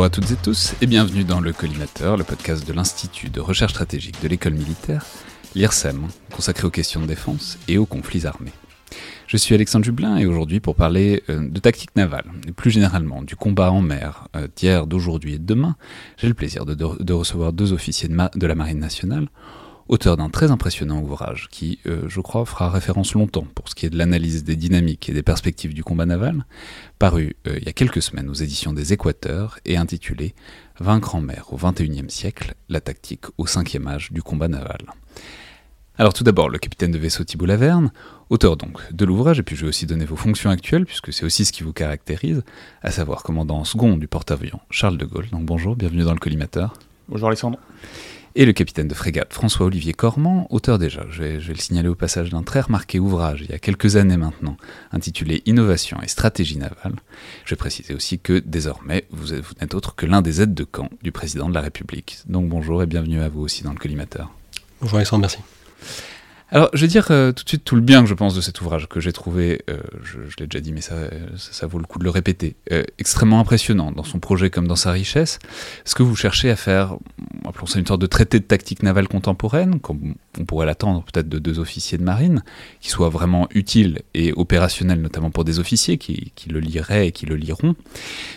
Bonjour à toutes et tous et bienvenue dans le Collimateur, le podcast de l'Institut de recherche stratégique de l'école militaire, l'IRSEM, consacré aux questions de défense et aux conflits armés. Je suis Alexandre Jublin et aujourd'hui pour parler euh, de tactique navale, et plus généralement du combat en mer euh, d'hier, d'aujourd'hui et de demain, j'ai le plaisir de, recevoir deux officiers de, la Marine nationale, auteurs d'un très impressionnant ouvrage qui, euh, je crois, fera référence longtemps pour ce qui est de l'analyse des dynamiques et des perspectives du combat naval, paru il y a quelques semaines aux éditions des Équateurs et intitulé Vaincre en mer au XXIe siècle, la tactique au cinquième âge du combat naval. Alors tout d'abord, le capitaine de vaisseau Thibault Laverne, auteur donc de l'ouvrage, et puis je vais aussi donner vos fonctions actuelles, puisque c'est aussi ce qui vous caractérise, à savoir commandant second du porte-avions Charles de Gaulle. Donc bonjour, bienvenue dans le collimateur. Bonjour Alexandre. Et le capitaine de frégate François-Olivier Cormand, auteur déjà, je vais, le signaler au passage d'un très remarqué ouvrage il y a quelques années maintenant, intitulé Innovation et stratégie navale. Je vais préciser aussi que désormais, vous, vous n'êtes autre que l'un des aides de camp du président de la République. Donc bonjour et bienvenue à vous aussi dans le collimateur. Bonjour Alexandre, merci. Alors, je vais dire euh, tout de suite tout le bien que je pense de cet ouvrage, que j'ai trouvé, euh, je, l'ai déjà dit, mais ça, vaut le coup de le répéter, euh, extrêmement impressionnant dans son projet comme dans sa richesse. Ce que vous cherchez à faire, appelons ça une sorte de traité de tactique navale contemporaine, comme on pourrait l'attendre peut-être de deux officiers de marine, qui soit vraiment utile et opérationnel, notamment pour des officiers qui, qui le liraient et qui le liront.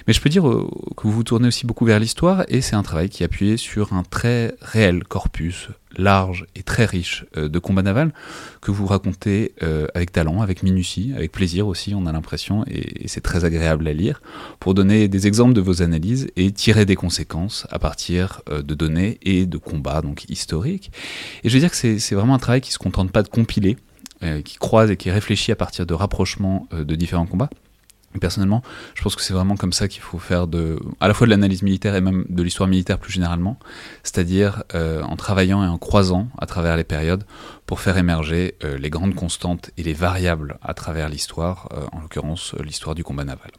Mais je peux dire que vous vous tournez aussi beaucoup vers l'histoire, et c'est un travail qui est appuyé sur un très réel corpus large et très riche euh, de combat naval que vous racontez euh, avec talent, avec minutie, avec plaisir aussi, on a l'impression, et, c'est très agréable à lire, pour donner des exemples de vos analyses et tirer des conséquences à partir euh, de données et de combats donc historiques. Et je veux dire que c'est vraiment un travail qui ne se contente pas de compiler, qui croise et qui réfléchit à partir de rapprochements de différents combats, Personnellement, je pense que c'est vraiment comme ça qu'il faut faire de, à la fois de l'analyse militaire et même de l'histoire militaire plus généralement, c'est-à-dire euh, en travaillant et en croisant à travers les périodes pour faire émerger euh, les grandes constantes et les variables à travers l'histoire, euh, en l'occurrence l'histoire du combat naval.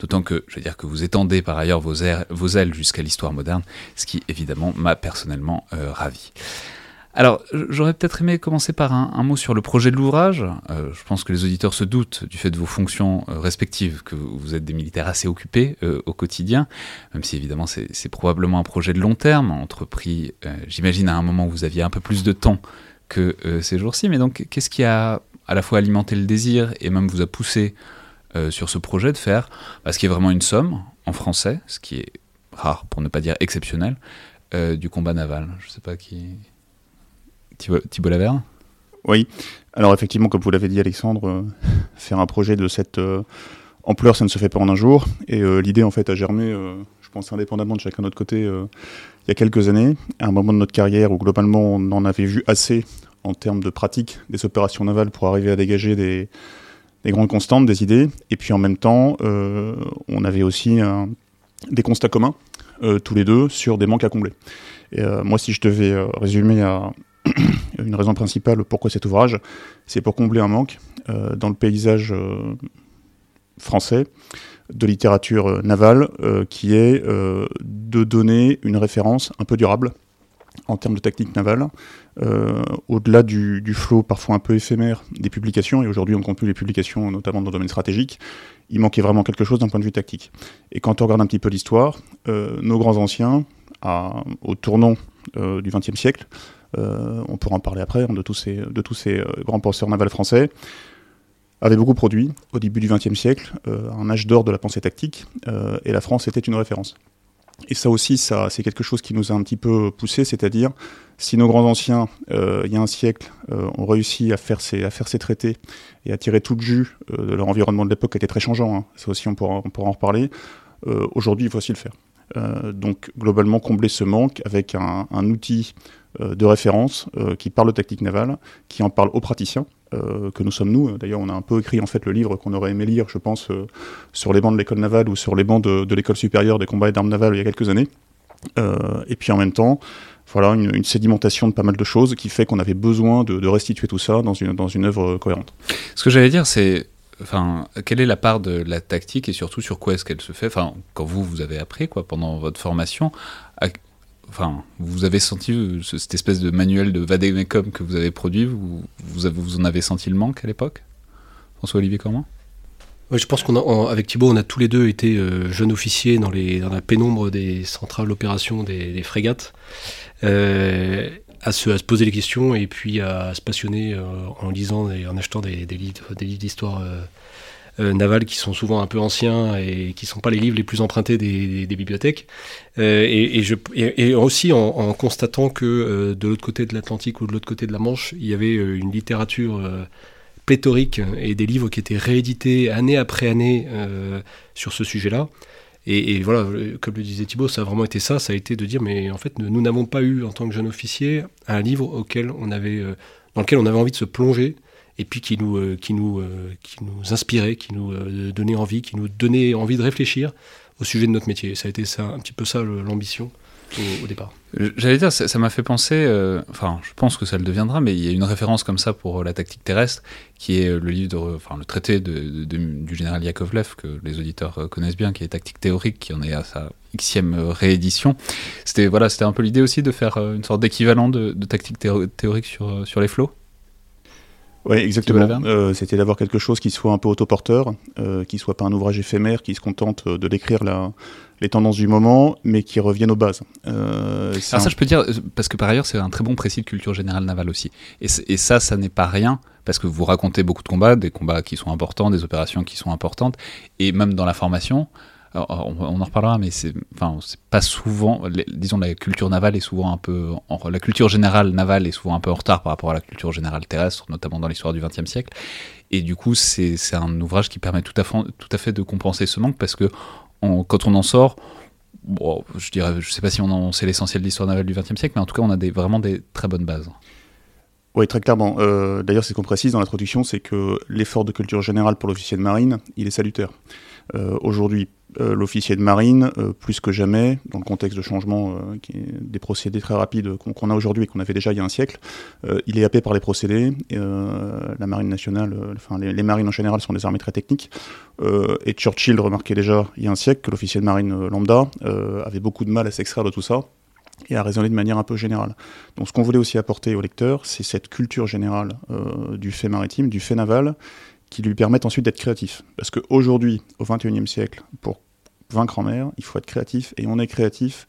D'autant que, je veux dire que vous étendez par ailleurs vos, vos ailes jusqu'à l'histoire moderne, ce qui évidemment m'a personnellement ravi. Alors, j'aurais peut-être aimé commencer par un, mot sur le projet de l'ouvrage. Euh, je pense que les auditeurs se doutent du fait de vos fonctions euh, respectives, que vous êtes des militaires assez occupés euh, au quotidien, même si évidemment c'est probablement un projet de long terme, entrepris, j'imagine, à un moment où vous aviez un peu plus de temps que ces jours-ci. Mais donc, qu'est-ce qui a à la fois alimenté le désir et même vous a poussé sur ce projet de faire bah, ce qui est vraiment une somme en français, ce qui est rare pour ne pas dire exceptionnel, du combat naval? Je ne sais pas qui... Thibault Laverne Oui. Alors effectivement, comme vous l'avez dit Alexandre, euh, faire un projet de cette euh, ampleur, ça ne se fait pas en un jour. Et euh, l'idée en fait a germé, je pense indépendamment de chacun de notre côté, il y a quelques années, à un moment de notre carrière où globalement on en avait vu assez en termes de pratique des opérations navales pour arriver à dégager des, des grandes constantes, des idées. Et puis en même temps, on avait aussi des constats communs, tous les deux, sur des manques à combler. Et, moi, si je devais résumer à une raison principale pourquoi cet ouvrage, c'est pour combler un manque euh, dans le paysage euh, français de littérature euh, navale, qui est de donner une référence un peu durable en termes de technique navale, au-delà du, flot parfois un peu éphémère des publications, et aujourd'hui on compte plus les publications, notamment dans le domaine stratégique, il manquait vraiment quelque chose d'un point de vue tactique. Et quand on regarde un petit peu l'histoire, nos grands anciens, au tournant du XXe siècle, euh, on pourra en parler après, hein, de tous ces, de tous ces euh, grands penseurs navals français, avait beaucoup produit au début du XXe siècle, euh, un âge d'or de la pensée tactique, et la France était une référence. Et ça aussi, ça, c'est quelque chose qui nous a un petit peu poussé, c'est-à-dire si nos grands anciens, il y a un siècle, ont réussi à faire ces, à faire ces traités et à tirer tout le jus de leur environnement de l'époque qui était très changeant, hein, ça aussi on pourra, on pourra en reparler, aujourd'hui il faut aussi le faire. Donc globalement combler ce manque avec un, outil euh, de référence euh, qui parle de tactique navale, qui en parle aux praticiens, euh, que nous sommes nous. D'ailleurs, on a un peu écrit en fait le livre qu'on aurait aimé lire, je pense, sur les bancs de l'école navale ou sur les bancs de, l'école supérieure des combats et d'armes navales il y a quelques années. et puis en même temps, voilà, une, sédimentation de pas mal de choses qui fait qu'on avait besoin de, restituer tout ça dans une, dans une œuvre cohérente. Ce que j'allais dire, c'est enfin, quelle est la part de la tactique et surtout sur quoi est-ce qu'elle se fait? Enfin, quand vous vous avez appris quoi pendant votre formation, enfin, vous avez senti euh, cette espèce de manuel de vademecum que vous avez produit, vous, vous, en avez senti le manque à l'époque? François-Olivier comment? Je pense qu'on avec Thibault, on a tous les deux été euh, jeunes officiers dans la pénombre des centrales d'opération des, frégates, euh, à, se, poser les questions et puis à se passionner euh, en lisant et en achetant des, livres des livres d'histoire navale qui sont souvent un peu anciens et qui ne sont pas les livres les plus empruntés des, bibliothèques. Et, aussi en, constatant que de l'autre côté de l'Atlantique ou de l'autre côté de la Manche, il y avait une littérature pléthorique et des livres qui étaient réédités année après année euh, sur ce sujet-là. Et, voilà, comme le disait Thibault, ça a vraiment été ça, ça a été de dire, mais en fait, nous n'avons pas eu, en tant que jeune officier, un livre auquel on avait, euh, dans lequel on avait envie de se plonger, et puis qui nous, euh, qui nous, qui nous inspirait, qui nous donnait envie, qui nous donnait envie de réfléchir au sujet de notre métier. Ça a été un petit peu ça l'ambition au, départ. J'allais dire, ça m'a fait penser, euh, enfin, je pense que ça le deviendra, mais il y a une référence comme ça pour euh, la tactique terrestre, qui est le livre, enfin, le traité du général Yakovlev, que les auditeurs euh, connaissent bien, qui est tactique théorique, qui en est à sa xème réédition. C'était voilà, un peu l'idée aussi de faire une sorte d'équivalent de, tactique théorique sur, sur les flots. Oui, exactement. C'était d'avoir quelque chose qui soit un peu autoporteur, euh, qui soit pas un ouvrage éphémère, qui se contente de décrire la, les tendances du moment, mais qui reviennent aux bases. Euh, Alors ça, je peux dire, parce que par ailleurs, c'est un très bon précis de culture générale navale aussi. Et, et ça, ça n'est pas rien, parce que vous racontez beaucoup de combats, des combats qui sont importants, des opérations qui sont importantes, et même dans la formation, on, en reparlera, mais c'est, enfin, pas souvent. disons, la culture navale est souvent un peu, la culture générale navale est souvent un peu en retard par rapport à la culture générale terrestre, notamment dans l'histoire du XXe siècle. Et du coup, c'est, un ouvrage qui permet tout à fait, tout à fait de compenser ce manque parce que quand on en sort, je dirais, je sais pas si on en sait l'essentiel de l'histoire navale du XXe siècle, mais en tout cas, on a des, vraiment des très bonnes bases. Oui, très clairement. Euh, d'ailleurs, ce qu'on précise dans l'introduction, c'est que l'effort de culture générale pour l'officier de marine, il est salutaire. Euh, aujourd'hui, euh, l'officier de marine, euh, plus que jamais, dans le contexte de changement est des procédés très rapides qu'on a aujourd'hui et qu'on avait déjà il y a un siècle, il est happé par les procédés. la marine nationale, enfin les, marines en général sont des armées très techniques. et Churchill remarquait déjà il y a un siècle que l'officier de marine lambda avait beaucoup de mal à s'extraire de tout ça et à raisonner de manière un peu générale. Donc ce qu'on voulait aussi apporter au lecteur, c'est cette culture générale du fait maritime, du fait naval, qui lui permettent ensuite d'être créatif. Parce qu'aujourd'hui, au XXIe siècle, pour vaincre en mer, il faut être créatif, et on est créatif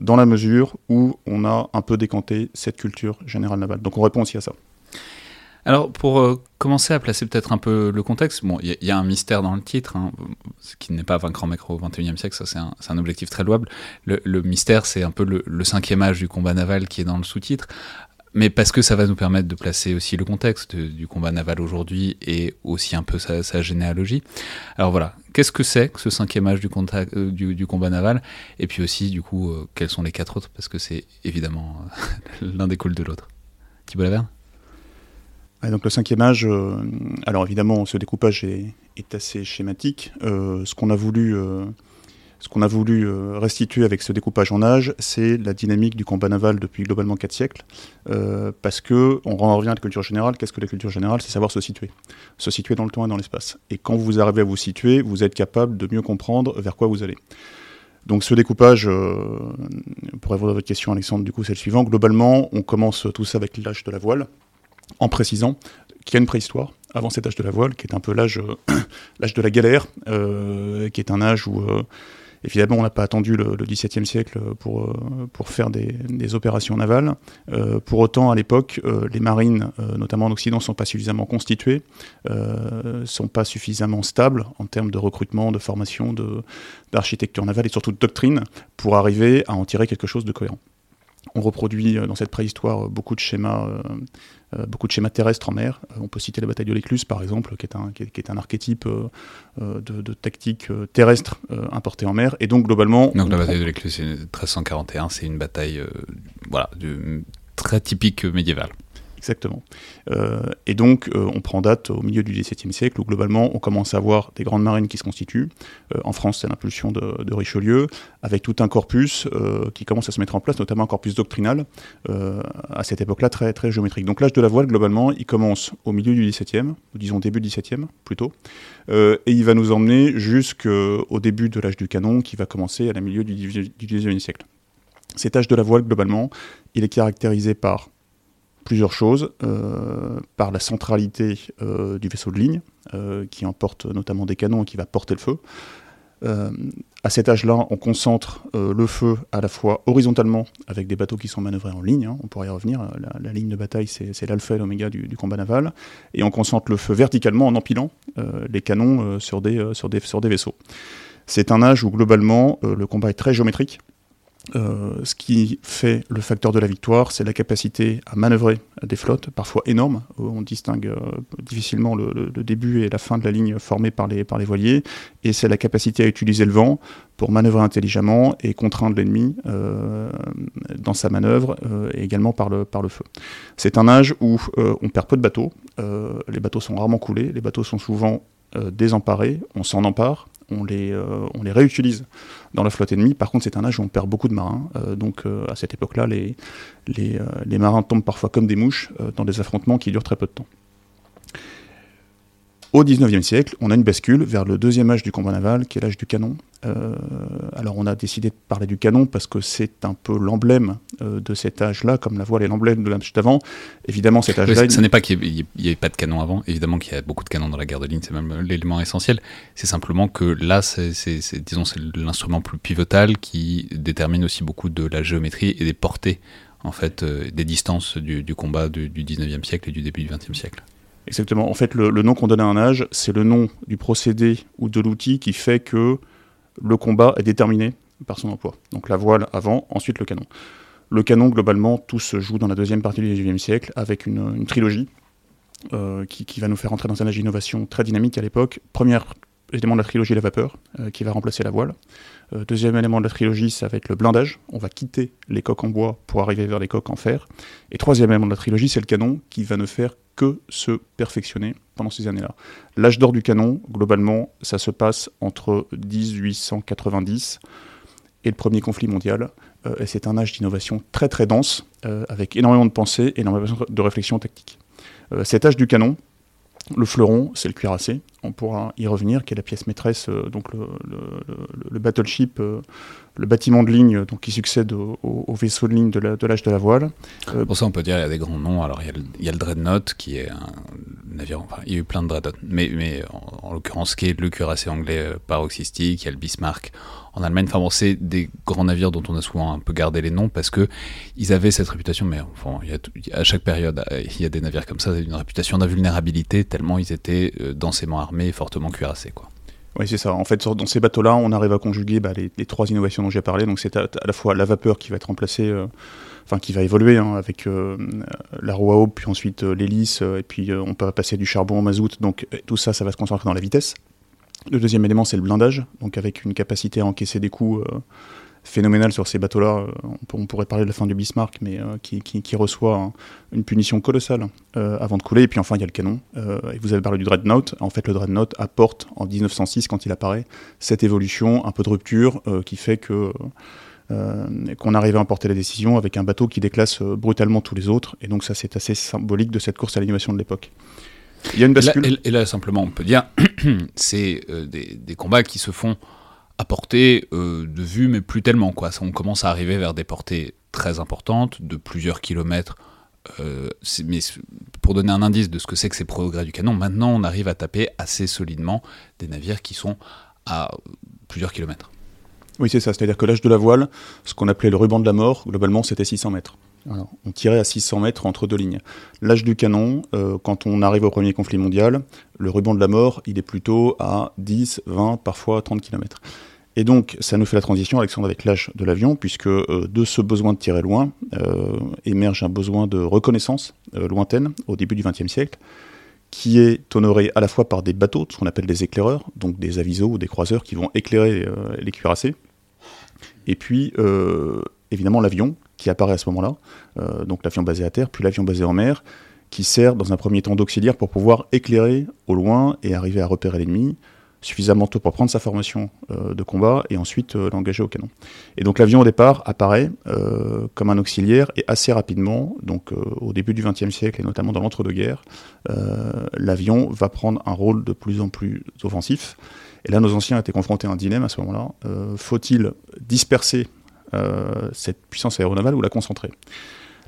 dans la mesure où on a un peu décanté cette culture générale navale. Donc on répond aussi à ça. Alors, pour euh, commencer à placer peut-être un peu le contexte, bon, il y, a un mystère dans le titre, hein, ce qui n'est pas vaincre en mer au XXIe siècle, ça c'est un, objectif très louable. Le, mystère, c'est un peu le, cinquième âge du combat naval qui est dans le sous-titre mais parce que ça va nous permettre de placer aussi le contexte du combat naval aujourd'hui et aussi un peu sa, généalogie. Alors voilà, qu'est-ce que c'est que ce cinquième âge du, euh, du, combat naval? Et puis aussi, du coup, euh, quels sont les quatre autres? Parce que c'est évidemment euh, l'un découle de l'autre. Thibault Laverne? Donc le cinquième âge, alors évidemment ce découpage est assez schématique. ce qu'on a voulu ce qu'on a voulu euh, restituer avec ce découpage en âge, c'est la dynamique du combat naval depuis globalement 4 siècles, euh, parce que on revient à la culture générale. Qu'est-ce que la culture générale? C'est savoir se situer, se situer dans le temps et dans l'espace. Et quand vous arrivez à vous situer, vous êtes capable de mieux comprendre vers quoi vous allez. Donc ce découpage, euh, pour répondre à votre question Alexandre, du coup c'est le suivant. Globalement, on commence tout ça avec l'âge de la voile, en précisant qu'il y a une préhistoire avant cet âge de la voile, qui est un peu l'âge de la galère, qui est un âge où Évidemment, on n'a pas attendu le, XVIIe siècle pour, euh, pour faire des, opérations navales. Euh, pour autant, à l'époque, euh, les marines, notamment en Occident, ne sont pas suffisamment constituées, ne sont pas suffisamment stables en termes de recrutement, de formation, d'architecture navale et surtout de doctrine pour arriver à en tirer quelque chose de cohérent. On reproduit dans cette préhistoire beaucoup de schémas beaucoup de schémas terrestres en mer. Euh, on peut citer la bataille de l'Écluse, par exemple, qui est un, qui est, un archétype euh, de, tactique terrestre importée en mer. Et donc, globalement. Donc, la bataille de l'Écluse, c'est 1341, c'est une bataille voilà, très typique médiévale. Exactement. Euh, et donc, euh, on prend date au milieu du XVIIe siècle où globalement, on commence à avoir des grandes marines qui se constituent. Euh, en France, c'est l'impulsion de, Richelieu, avec tout un corpus qui commence à se mettre en place, notamment un corpus doctrinal, à cette époque-là très, très géométrique. Donc, l'âge de la voile, globalement, il commence au milieu du XVIIe, ou disons début du XVIIe plutôt, et il va nous emmener jusqu'au début de l'âge du canon, qui va commencer à la milieu du XIXe siècle. Cet âge de la voile, globalement, il est caractérisé par Plusieurs choses, par la centralité du vaisseau de ligne, qui emporte notamment des canons et qui va porter le feu. à cet âge-là, on concentre le feu à la fois horizontalement avec des bateaux qui sont manœuvrés en ligne, hein, on pourrait y revenir, la, ligne de bataille c'est l'alpha et l'oméga du, combat naval, et on concentre le feu verticalement en empilant les canons sur des vaisseaux. C'est un âge où globalement le combat est très géométrique, euh, ce qui fait le facteur de la victoire, c'est la capacité à manœuvrer des flottes, parfois énormes. On distingue euh, difficilement le, début et la fin de la ligne formée par les, voiliers. Et c'est la capacité à utiliser le vent pour manœuvrer intelligemment et contraindre l'ennemi euh, dans sa manœuvre, et également par le, feu. C'est un âge où on perd peu de bateaux. les bateaux sont rarement coulés. Les bateaux sont souvent désemparés. On s'en empare euh, on les réutilise dans la flotte ennemie. Par contre, c'est un âge où on perd beaucoup de marins. Euh, donc, euh, à cette époque-là, les, les, marins tombent parfois comme des mouches dans des affrontements qui durent très peu de temps. Au XIXe siècle, on a une bascule vers le deuxième âge du combat naval, qui est l'âge du canon. Euh, alors on a décidé de parler du canon parce que c'est un peu l'emblème euh, de cet âge-là, comme la voile est l'emblème de l'âge d'avant. Évidemment, cet âge-là... Ce n'est pas qu'il n'y ait pas de canon avant, évidemment qu'il y a beaucoup de canons dans la guerre de ligne, c'est même l'élément essentiel. C'est simplement que là, c'est, disons, c'est l'instrument plus pivotal qui détermine aussi beaucoup de la géométrie et des portées, en fait, euh, des distances du, combat du, du 19e siècle et du début du 20e siècle. Exactement. En fait, le, nom qu'on donne à un âge, c'est le nom du procédé ou de l'outil qui fait que le combat est déterminé par son emploi. Donc la voile avant, ensuite le canon. Le canon, globalement, tout se joue dans la deuxième partie du XIXe siècle avec une, trilogie euh, qui, va nous faire entrer dans un âge d'innovation très dynamique à l'époque. Première élément de la trilogie, la vapeur, euh, qui va remplacer la voile. Euh, deuxième élément de la trilogie, ça va être le blindage. On va quitter les coques en bois pour arriver vers les coques en fer. Et troisième élément de la trilogie, c'est le canon qui va ne faire que se perfectionner pendant ces années-là. L'âge d'or du canon, globalement, ça se passe entre 1890 et le premier conflit mondial. Euh, et c'est un âge d'innovation très très dense, euh, avec énormément de pensée énormément de réflexion tactique. cet âge du canon, le fleuron, c'est le cuirassé. On pourra y revenir, qui est la pièce maîtresse, euh, donc le, battleship, euh, le bâtiment de ligne donc, qui succède au, vaisseau de ligne de l'âge de, la voile. Euh, Pour ça, on peut dire qu'il y a des grands noms. Alors, il y, a le, Dreadnought, qui est un navire. Enfin, il y a eu plein de Dreadnoughts, mais, mais en, l'occurrence, qui est le cuirassé anglais paroxystique. Il y a le Bismarck en Allemagne. Enfin bon, c'est des grands navires dont on a souvent un peu gardé les noms parce que ils avaient cette réputation. Mais enfin, à chaque période, il y a des navires comme ça, une réputation d'invulnérabilité tellement ils étaient densément armés et fortement cuirassés, quoi. Oui, c'est ça. En fait, dans ces bateaux-là, on arrive à conjuguer bah, les, trois innovations dont j'ai parlé. Donc, c'est à, la fois la vapeur qui va être remplacée, euh, enfin, qui va évoluer hein, avec euh, la roue à eau, puis ensuite euh, l'hélice, et puis on peut passer du charbon au mazout. Donc, tout ça, ça va se concentrer dans la vitesse. Le deuxième élément, c'est le blindage, donc avec une capacité à encaisser des coups phénoménal sur ces bateaux-là. Euh, on, pourrait parler de la fin du Bismarck, mais euh, qui, reçoit une punition colossale euh, avant de couler. Et puis enfin, il y a le canon. vous avez parlé du Dreadnought. En fait, le Dreadnought apporte en 1906, quand il apparaît, cette évolution, un peu de rupture, qui fait que qu'on arrive à emporter la décision avec un bateau qui déclasse brutalement tous les autres. Et donc ça, c'est assez symbolique de cette course à l'animation de l'époque. Il y a une bascule. Et là, simplement, on peut dire, c'est des, des, combats qui se font à portée euh, de vue, mais plus tellement. Quoi. On commence à arriver vers des portées très importantes, de plusieurs kilomètres. Euh, mais pour donner un indice de ce que c'est que ces progrès du canon, maintenant on arrive à taper assez solidement des navires qui sont à plusieurs kilomètres. Oui, c'est ça. C'est-à-dire que l'âge de la voile, ce qu'on appelait le ruban de la mort, globalement, c'était 600 mètres. On tirait à 600 mètres entre deux lignes. L'âge du canon, euh, quand on arrive au premier conflit mondial, le ruban de la mort, il est plutôt à 10, 20, parfois 30 km. Et donc, ça nous fait la transition, Alexandre, avec l'âge de l'avion, puisque euh, de ce besoin de tirer loin euh, émerge un besoin de reconnaissance lointaine au début du XXe siècle, qui est honoré à la fois par des bateaux, ce qu'on appelle des éclaireurs, donc des avisos ou des croiseurs qui vont éclairer les cuirassés, et puis évidemment l'avion qui apparaît à ce moment-là, donc l'avion basé à terre, puis l'avion basé en mer, qui sert dans un premier temps d'auxiliaire pour pouvoir éclairer au loin et arriver à repérer l'ennemi suffisamment tôt pour prendre sa formation euh, de combat et ensuite euh, l'engager au canon. Et donc l'avion au départ apparaît euh, comme un auxiliaire et assez rapidement, donc au début du XXe siècle et notamment dans l'entre-deux-guerres, l'avion va prendre un rôle de plus en plus offensif. Et là, nos anciens étaient confrontés à un dilemme à ce moment-là. faut-il disperser cette puissance aéronavale ou la concentrer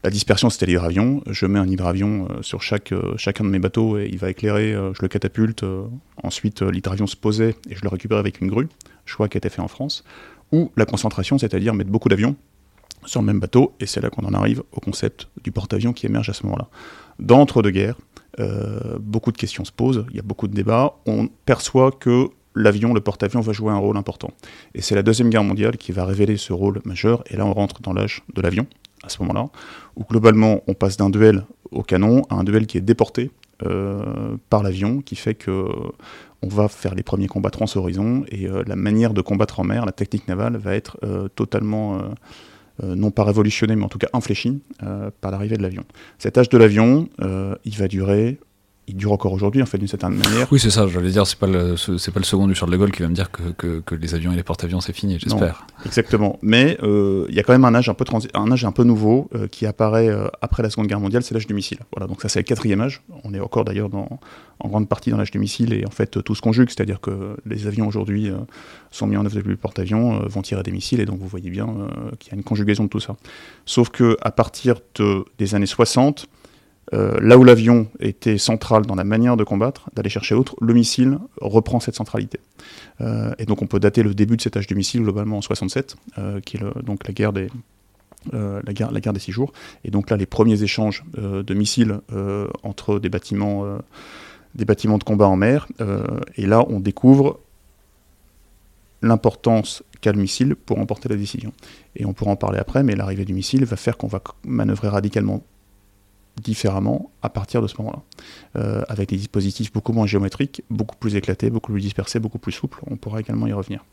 La dispersion, c'était l'hydravion. Je mets un hydravion sur chaque, chacun de mes bateaux et il va éclairer, je le catapulte. ensuite, l'hydravion se posait et je le récupère avec une grue, choix qui a été fait en France. Ou la concentration, c'est-à-dire mettre beaucoup d'avions sur le même bateau, et c'est là qu'on en arrive au concept du porte-avions qui émerge à ce moment-là. Dans l'entre-deux-guerres, euh, beaucoup de questions se posent, il y a beaucoup de débats, on perçoit que l'avion, le porte-avions va jouer un rôle important. Et c'est la Deuxième Guerre mondiale qui va révéler ce rôle majeur, et là on rentre dans l'âge de l'avion, à ce moment-là, où globalement on passe d'un duel au canon à un duel qui est déporté euh, par l'avion, qui fait que on va faire les premiers combats trans-horizon, et euh, la manière de combattre en mer, la technique navale, va être totalement euh, non pas révolutionné, mais en tout cas infléchi euh, par l'arrivée de l'avion. Cet âge de l'avion, euh, il va durer il dure encore aujourd'hui, en fait, d'une certaine manière. Oui, c'est ça, j'allais dire, c'est pas, le, c'est pas le second du Charles de Gaulle qui va me dire que, que, les avions et les porte-avions, c'est fini, j'espère. Exactement. Mais il y a quand même un âge un peu, un âge un peu nouveau qui apparaît après la Seconde Guerre mondiale, c'est l'âge du missile. Voilà, donc ça, c'est le quatrième âge. On est encore d'ailleurs en grande partie dans l'âge du missile, et en fait, tout se conjugue, c'est-à-dire que les avions aujourd'hui sont mis en œuvre depuis le porte-avions, vont tirer des missiles, et donc vous voyez bien qu'il y a une conjugaison de tout ça. Sauf que à partir de, des années 60, euh, là où l'avion était central dans la manière de combattre, d'aller chercher autre, le missile reprend cette centralité. Euh, et donc on peut dater le début de cet âge du missile globalement en 67, euh, qui est donc la guerre des, six jours. Et donc là, les premiers échanges de missiles entre des bâtiments de combat en mer. et là, on découvre l'importance qu'a le missile pour emporter la décision. Et on pourra en parler après, mais l'arrivée du missile va faire qu'on va manœuvrer radicalement différemment à partir de ce moment-là, euh, avec des dispositifs beaucoup moins géométriques, beaucoup plus éclatés, beaucoup plus dispersés, beaucoup plus souples. On pourra également y revenir.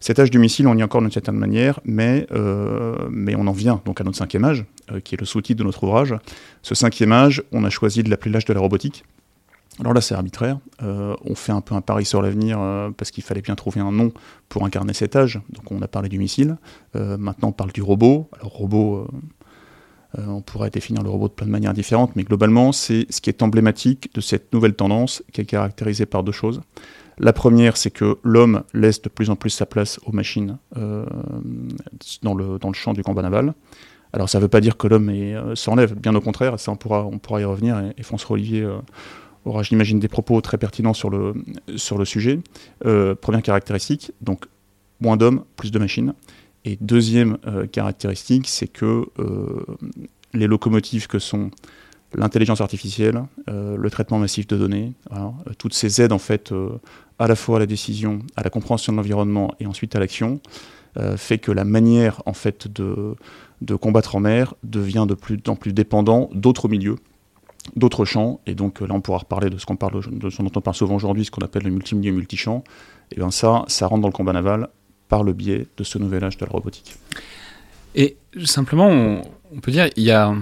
Cet âge du missile, on y est encore d'une certaine manière, mais, euh, mais on en vient donc à notre cinquième âge, euh, qui est le sous-titre de notre ouvrage. Ce cinquième âge, on a choisi de l'appeler l'âge de la robotique. Alors là, c'est arbitraire. on fait un peu un pari sur l'avenir parce qu'il fallait bien trouver un nom pour incarner cet âge. Donc on a parlé du missile. maintenant, on parle du robot. Alors robot, on pourrait définir le robot de plein de manières différentes, mais globalement, c'est ce qui est emblématique de cette nouvelle tendance qui est caractérisée par deux choses. La première, c'est que l'homme laisse de plus en plus sa place aux machines euh, dans, le, champ du combat naval. Alors ça ne veut pas dire que l'homme euh, s'enlève, bien au contraire, ça on pourra, y revenir, et, François Olivier aura, j'imagine, des propos très pertinents sur le sujet. première caractéristique, donc moins d'hommes, plus de machines. Et deuxième euh, caractéristique, c'est que euh, les locomotives que sont l'intelligence artificielle, euh, le traitement massif de données, toutes ces aides en fait à la fois à la décision, à la compréhension de l'environnement et ensuite à l'action, fait que la manière en fait de, combattre en mer devient de plus en plus dépendant d'autres milieux, d'autres champs, et donc là on pourra reparler de ce qu'on parle, de ce dont on parle souvent aujourd'hui, ce qu'on appelle le multimilieu multichamp, et bien ça, ça rentre dans le combat naval par le biais de ce nouvel âge de la robotique. Et simplement, on, peut dire, il y a,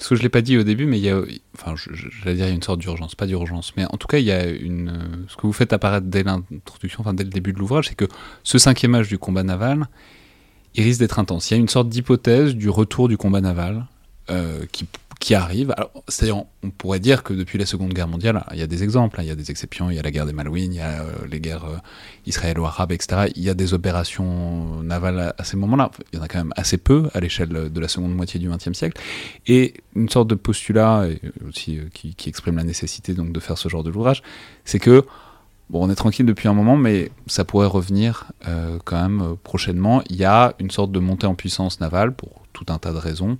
ce que je ne l'ai pas dit au début, mais il y a, enfin, j'allais dire, il y a une sorte d'urgence, pas d'urgence, mais en tout cas, il y a une, ce que vous faites apparaître dès l'introduction, enfin, dès le début de l'ouvrage, c'est que ce cinquième âge du combat naval, il risque d'être intense. Il y a une sorte d'hypothèse du retour du combat naval euh, qui qui arrive. C'est-à-dire, on pourrait dire que depuis la Seconde Guerre mondiale, il y a des exemples, hein. il y a des exceptions, il y a la guerre des Malouines, il y a euh, les guerres euh, israélo-arabes, etc. Il y a des opérations navales à, ces moments-là. Il y en a quand même assez peu à l'échelle de la seconde moitié du XXe siècle. Et une sorte de postulat aussi euh, qui, exprime la nécessité donc de faire ce genre de l'ouvrage, c'est que Bon, on est tranquille depuis un moment, mais ça pourrait revenir quand même prochainement. Il y a une sorte de montée en puissance navale pour tout un tas de raisons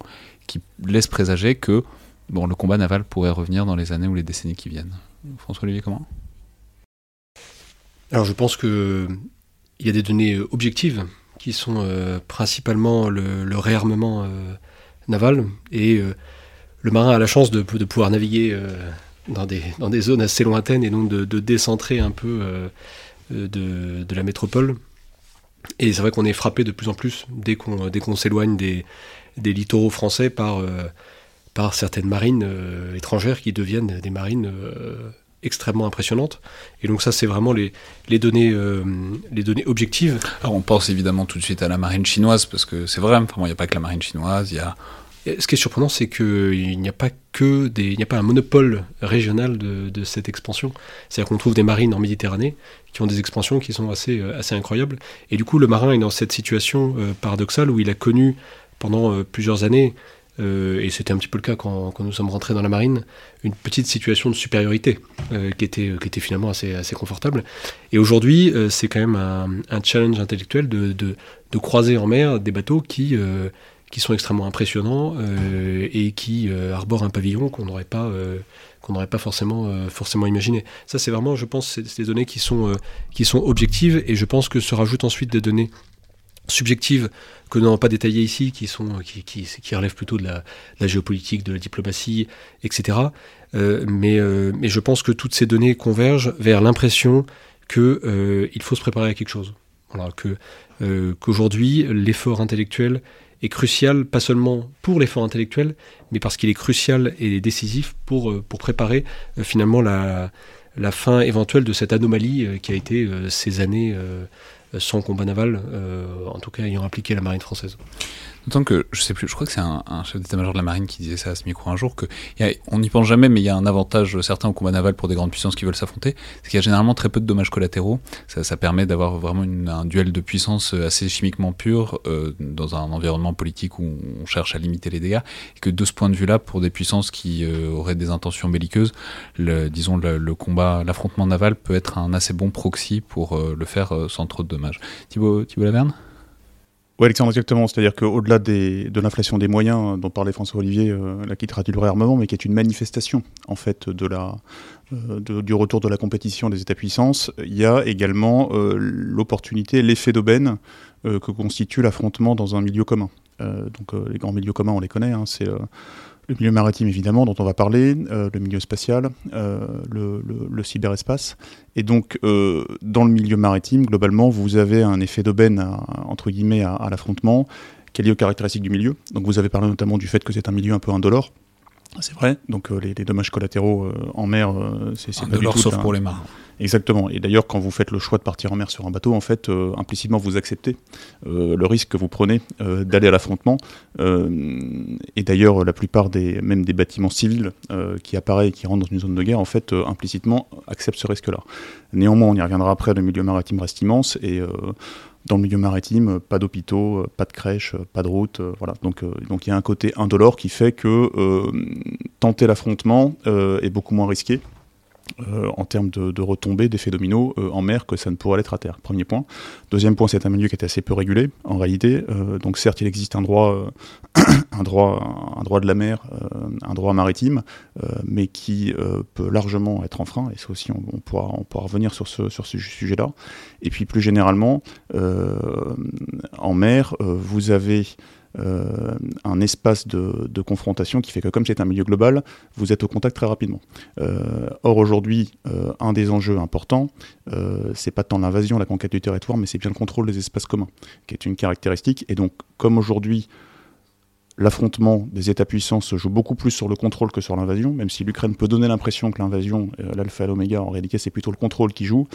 qui laisse présager que le combat naval pourrait revenir dans les années ou les décennies qui viennent. François-Olivier, comment? Alors je pense qu'il y a des données objectives qui sont euh, principalement le, réarmement euh, naval et euh, le marin a la chance de, pouvoir naviguer dans, des, zones assez lointaines et donc de, décentrer un peu de, la métropole. Et c'est vrai qu'on est frappé de plus en plus dès qu'on dès qu'on s'éloigne des, des littoraux français par, euh, par certaines marines euh, étrangères qui deviennent des marines euh, extrêmement impressionnantes. Et donc ça, c'est vraiment les, les, données, les données objectives. Alors on pense évidemment tout de suite à la marine chinoise, parce que c'est vrai, il n'y a pas que la marine chinoise, il y a... Ce qui est surprenant, c'est qu'il n'y a pas que des, il n'y a pas un monopole régional de, de cette expansion. C'est-à-dire qu'on trouve des marines en Méditerranée qui ont des expansions qui sont assez, assez incroyables. Et du coup, le marin est dans cette situation paradoxale où il a connu pendant euh, plusieurs années et c'était un petit peu le cas quand, nous sommes rentrés dans la marine, une petite situation de supériorité qui, était, qui était finalement assez, assez confortable. Et aujourd'hui, c'est quand même un, challenge intellectuel de, de, de, croiser en mer des bateaux qui qui sont extrêmement impressionnants euh, et qui euh, arborent un pavillon qu'on n'aurait pas, euh, qu'on n'aurait pas forcément, forcément imaginé. Ça, c'est vraiment, je pense, c'est des données qui sont, qui sont objectives et je pense que se rajoutent ensuite des données subjectives que nous n'avons pas détaillées ici, qui, sont, qui, qui, relèvent plutôt de la, la, géopolitique, de la diplomatie, etc. mais, mais je pense que toutes ces données convergent vers l'impression qu'il faut se préparer à quelque chose. Voilà, que qu'aujourd'hui, l'effort intellectuel est crucial, pas seulement pour l'effort intellectuel, mais parce qu'il est crucial et décisif pour, euh, pour préparer euh, finalement la, la fin éventuelle de cette anomalie euh, qui a été ces années sans combat naval, en tout cas ayant impliqué la marine française. D'autant que, je crois que c'est un, chef d'état-major de la marine qui disait ça à ce micro un jour, que on n'y pense jamais, mais il y a un avantage certain au combat naval pour des grandes puissances qui veulent s'affronter, c'est qu'il y a généralement très peu de dommages collatéraux. Ça, permet d'avoir vraiment un duel de puissance assez chimiquement pur euh, dans un environnement politique où on cherche à limiter les dégâts. Et que de ce point de vue-là, pour des puissances qui euh, auraient des intentions belliqueuses, disons le, combat, l'affrontement naval peut être un assez bon proxy pour euh, le faire sans trop de dommages. Thibaut, Thibaut Laverne? Oui, Alexandre, exactement. C'est-à-dire qu'au-delà de l'inflation des moyens dont parlait François Olivier, euh, la qui traduit le réarmement, mais qui est une manifestation en fait euh, du retour de la compétition des États-puissances, il y a également euh, l'opportunité, l'effet d'aubaine que constitue l'affrontement dans un milieu commun. donc les grands milieux communs, on les connaît. Hein, c'est le milieu maritime évidemment dont on va parler, euh, le milieu spatial, euh, le, cyberespace. Et donc euh, dans le milieu maritime, globalement, vous avez un effet d'aubaine entre guillemets à, l'affrontement qui est lié aux caractéristiques du milieu. Donc vous avez parlé notamment du fait que c'est un milieu un peu indolore. C'est vrai, donc les, dommages collatéraux en mer, c'est pas du tout sauf pour les marins. Exactement. Et d'ailleurs, quand vous faites le choix de partir en mer sur un bateau, en fait, euh, implicitement, vous acceptez euh, le risque que vous prenez euh, d'aller à l'affrontement. et d'ailleurs, la plupart des, même des bâtiments civils qui apparaissent et qui rentrent dans une zone de guerre, en fait, implicitement, acceptent ce risque-là. Néanmoins, on y reviendra après, le milieu maritime reste immense et dans le milieu maritime, pas d'hôpitaux, pas de crèches, pas de routes, voilà. Donc, donc il y a un côté indolore qui fait que tenter l'affrontement est beaucoup moins risqué. Euh, en termes de, retombées, d'effets dominos euh, en mer que ça ne pourrait l'être à terre. Premier point. Deuxième point, c'est un milieu qui est assez peu régulé en réalité. Euh, donc certes, il existe un droit, un droit, un droit de la mer, un droit maritime, mais qui peut largement être enfreint. Et ça aussi, on, pourra, on pourra revenir sur ce, sur ce sujet-là. Et puis plus généralement, en mer, vous avez euh, un espace de, confrontation qui fait que comme c'est un milieu global, vous êtes au contact très rapidement. Euh, or aujourd'hui, euh, un des enjeux importants, c'est pas tant l'invasion, la conquête du territoire, mais c'est bien le contrôle des espaces communs, qui est une caractéristique. Et donc, comme aujourd'hui, l'affrontement des États-puissants se joue beaucoup plus sur le contrôle que sur l'invasion, même si l'Ukraine peut donner l'impression que l'invasion, l'alpha et l'oméga, en réalité c'est plutôt le contrôle qui joue,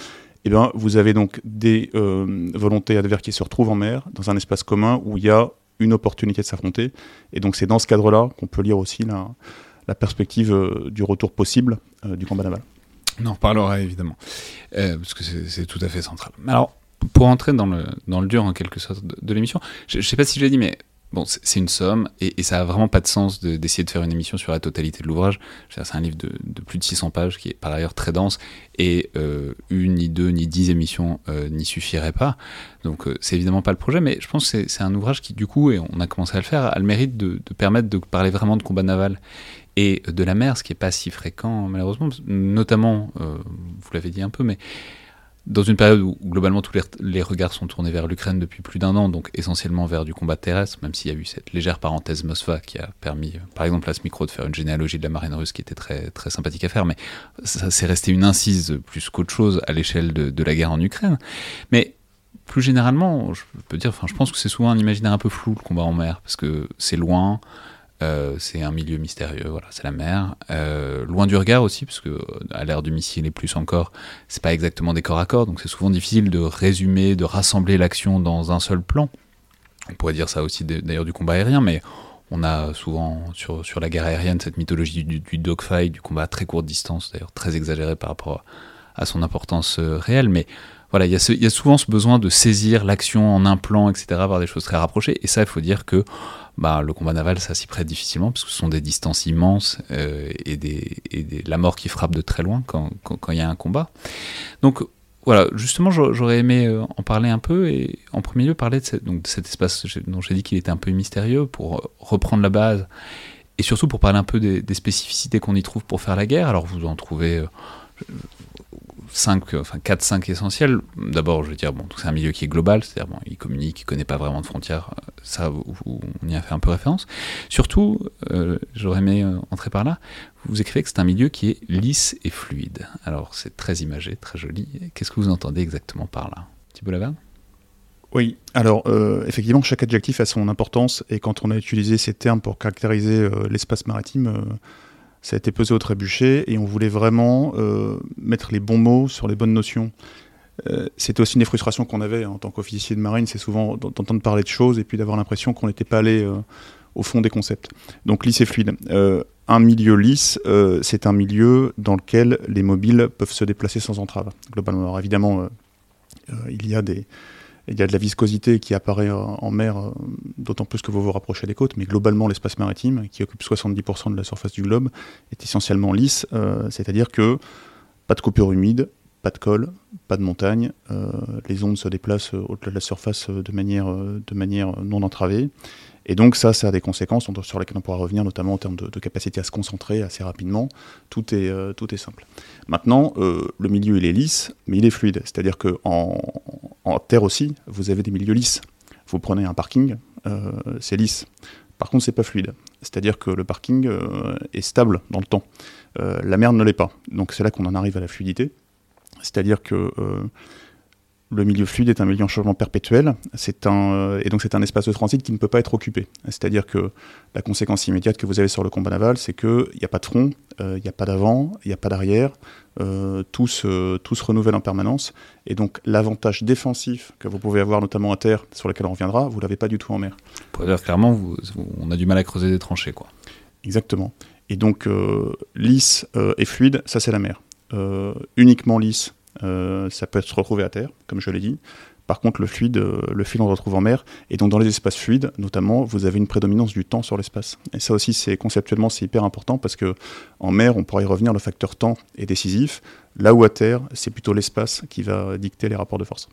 eh bien, vous avez donc des volontés adverses qui se retrouvent en mer, dans un espace commun où il y a une opportunité de s'affronter. Et donc c'est dans ce cadre-là qu'on peut lire aussi la, perspective euh, du retour possible euh, du combat naval. On en reparlera évidemment, euh, parce que c'est tout à fait central. Alors, pour entrer dans le, dans le dur en quelque sorte de, l'émission, je ne sais pas si je l'ai dit, mais Bon, c'est une somme, et, ça a vraiment pas de sens d'essayer de, faire une émission sur la totalité de l'ouvrage. C'est un livre de, plus de 600 pages, qui est par ailleurs très dense, et euh, une, ni deux, ni dix émissions euh, n'y suffiraient pas. Donc euh, c'est évidemment pas le projet, mais je pense que c'est un ouvrage qui, du coup, et on a commencé à le faire, a le mérite de, de permettre de parler vraiment de combat naval et de la mer, ce qui n'est pas si fréquent malheureusement, notamment, vous l'avez dit un peu, mais dans une période où globalement tous les, regards sont tournés vers l'Ukraine depuis plus d'un an, donc essentiellement vers du combat terrestre, même s'il y a eu cette légère parenthèse Mosfa qui a permis, par exemple à ce micro, de faire une généalogie de la marine russe qui était très, très sympathique à faire, mais ça s'est resté une incise plus qu'autre chose à l'échelle de, de, la guerre en Ukraine. Mais plus généralement, je peux dire, enfin, je pense que c'est souvent un imaginaire un peu flou le combat en mer, parce que c'est loin, euh, c'est un milieu mystérieux, voilà, c'est la mer. Euh, loin du regard aussi, parce que à l'ère du missile et plus encore, c'est pas exactement des corps à corps, donc c'est souvent difficile de résumer, de rassembler l'action dans un seul plan. On pourrait dire ça aussi d'ailleurs du combat aérien, mais on a souvent sur, sur la guerre aérienne cette mythologie du, dogfight, du combat à très courte distance, d'ailleurs très exagéré par rapport à son importance réelle, mais voilà, il y, a souvent ce besoin de saisir l'action en un plan, etc., par des choses très rapprochées. Et ça, il faut dire que bah, le combat naval, ça s'y prête difficilement, parce que ce sont des distances immenses euh, et, la mort qui frappe de très loin quand il y a un combat. Donc voilà, justement, j'aurais aimé euh, en parler un peu, et en premier lieu parler de, cet espace dont j'ai dit qu'il était un peu mystérieux, pour reprendre la base, et surtout pour parler un peu des, spécificités qu'on y trouve pour faire la guerre. Alors vous en trouvez... Euh, 5, enfin 4, 5 essentiels. D'abord, je veux dire, bon, c'est un milieu qui est global, c'est-à-dire, bon, il communique, il connaît pas vraiment de frontières, euh, ça, on y a fait un peu référence. Surtout, euh, j'aurais aimé euh, entrer par là, vous écrivez que c'est un milieu qui est lisse et fluide. Alors, c'est très imagé, très joli. Qu'est-ce que vous entendez exactement par là? Thibault Laverne? Oui, alors effectivement, chaque adjectif a son importance et quand on a utilisé ces termes pour caractériser l'espace maritime, ça a été pesé au trébuchet et on voulait vraiment euh, mettre les bons mots sur les bonnes notions. Euh, c'était aussi une des frustrations qu'on avait en tant qu'officier de marine, c'est souvent d'entendre parler de choses et puis d'avoir l'impression qu'on n'était pas allé euh, au fond des concepts. Donc lisse et fluide. un milieu lisse, c'est un milieu dans lequel les mobiles peuvent se déplacer sans entrave, globalement. Alors évidemment, il y a des, il y a de la viscosité qui apparaît en mer, euh, d'autant plus que vous vous rapprochez des côtes, mais globalement l'espace maritime, qui occupe 70% de la surface du globe, est essentiellement lisse, euh, c'est-à-dire que pas de coupure humide, pas de col, pas de montagne, euh, les ondes se déplacent au-delà de la surface de manière non entravée, et donc ça, ça a des conséquences sur lesquelles on pourra revenir, notamment en termes de, capacité à se concentrer assez rapidement. Tout est, euh, tout est simple. Maintenant, euh, le milieu, il est lisse, mais il est fluide. C'est-à-dire qu'en en, terre aussi, vous avez des milieux lisses. Vous prenez un parking, euh, c'est lisse. Par contre, c'est pas fluide. C'est-à-dire que le parking est stable dans le temps. la mer ne l'est pas. Donc c'est là qu'on en arrive à la fluidité. C'est-à-dire que le milieu fluide est un milieu en changement perpétuel, un, euh, et donc c'est un espace de transit qui ne peut pas être occupé. C'est-à-dire que la conséquence immédiate que vous avez sur le combat naval, c'est qu'il n'y a pas de front, euh, il n'y a pas d'avant, il n'y a pas d'arrière, euh, tout, se, tout, se, renouvelle en permanence, et donc l'avantage défensif que vous pouvez avoir notamment à terre, sur lequel on reviendra, vous ne l'avez pas du tout en mer. Pour dire clairement, on a du mal à creuser des tranchées. Quoi. Exactement. Et donc lisse et fluide, ça c'est la mer. uniquement lisse, ça peut se retrouver à terre, comme je l'ai dit. Par contre, le fluide, euh, le fluide, on le retrouve en mer. Et donc, dans les espaces fluides, notamment, vous avez une prédominance du temps sur l'espace. Et ça aussi, c'est conceptuellement, c'est hyper important parce que en mer, on pourrait y revenir, le facteur temps est décisif. Là où à terre, c'est plutôt l'espace qui va dicter les rapports de force.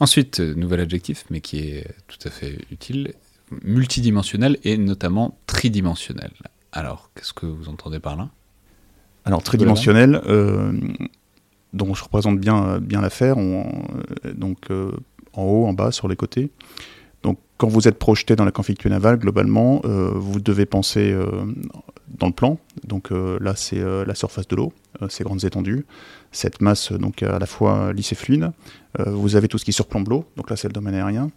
Ensuite, euh, nouvel adjectif, mais qui est tout à fait utile, multidimensionnel et notamment tridimensionnel. Alors, qu'est-ce que vous entendez par là? Alors, tridimensionnel, dont je représente bien, bien l'affaire, donc euh, en haut, en bas, sur les côtés. Donc quand vous êtes projeté dans la conflictuelle navale, globalement, euh, vous devez penser euh, dans le plan. Donc là, c'est la surface de l'eau, ces grandes étendues, cette masse donc à la fois lisse et fluide. vous avez tout ce qui surplombe l'eau, donc là c'est le domaine aérien.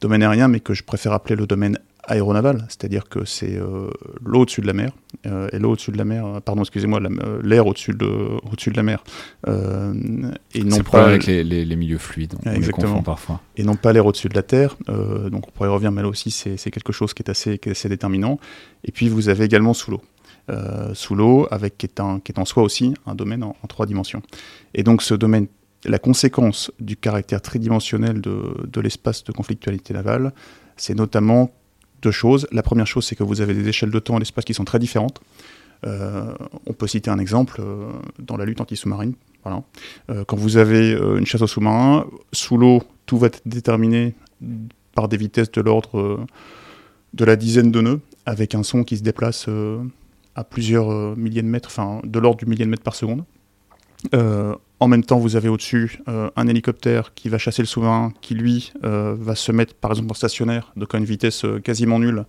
Domaine aérien, mais que je préfère appeler le domaine aéronaval, c'est-à-dire que c'est euh, l'eau au-dessus de la mer, euh, et l'eau au-dessus de la mer, euh, pardon, excusez-moi, l'air au-dessus de, au-dessus de la mer. et non pas avec les, les, milieux fluides, on exactement. parfois. Et non pas l'air au-dessus de la terre, donc on pourrait revenir, mais là aussi c'est, quelque chose qui est, assez, qui est assez déterminant. Et puis vous avez également sous l'eau. sous l'eau, avec qui est, un, qui est en soi aussi un domaine en, en trois dimensions. Et donc ce domaine la conséquence du caractère tridimensionnel de, de l'espace de conflictualité navale, c'est notamment deux choses. La première chose, c'est que vous avez des échelles de temps et d'espace qui sont très différentes. Euh, on peut citer un exemple euh, dans la lutte anti-sous-marine. Euh, quand vous avez une chasse au sous-marin, sous l'eau, tout va être déterminé par des vitesses de l'ordre de la dizaine de nœuds, avec un son qui se déplace à plusieurs milliers de mètres, enfin de l'ordre du millier de mètre par seconde. En même temps, vous avez au-dessus euh, un hélicoptère qui va chasser le sous-marin, qui lui euh, va se mettre par exemple en stationnaire, donc à une vitesse euh, quasiment nulle,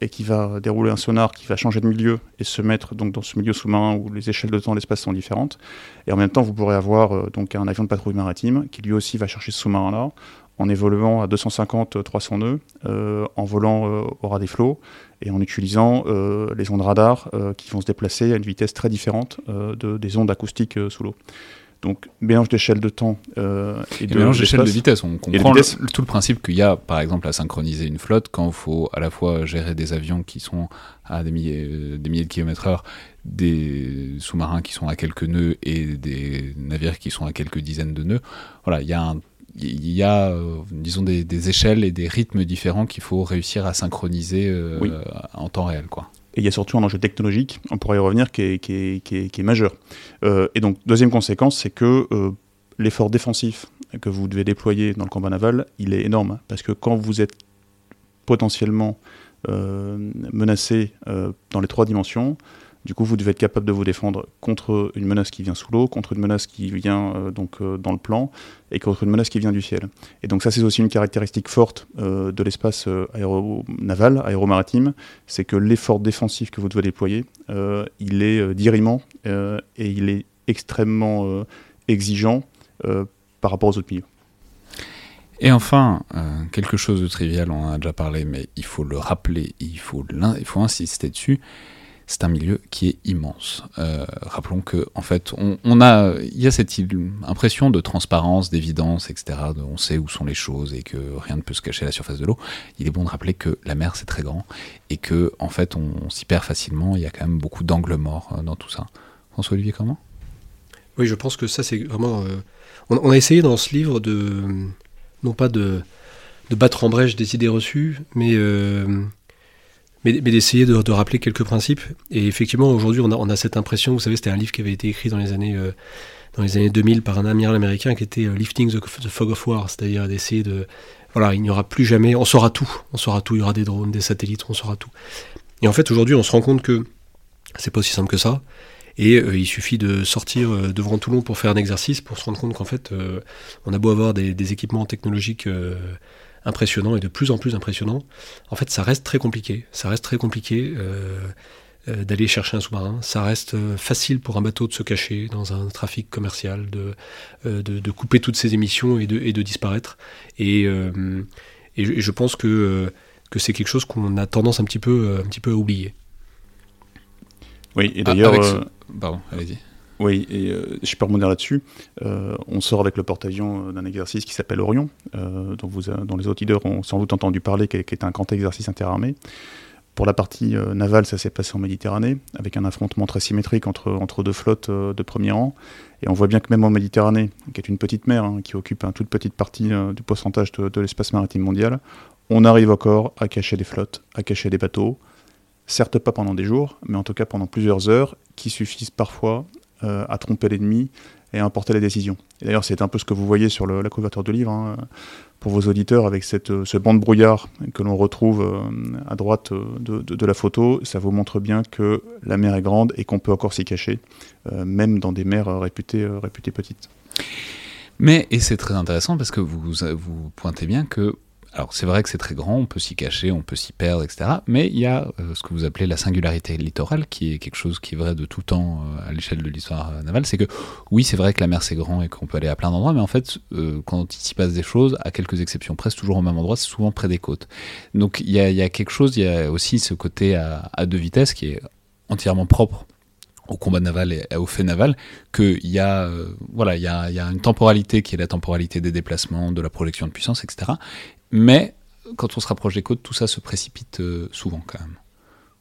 et qui va dérouler un sonar qui va changer de milieu et se mettre donc dans ce milieu sous-marin où les échelles de temps et d'espace sont différentes. Et en même temps, vous pourrez avoir donc un avion de patrouille maritime qui lui aussi va chercher ce sous-marin-là en évoluant à 250-300 nœuds, en volant au ras des flots et en utilisant les ondes radar qui vont se déplacer à une vitesse très différente de, des ondes acoustiques sous l'eau. Donc mélange d'échelle de temps euh, et, de mélange d'échelle de vitesse. On comprend tout le principe qu'il y a, par exemple, à synchroniser une flotte quand il faut à la fois gérer des avions qui sont à des milliers, euh, des milliers de kilomètres heure, des sous-marins qui sont à quelques nœuds et des navires qui sont à quelques dizaines de nœuds. Voilà, il y a il y a, euh, disons, des, échelles et des rythmes différents qu'il faut réussir à synchroniser en temps réel. Quoi. Et il y a surtout un enjeu technologique, on pourrait y revenir, qui est, qui est, qui est, majeur. Euh, et donc, deuxième conséquence, c'est que euh, l'effort défensif que vous devez déployer dans le combat naval, il est énorme. Parce que quand vous êtes potentiellement euh, menacé dans les trois dimensions, du coup, vous devez être capable de vous défendre contre une menace qui vient sous l'eau, contre une menace qui vient euh, donc euh, dans le plan, et contre une menace qui vient du ciel. Et donc ça, c'est aussi une caractéristique forte euh, de l'espace aéronaval, aéromaritime, c'est que l'effort défensif que vous devez déployer, il est diriment et il est extrêmement exigeant par rapport aux autres milieux. Et enfin, quelque chose de trivial, on en a déjà parlé, mais il faut le rappeler, il faut, il faut insister dessus c'est un milieu qui est immense. Euh, rappelons que, en fait, on, a, il y a cette impression de transparence, d'évidence, etc. on sait où sont les choses et que rien ne peut se cacher à la surface de l'eau. Il est bon de rappeler que la mer c'est très grand et que, en fait, on, s'y perd facilement. Il y a quand même beaucoup d'angles morts euh, dans tout ça. François Olivier, comment? Oui, je pense que ça c'est vraiment. Euh, on, a essayé dans ce livre de, non pas de, de battre en brèche des idées reçues, mais mais, d'essayer de, rappeler quelques principes. Et effectivement, aujourd'hui, on a, cette impression, vous savez, c'était un livre qui avait été écrit dans les années, euh, dans les années 2000 par un amiral américain qui était euh, Lifting the, Fog of War, c'est-à-dire d'essayer de... Voilà, il n'y aura plus jamais, on saura tout, on saura tout, il y aura des drones, des satellites, on saura tout. Et en fait, aujourd'hui, on se rend compte que c'est pas aussi simple que ça. Et euh, il suffit de sortir devant Toulon pour faire un exercice pour se rendre compte qu'en fait, on a beau avoir des équipements technologiques impressionnant et de plus en plus impressionnant, en fait, ça reste très compliqué. Ça reste très compliqué euh, euh, d'aller chercher un sous-marin. Ça reste euh, facile pour un bateau de se cacher dans un trafic commercial, de, de, couper toutes ses émissions et de, et de disparaître. Et, et, je pense que, que c'est quelque chose qu'on a tendance un petit peu, un petit peu à oublier. Oui, et d'ailleurs. Pardon, allez-y. Oui, et euh, je peux rebondir là-dessus. Euh, on sort avec le porte-avions euh, d'un exercice qui s'appelle Orion, dont, vous, dont, les autres leaders ont sans doute entendu parler, qui est, un grand exercice interarmé. Pour la partie navale, ça s'est passé en Méditerranée, avec un affrontement très symétrique entre, entre deux flottes de premier rang. Et on voit bien que même en Méditerranée, qui est une petite mer, hein, qui occupe une toute petite partie du pourcentage de l'espace maritime mondial, on arrive encore à cacher des flottes, à cacher des bateaux, certes pas pendant des jours, mais en tout cas pendant plusieurs heures, qui suffisent parfois euh, à tromper l'ennemi et à importer les décisions. D'ailleurs, c'est un peu ce que vous voyez sur la couverture du livre, hein, pour vos auditeurs, avec cette, euh, ce banc de brouillard que l'on retrouve euh, à droite de, la photo. Ça vous montre bien que la mer est grande et qu'on peut encore s'y cacher, même dans des mers réputées, réputées petites. Mais, et c'est très intéressant parce que vous, vous pointez bien que alors c'est vrai que c'est très grand, on peut s'y cacher, on peut s'y perdre, etc. Mais il y a euh, ce que vous appelez la singularité littorale, qui est quelque chose qui est vrai de tout temps euh, à l'échelle de l'histoire euh, navale. C'est que oui, c'est vrai que la mer c'est grand et qu'on peut aller à plein d'endroits, mais en fait, quand il s'y passe des choses, à quelques exceptions presque toujours au même endroit, c'est souvent près des côtes. Donc il y a, quelque chose, il y a aussi ce côté à, deux vitesses qui est entièrement propre au combat naval et au fait naval, qu'il y, voilà, il y, y a une temporalité qui est la temporalité des déplacements, de la projection de puissance, etc. Mais quand on se rapproche des côtes, tout ça se précipite euh, souvent quand même.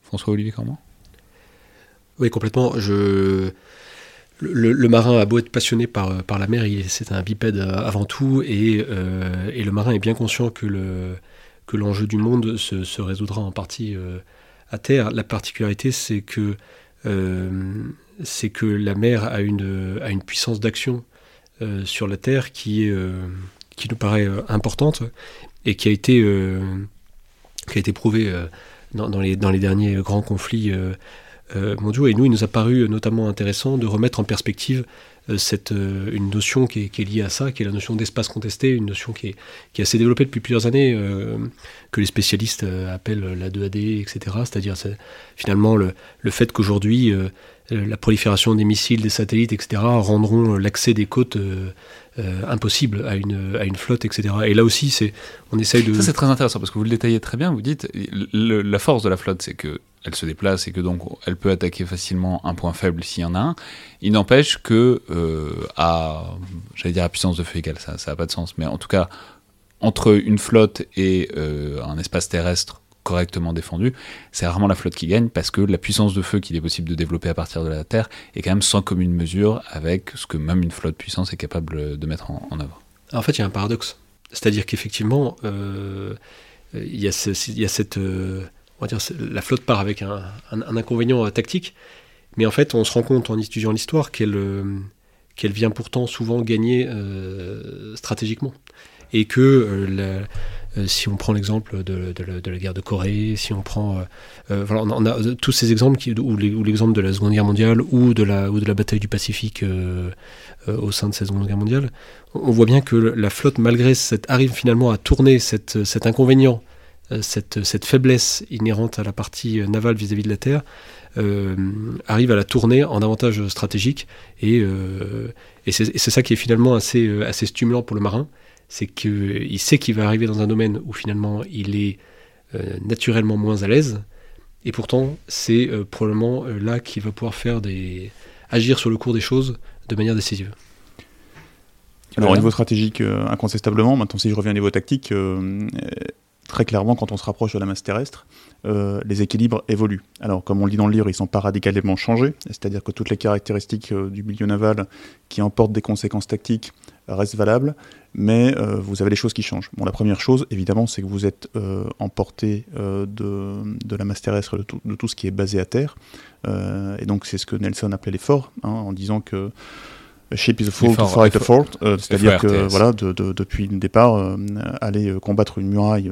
François-Olivier comment? Oui, complètement. Je... Le, marin a beau être passionné par, par la mer, c'est un bipède avant tout, et, euh, et, le marin est bien conscient que, le, que l'enjeu du monde se, se, résoudra en partie euh, à terre. La particularité, c'est que, c'est que la mer a une, a une puissance d'action sur la terre qui est qui nous paraît importante, et qui a été, euh, qui a été prouvé euh, dans, dans, les, dans les derniers grands conflits euh, mondiaux. Et nous, il nous a paru notamment intéressant de remettre en perspective cette, une notion qui est, qui est, liée à ça, qui est la notion d'espace contesté, une notion qui est, qui est assez développée depuis plusieurs années, que les spécialistes appellent la 2AD, etc. C'est-à-dire finalement le, le fait qu'aujourd'hui la prolifération des missiles, des satellites, etc., rendront l'accès des côtes euh, impossible à une, à une flotte, etc. Et là aussi, c'est, on essaye de... Ça, c'est très intéressant, parce que vous le détaillez très bien, vous dites, la force de la flotte, c'est que elle se déplace et que donc elle peut attaquer facilement un point faible s'il y en a un. Il n'empêche que à, j'allais dire à puissance de feu égale, ça n'a pas de sens, mais en tout cas, entre une flotte et un espace terrestre correctement défendu, c'est rarement la flotte qui gagne parce que la puissance de feu qu'il est possible de développer à partir de la Terre est quand même sans commune mesure avec ce que même une flotte puissance est capable de mettre en, œuvre. En fait, il y a un paradoxe. C'est-à-dire qu'effectivement, euh, il, y a cette. Euh, on va dire, la flotte part avec un, inconvénient tactique, mais en fait, on se rend compte en étudiant l'histoire qu'elle euh, vient pourtant souvent gagner stratégiquement. Et que euh, si on prend l'exemple de, la, guerre de Corée, si on prend, euh, euh, voilà, on a tous ces exemples ou l'exemple de la Seconde Guerre mondiale ou de la, bataille du Pacifique au sein de cette Seconde Guerre mondiale, on voit bien que la flotte, malgré cette, arrive finalement à tourner cet inconvénient, cette, faiblesse inhérente à la partie navale vis-à-vis de la Terre, arrive à la tourner en avantage stratégique et, c'est ça qui est finalement assez stimulant pour le marin, c'est qu'il sait qu'il va arriver dans un domaine où finalement il est euh, naturellement moins à l'aise, et pourtant c'est euh, probablement euh, là qu'il va pouvoir faire des agir sur le cours des choses de manière décisive. Alors au niveau stratégique, incontestablement, maintenant si je reviens au niveau tactique, très clairement, quand on se rapproche de la masse terrestre, les équilibres évoluent. Alors, comme on le dit dans le livre, ils sont pas radicalement changés, c'est-à-dire que toutes les caractéristiques du milieu naval qui emportent des conséquences tactiques restent valables, mais euh, vous avez des choses qui changent. Bon, la première chose, évidemment, c'est que vous êtes euh, emporté euh, de, la masse terrestre, de tout, ce qui est basé à terre. et donc, c'est ce que Nelson appelait l'effort, hein, en disant que a ship is a fool to fight a fort, c'est-à-dire que voilà, depuis le départ, aller combattre une muraille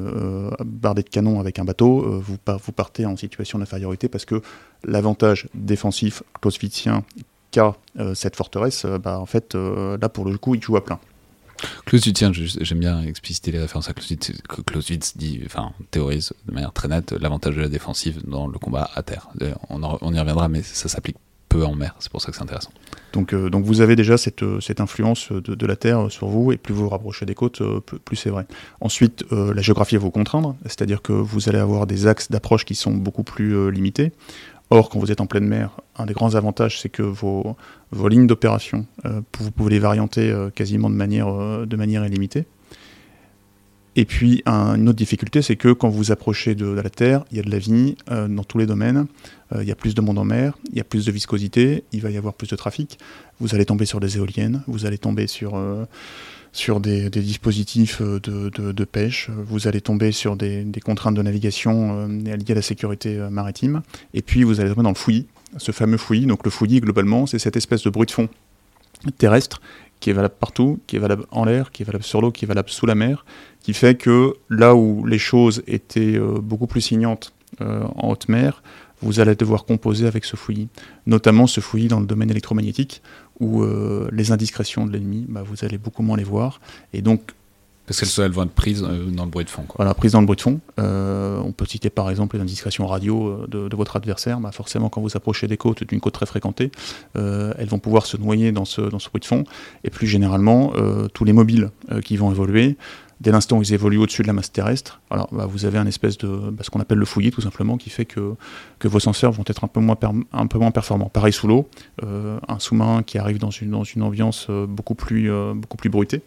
bardée de canons avec un bateau, vous, vous partez en situation d'infériorité parce que l'avantage défensif clausewitzien qu'a cette forteresse, bah, en fait, là pour le coup, il joue à plein. Clausewitz, tiens, j'aime bien expliciter les références à Clausewitz. Clausewitz dit, enfin, théorise de manière très nette l'avantage de la défensive dans le combat à terre. On, on y reviendra, mais ça s'applique peu en mer, c'est pour ça que c'est intéressant. Donc, euh, donc vous avez déjà cette, euh, cette influence de, de, la Terre sur vous, et plus vous vous rapprochez des côtes, euh, plus c'est vrai. Ensuite, la géographie va vous contraindre, c'est-à-dire que vous allez avoir des axes d'approche qui sont beaucoup plus limités. Or, quand vous êtes en pleine mer, un des grands avantages, c'est que vos, vos lignes d'opération, euh, vous pouvez les varianter euh, quasiment de manière, euh, de manière illimitée. Et puis, une autre difficulté, c'est que quand vous approchez de, la Terre, il y a de la vie dans tous les domaines, il y a plus de monde en mer, il y a plus de viscosité, il va y avoir plus de trafic, vous allez tomber sur des éoliennes, vous allez tomber sur sur des, dispositifs euh, de, pêche, vous allez tomber sur des, contraintes de navigation euh, liées à la sécurité euh, maritime, et puis vous allez tomber dans le fouillis, ce fameux fouillis. Donc le fouillis, globalement, c'est cette espèce de bruit de fond terrestre qui est valable partout, qui est valable en l'air, qui est valable sur l'eau, qui est valable sous la mer, qui fait que là où les choses étaient beaucoup plus signantes en haute mer, vous allez devoir composer avec ce fouillis, notamment ce fouillis dans le domaine électromagnétique, où euh, les indiscrétions de l'ennemi, bah, vous allez beaucoup moins les voir. Et donc, parce qu'elles vont être prises euh, dans le bruit de fond. Quoi. Voilà, prises dans le bruit de fond. Euh, on peut citer par exemple les indiscrétions radio de, votre adversaire. Bah, forcément, quand vous approchez des côtes, d'une côte très fréquentée, elles vont pouvoir se noyer dans ce, dans ce bruit de fond. Et plus généralement, tous les mobiles qui vont évoluer, dès l'instant où ils évoluent au-dessus de la masse terrestre, alors bah, vous avez un espèce de bah, ce qu'on appelle le fouillis tout simplement, qui fait que, vos senseurs vont être un peu moins, performants. Pareil sous l'eau, euh, un sous-marin qui arrive dans une, ambiance euh, beaucoup plus, euh, beaucoup plus bruitée,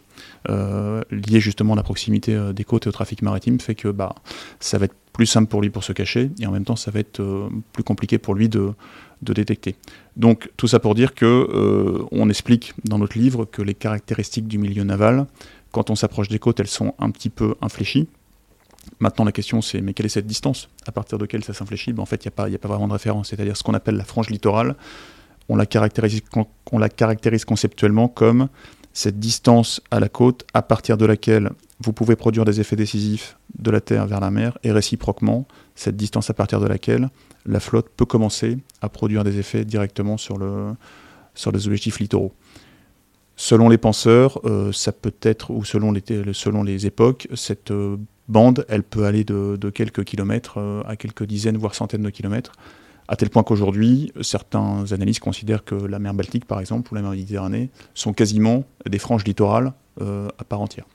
liée justement à la proximité des côtes et au trafic maritime, fait que bah, ça va être plus simple pour lui pour se cacher, et en même temps ça va être plus compliqué pour lui de, détecter. Donc tout ça pour dire que on explique dans notre livre que les caractéristiques du milieu naval quand on s'approche des côtes, elles sont un petit peu infléchies. Maintenant, la question c'est, mais quelle est cette distance? À partir de quelle ça s'infléchit? Ben, En fait, il n'y a, pas vraiment de référence. C'est-à-dire ce qu'on appelle la frange littorale, on la caractérise conceptuellement comme cette distance à la côte à partir de laquelle vous pouvez produire des effets décisifs de la terre vers la mer, et réciproquement, cette distance à partir de laquelle la flotte peut commencer à produire des effets directement sur, le, sur les objectifs littoraux. Selon les penseurs, euh, ça peut être, ou selon les, selon les époques, cette euh, bande, elle peut aller de, quelques kilomètres euh, à quelques dizaines, voire centaines de kilomètres, à tel point qu'aujourd'hui, certains analystes considèrent que la mer Baltique, par exemple, ou la mer Méditerranée, sont quasiment des franges littorales à part entière.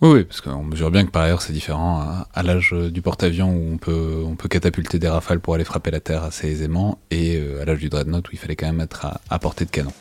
Oui, oui, parce qu'on mesure bien que par ailleurs c'est différent à, l'âge du porte-avions où on peut, on peut catapulter des rafales pour aller frapper la Terre assez aisément, et à l'âge du dreadnought où il fallait quand même être à portée de canon.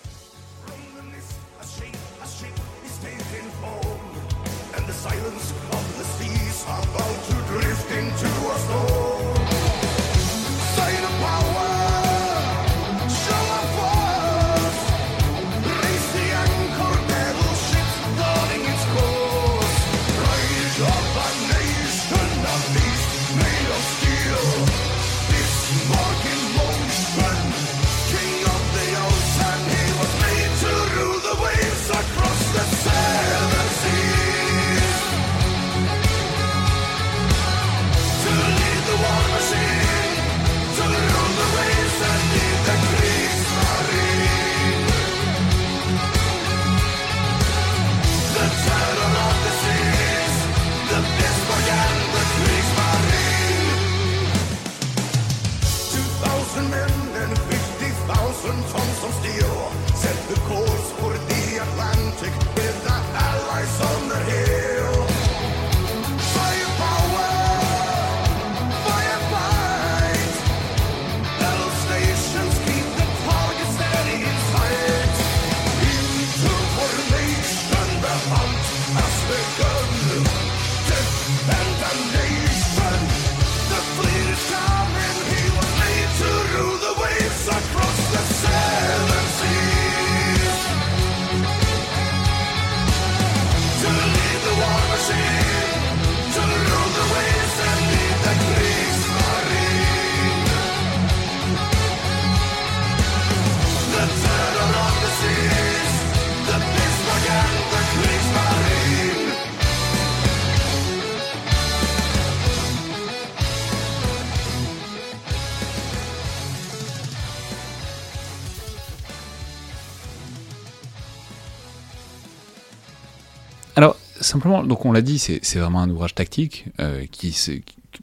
Simplement, donc on l'a dit, c'est vraiment un ouvrage tactique euh,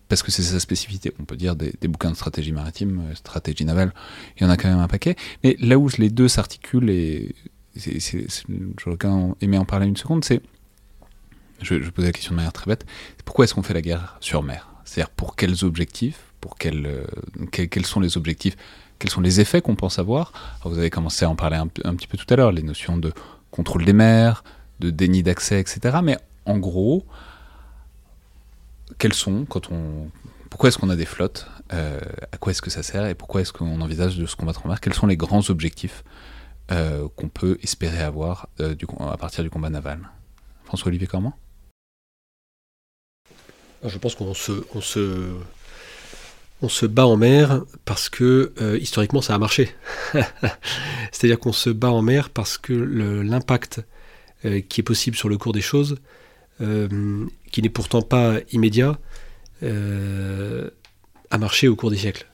parce que c'est sa spécificité. On peut dire des, bouquins de stratégie maritime, euh, stratégie navale, il y en a quand même un paquet. Mais là où les deux s'articulent et j'aurais quand aimé en parler une seconde, c'est je, je la question de manière très bête. Pourquoi est-ce qu'on fait la guerre sur mer? C'est-à-dire pour quels objectifs? Pour quels, euh, quels, sont les objectifs? Quels sont les effets qu'on pense avoir? Vous avez commencé à en parler un petit peu tout à l'heure, les notions de contrôle des mers, de déni d'accès, etc. Mais en gros, quels sont, quand on, pourquoi est-ce qu'on a des flottes euh, À quoi est-ce que ça sert Et pourquoi est-ce qu'on envisage de se combattre en mer? Quels sont les grands objectifs euh, qu'on peut espérer avoir euh, à partir du combat naval? François-Olivier Cormand? Je pense qu'on se, on se, on se bat en mer parce que historiquement ça a marché. C'est-à-dire qu'on se bat en mer parce que l'impact euh, qui est possible sur le cours des choses, euh, qui n'est pourtant pas immédiat, euh, a marché au cours des siècles.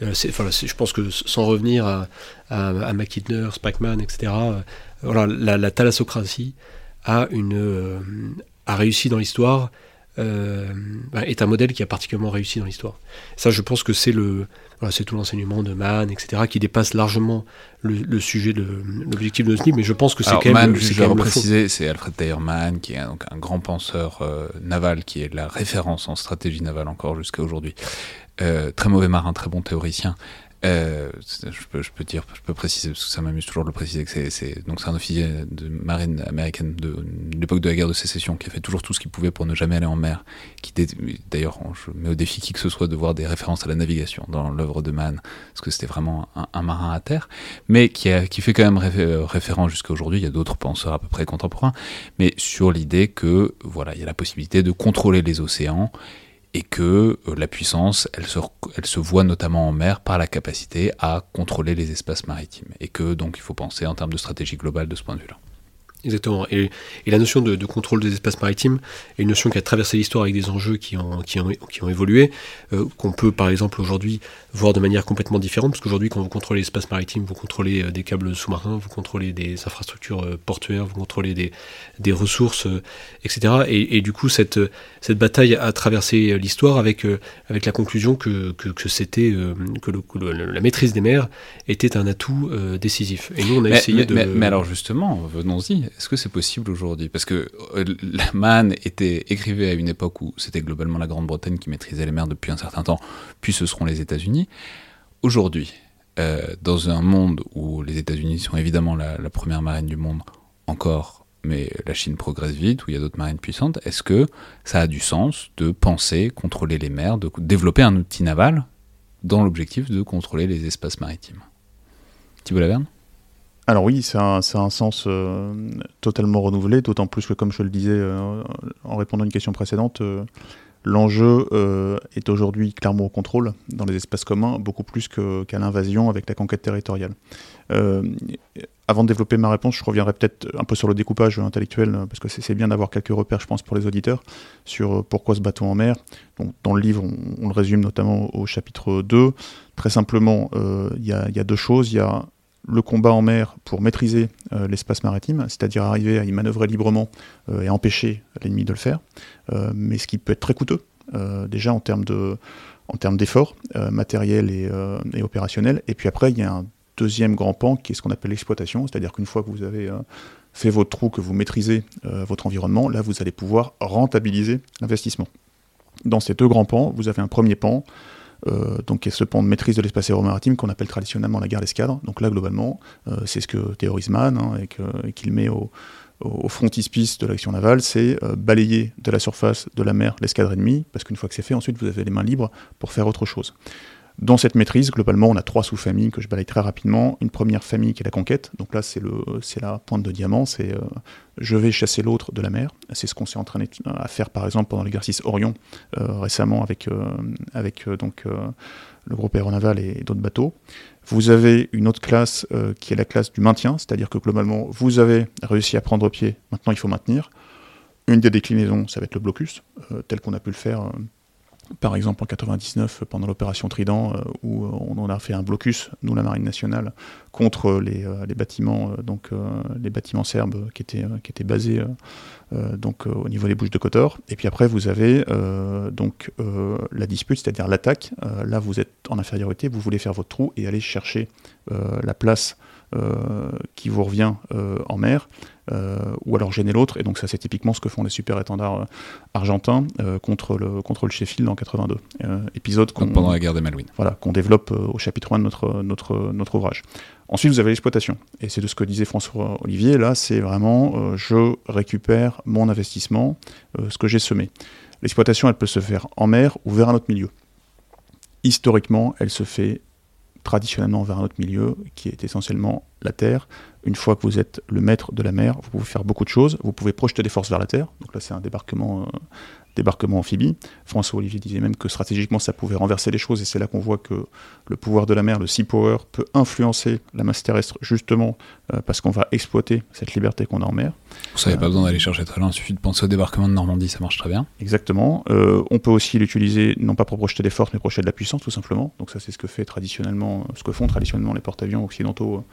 Je pense que sans revenir à, à, à Spackman, etc., voilà, la, la, thalassocratie a, une, a réussi dans l'histoire euh, bah, est un modèle qui a particulièrement réussi dans l'histoire. Ça, je pense que c'est le, voilà, c'est tout l'enseignement de Mann, etc., qui dépasse largement le, sujet de l'objectif de ce livre, mais je pense que c'est quand même. je vais préciser, c'est Alfred Thayer Mann, qui est donc un grand penseur euh, naval, qui est la référence en stratégie navale encore jusqu'à aujourd'hui. Euh, très mauvais marin, très bon théoricien, euh, je, peux, dire, je peux préciser, parce que ça m'amuse toujours de le préciser, que c'est donc c'est un officier de marine américaine de, l'époque de la guerre de sécession qui a fait toujours tout ce qu'il pouvait pour ne jamais aller en mer. Qui d'ailleurs, je mets au défi qui que ce soit de voir des références à la navigation dans l'œuvre de Mann, parce que c'était vraiment un, marin à terre, mais qui, fait quand même euh, référent jusqu'à aujourd'hui. Il y a d'autres penseurs à peu près contemporains, mais sur l'idée que voilà, il y a la possibilité de contrôler les océans et que euh, la puissance, elle se, elle se voit notamment en mer par la capacité à contrôler les espaces maritimes, et que donc il faut penser en termes de stratégie globale de ce point de vue-là. Exactement. Et, la notion de, contrôle des espaces maritimes est une notion qui a traversé l'histoire avec des enjeux qui ont, qui ont, qui ont évolué, euh, qu'on peut par exemple aujourd'hui voir de manière complètement différente, parce qu'aujourd'hui quand vous contrôlez l'espace maritime, vous contrôlez euh, des câbles sous-marins, vous contrôlez des infrastructures euh, portuaires, vous contrôlez des, des ressources, etc. Et, du coup, cette, cette bataille a traversé l'histoire avec, avec la conclusion que, que, c'était que, le, la maîtrise des mers était un atout décisif. Et nous, on a essayé de... Mais, mais alors justement, venons-y Est-ce que c'est possible aujourd'hui? Parce que euh, la Man était écrivait à une époque où c'était globalement la Grande-Bretagne qui maîtrisait les mers depuis un certain temps, puis ce seront les États-Unis. Aujourd'hui, euh, dans un monde où les États-Unis sont évidemment la, la, première marine du monde encore, mais la Chine progresse vite, où il y a d'autres marines puissantes, est-ce que ça a du sens de penser contrôler les mers, de développer un outil naval dans l'objectif de contrôler les espaces maritimes? Thibault Laverne? Alors oui, c'est un, un, sens euh, totalement renouvelé, d'autant plus que, comme je le disais euh, en répondant à une question précédente, euh, l'enjeu est aujourd'hui clairement au contrôle dans les espaces communs, beaucoup plus qu'à l'invasion avec la conquête territoriale. Avant de développer ma réponse, je reviendrai peut-être un peu sur le découpage intellectuel, parce que c'est bien d'avoir quelques repères, je pense, pour les auditeurs, sur pourquoi se bateau en mer. Dans le livre, on, on, le résume notamment au chapitre 2. Très simplement, il y, y, a deux choses. Il y a le combat en mer pour maîtriser euh, l'espace maritime, c'est-à-dire arriver à y manœuvrer librement euh, et empêcher l'ennemi de le faire, euh, mais ce qui peut être très coûteux, déjà en termes de en termes d'efforts matériels et, et, opérationnels. Et puis après, il y a un deuxième grand pan qui est ce qu'on appelle l'exploitation, c'est-à-dire qu'une fois que vous avez fait votre trou, que vous maîtrisez votre environnement, là, vous allez pouvoir rentabiliser l'investissement. Dans ces deux grands pans, vous avez un premier pan donc qui est ce pan de maîtrise de l'espace aéromaritime qu'on appelle traditionnellement la guerre d'escadre. Donc là, globalement, euh, c'est ce que théorise Mann hein, et qu'il met au, au frontispice de l'action navale, c'est euh, balayer de la surface de la mer l'escadre ennemie, parce qu'une fois que c'est fait, ensuite vous avez les mains libres pour faire autre chose. Dans cette maîtrise, globalement, on a trois sous-familles que je balaye très rapidement. Une première famille qui est la conquête, donc là c'est la pointe de diamant, c'est euh, je vais chasser l'autre de la mer. C'est ce qu'on s'est entraîné à faire par exemple pendant l'exercice Orion euh, récemment avec, euh, avec donc, le groupe aéronaval et d'autres bateaux. Vous avez une autre classe qui est la classe du maintien, c'est-à-dire que globalement vous avez réussi à prendre pied, maintenant il faut maintenir. Une des déclinaisons, ça va être le blocus, tel qu'on a pu le faire par exemple en 99 pendant l'opération Trident euh, où on a fait un blocus nous la marine nationale contre les, euh, bâtiments euh, donc les bâtiments serbes qui étaient qui étaient basés donc au niveau des Bouches de Kotor et puis après vous avez donc la dispute c'est-à-dire l'attaque. Là vous êtes en infériorité vous voulez faire votre trou et aller chercher la place qui vous revient en mer euh, ou alors gêner l'autre. Et donc ça c'est typiquement ce que font les super étendards euh, argentins euh, contre, le, contre le Sheffield en 82. épisode qu'on, pendant la guerre des Malouines. Voilà, qu'on développe au chapitre 1 de notre, notre, notre ouvrage. Ensuite, vous avez l'exploitation. Et c'est de ce que disait François Olivier. Là, c'est vraiment je récupère mon investissement, ce que j'ai semé. L'exploitation, elle peut se faire en mer ou vers un autre milieu. Historiquement, elle se fait traditionnellement vers un autre milieu, qui est essentiellement la Terre. Une fois que vous êtes le maître de la mer, vous pouvez faire beaucoup de choses. Vous pouvez projeter des forces vers la Terre. Donc là, c'est un débarquement, euh, débarquement amphibie. François Olivier disait même que stratégiquement, ça pouvait renverser les choses. Et c'est là qu'on voit que le pouvoir de la mer, le sea power, peut influencer la masse terrestre, justement euh, parce qu'on va exploiter cette liberté qu'on a en mer. Vous n'avez pas besoin d'aller chercher très loin. Il suffit de penser au débarquement de Normandie, ça marche très bien. Exactement. Euh, on peut aussi l'utiliser, non pas pour projeter des forces, mais pour projeter de la puissance, tout simplement. Donc ça, c'est ce que fait traditionnellement, ce que font traditionnellement les porte-avions occidentaux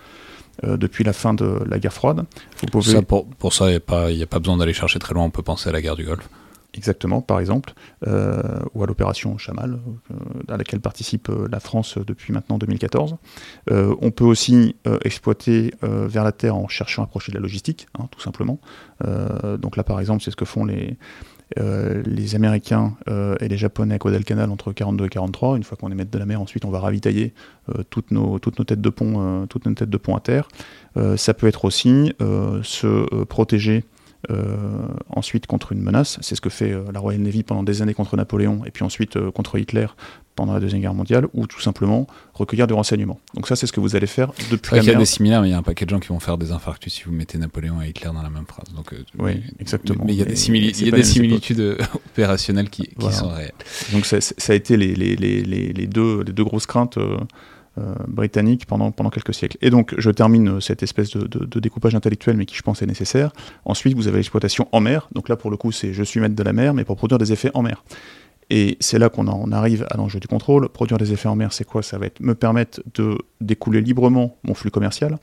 euh, depuis la fin de la guerre froide. Vous pouvez... ça, pour, pour, ça, il n'y a, a, pas besoin d'aller chercher très loin, on peut penser à la guerre du Golfe. Exactement, par exemple, euh, ou à l'opération Chamal, euh, à laquelle participe euh, la France depuis maintenant 2014. Euh, on peut aussi exploiter vers la Terre en cherchant à approcher de la logistique, hein, tout simplement. donc là, par exemple, c'est ce que font les, euh, les Américains euh, et les Japonais à Guadalcanal entre 42 et 43. Une fois qu'on est maître de la mer, ensuite on va ravitailler euh, toutes, nos, toutes nos têtes de pont, toutes nos têtes de pont à terre. ça peut être aussi se protéger ensuite contre une menace. C'est ce que fait la Royal Navy pendant des années contre Napoléon et puis ensuite contre Hitler pendant la Deuxième Guerre mondiale, ou tout simplement recueillir du renseignement. Donc ça, c'est ce que vous allez faire depuis la Il y a des similaires, mais il y a un paquet de gens qui vont faire des infarctus si vous mettez Napoléon et Hitler dans la même phrase. Donc, euh, oui, exactement. Mais il y a des, des similitudes euh, opérationnelles qui, sont réelles. Donc ça, a été les, deux, les deux grosses craintes euh, euh, britanniques pendant, pendant quelques siècles. Et donc, je termine cette espèce de, découpage intellectuel, mais qui je pense est nécessaire. Ensuite, vous avez l'exploitation en mer. Donc là, pour le coup, c'est je suis maître de la mer, mais pour produire des effets en mer. Et c'est là qu'on en arrive à l'enjeu du contrôle. Produire des effets en mer, c'est quoi? Ça va être me permettre de découler librement mon flux commercial.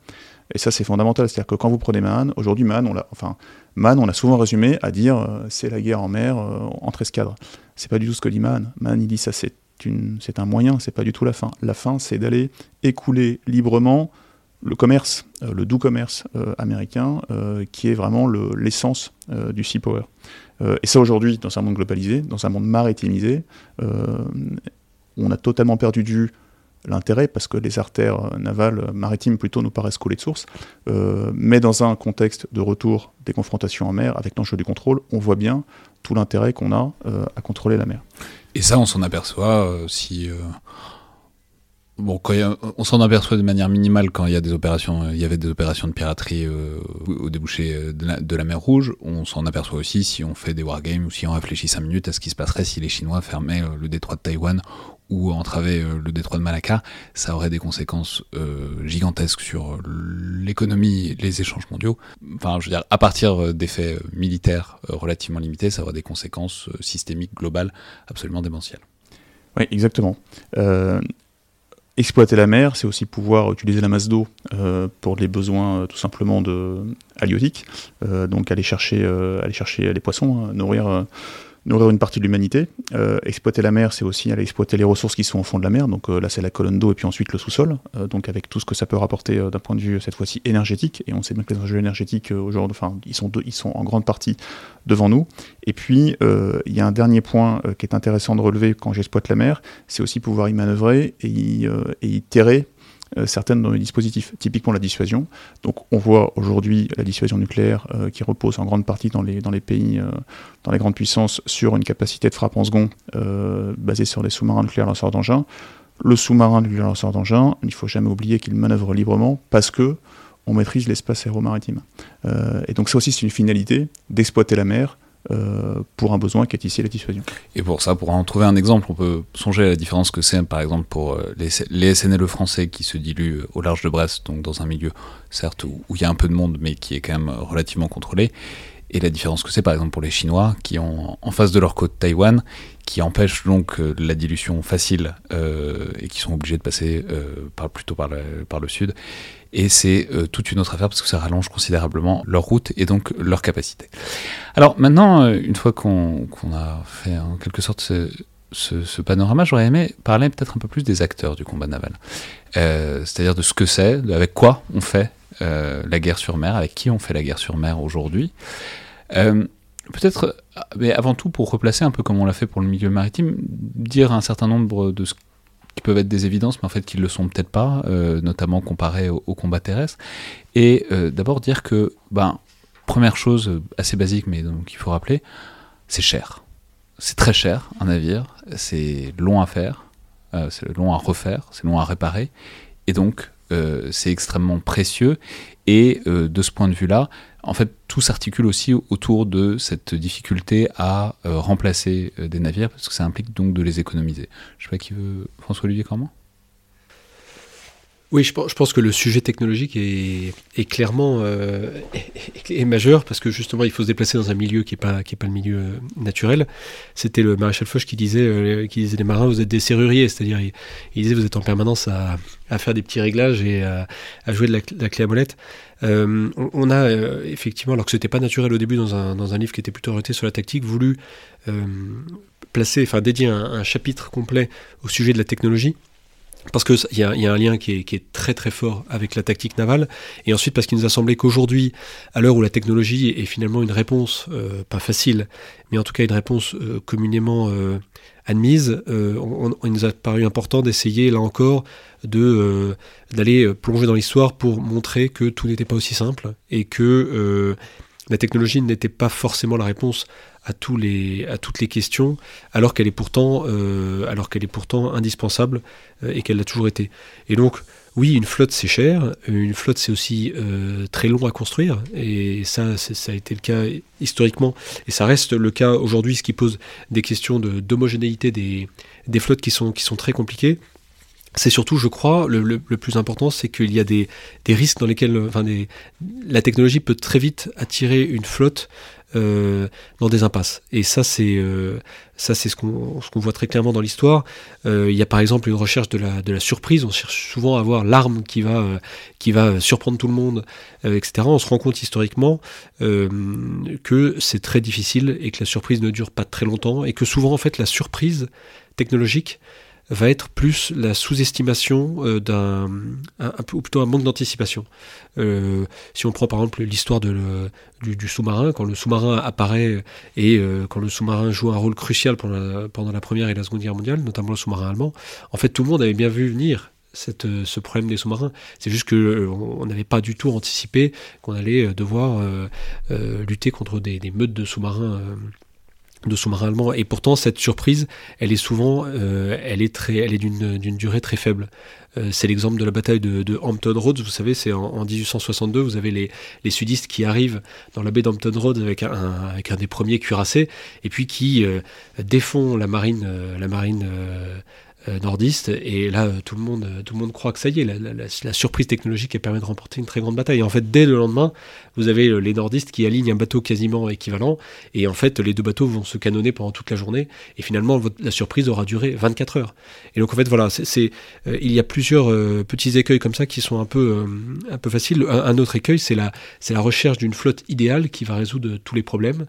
Et ça, c'est fondamental. C'est-à-dire que quand vous prenez Man, aujourd'hui, Man, on l'a, enfin, Man, on a souvent résumé à dire euh, c'est la guerre en mer euh, entre escadres. C'est pas du tout ce que dit Man. Man, il dit ça, c'est, c'est un moyen, c'est pas du tout la fin. La fin, c'est d'aller écouler librement le commerce, le doux commerce américain, qui est vraiment l'essence du Sea Power. et ça aujourd'hui, dans un monde globalisé, dans un monde maritimisé, on a totalement perdu du l'intérêt, parce que les artères navales maritimes plutôt nous paraissent collées de source, euh, mais dans un contexte de retour des confrontations en mer, avec l'enjeu du contrôle, on voit bien tout l'intérêt qu'on a euh, à contrôler la mer. Et ça, on s'en aperçoit euh, si... Bon, on s'en aperçoit de manière minimale quand il y a des opérations, il y avait des opérations de piraterie au débouché de la, mer Rouge. On s'en aperçoit aussi si on fait des wargames ou si on réfléchit 5 minutes à ce qui se passerait si les Chinois fermaient le détroit de Taïwan ou entraver euh, le détroit de Malacca, ça aurait des conséquences euh, gigantesques sur l'économie, les échanges mondiaux. Enfin, je veux dire, à partir euh, d'effets militaires relativement limités, ça aurait des conséquences systémiques globales absolument démentielles. Oui, exactement. exploiter la mer, c'est aussi pouvoir utiliser la masse d'eau pour les besoins tout simplement de halieutiques. donc aller chercher, aller chercher les poissons, hein, nourrir nourrir une partie de l'humanité. Euh, exploiter la mer, c'est aussi aller exploiter les ressources qui sont au fond de la mer. Donc euh, là, c'est la colonne d'eau et puis ensuite le sous-sol. Euh, donc avec tout ce que ça peut rapporter d'un point de vue cette fois-ci énergétique. Et on sait bien que les enjeux énergétiques aujourd'hui, enfin, ils sont, ils sont en grande partie devant nous. Et puis il y a un dernier point qui est intéressant de relever quand j'exploite la mer, c'est aussi pouvoir y manœuvrer et y, et y terrer certaines dans les dispositifs, typiquement la dissuasion. Donc on voit aujourd'hui la dissuasion nucléaire euh, qui repose en grande partie dans les, dans les pays, euh, dans les grandes puissances, sur une capacité de frappe en second basée sur des sous-marins nucléaires lanceurs d'engins. Le sous-marin nucléaire lanceur d'engins, il ne faut jamais oublier qu'il manœuvre librement parce que on maîtrise l'espace aéromaritime. et donc ça aussi c'est une finalité d'exploiter la mer euh, pour un besoin qui est ici la dissuasion. Et pour ça, pour en trouver un exemple, on peut songer à la différence que c'est par exemple pour euh, les, SNLE français qui se diluent au large de Brest, donc dans un milieu certes où, il y a un peu de monde mais qui est quand même relativement contrôlé, et la différence que c'est par exemple pour les Chinois qui ont en face de leur côte Taïwan, qui empêchent donc euh, la dilution facile et qui sont obligés de passer par, plutôt par, le sud et c'est euh, toute une autre affaire parce que ça rallonge considérablement leur route et donc leur capacité. Alors maintenant, euh, une fois qu'on a fait en quelque sorte ce, panorama, j'aurais aimé parler peut-être un peu plus des acteurs du combat naval, euh, c'est-à-dire de ce que c'est, avec quoi on fait la guerre sur mer, avec qui on fait la guerre sur mer aujourd'hui. Peut-être, mais avant tout, pour replacer un peu comme on l'a fait pour le milieu maritime, dire un certain nombre de ce qui peuvent être des évidences, mais en fait qui ne le sont peut-être pas, euh, notamment comparé au, combat terrestre. Et euh, d'abord dire que, ben, première chose assez basique, mais donc il faut rappeler, c'est cher. C'est très cher un navire, c'est long à faire, euh, c'est long à refaire, c'est long à réparer, et donc c'est extrêmement précieux. Et de ce point de vue-là, en fait, tout s'articule aussi autour de cette difficulté à euh, remplacer euh, des navires, parce que ça implique donc de les économiser. Je sais pas qui veut. François-Olivier comment oui, je pense, que le sujet technologique est, clairement euh, est, majeur parce que justement il faut se déplacer dans un milieu qui n'est pas pas le milieu naturel. C'était le maréchal Foch qui disait qui disait les marins vous êtes des serruriers, c'est-à-dire il, disait vous êtes en permanence à, faire des petits réglages et à, jouer de la, clé à molette. Euh, on, a euh, effectivement, alors que c'était pas naturel au début dans un, dans un livre qui était plutôt orienté sur la tactique, voulu euh, placer, enfin dédier un, chapitre complet au sujet de la technologie. Parce qu'il y, y, a un lien qui est, très très fort avec la tactique navale, et ensuite parce qu'il nous a semblé qu'aujourd'hui, à l'heure où la technologie est finalement une réponse, pas facile, mais en tout cas une réponse communément admise, on, il nous a paru important d'essayer là encore de euh, d'aller euh, plonger dans l'histoire pour montrer que tout n'était pas aussi simple et que euh, la technologie n'était pas forcément la réponse à, tous les, à toutes les questions, alors qu'elle est pourtant, alors qu'elle est pourtant indispensable et qu'elle l'a toujours été. Et donc, oui, une flotte c'est cher, une flotte c'est aussi très long à construire, et ça, ça a été le cas historiquement, et ça reste le cas aujourd'hui, ce qui pose des questions d'homogénéité des, des flottes qui sont, qui sont très compliquées. C'est surtout, je crois, le, plus important, c'est qu'il y a des, risques dans lesquels enfin, la technologie peut très vite attirer une flotte euh, dans des impasses. Et ça, c'est euh, ce qu'on voit très clairement dans l'histoire. Euh, il y a par exemple une recherche de la, de la surprise. On cherche souvent à avoir l'arme qui va qui va surprendre tout le monde, etc. On se rend compte historiquement que c'est très difficile et que la surprise ne dure pas très longtemps et que souvent en fait la surprise technologique va être plus la sous-estimation euh, d'un, un, ou plutôt un manque d'anticipation. Euh, si on prend par exemple l'histoire du, sous-marin, quand le sous-marin apparaît et euh, quand le sous-marin joue un rôle crucial pendant la, Première et la Seconde Guerre mondiale, notamment le sous-marin allemand, en fait tout le monde avait bien vu venir ce problème des sous-marins. C'est juste que on n'avait pas du tout anticipé qu'on allait devoir lutter contre des meutes de sous-marins de sous-marins allemands. Et pourtant, cette surprise, elle est souvent, euh, elle est très, elle est d'une durée très faible. Euh, c'est l'exemple de la bataille de, Hampton Roads. Vous savez, c'est en, 1862. Vous avez les, les, sudistes qui arrivent dans la baie d'Hampton Roads avec un, avec un des premiers cuirassés, et puis qui euh, défont la marine, la marine euh, nordiste. Et là, tout le, monde, tout le monde croit que ça y est, la, surprise technologique qui permet de remporter une très grande bataille. Et en fait, dès le lendemain, vous avez euh, les nordistes qui alignent un bateau quasiment équivalent. Et en fait, les deux bateaux vont se canonner pendant toute la journée. Et finalement, la surprise aura duré 24 heures. Et donc, en fait, voilà, c'est, euh, il y a plusieurs petits écueils comme ça qui sont un peu, un peu faciles. Un, autre écueil, c'est la, c'est la recherche d'une flotte idéale qui va résoudre tous les problèmes,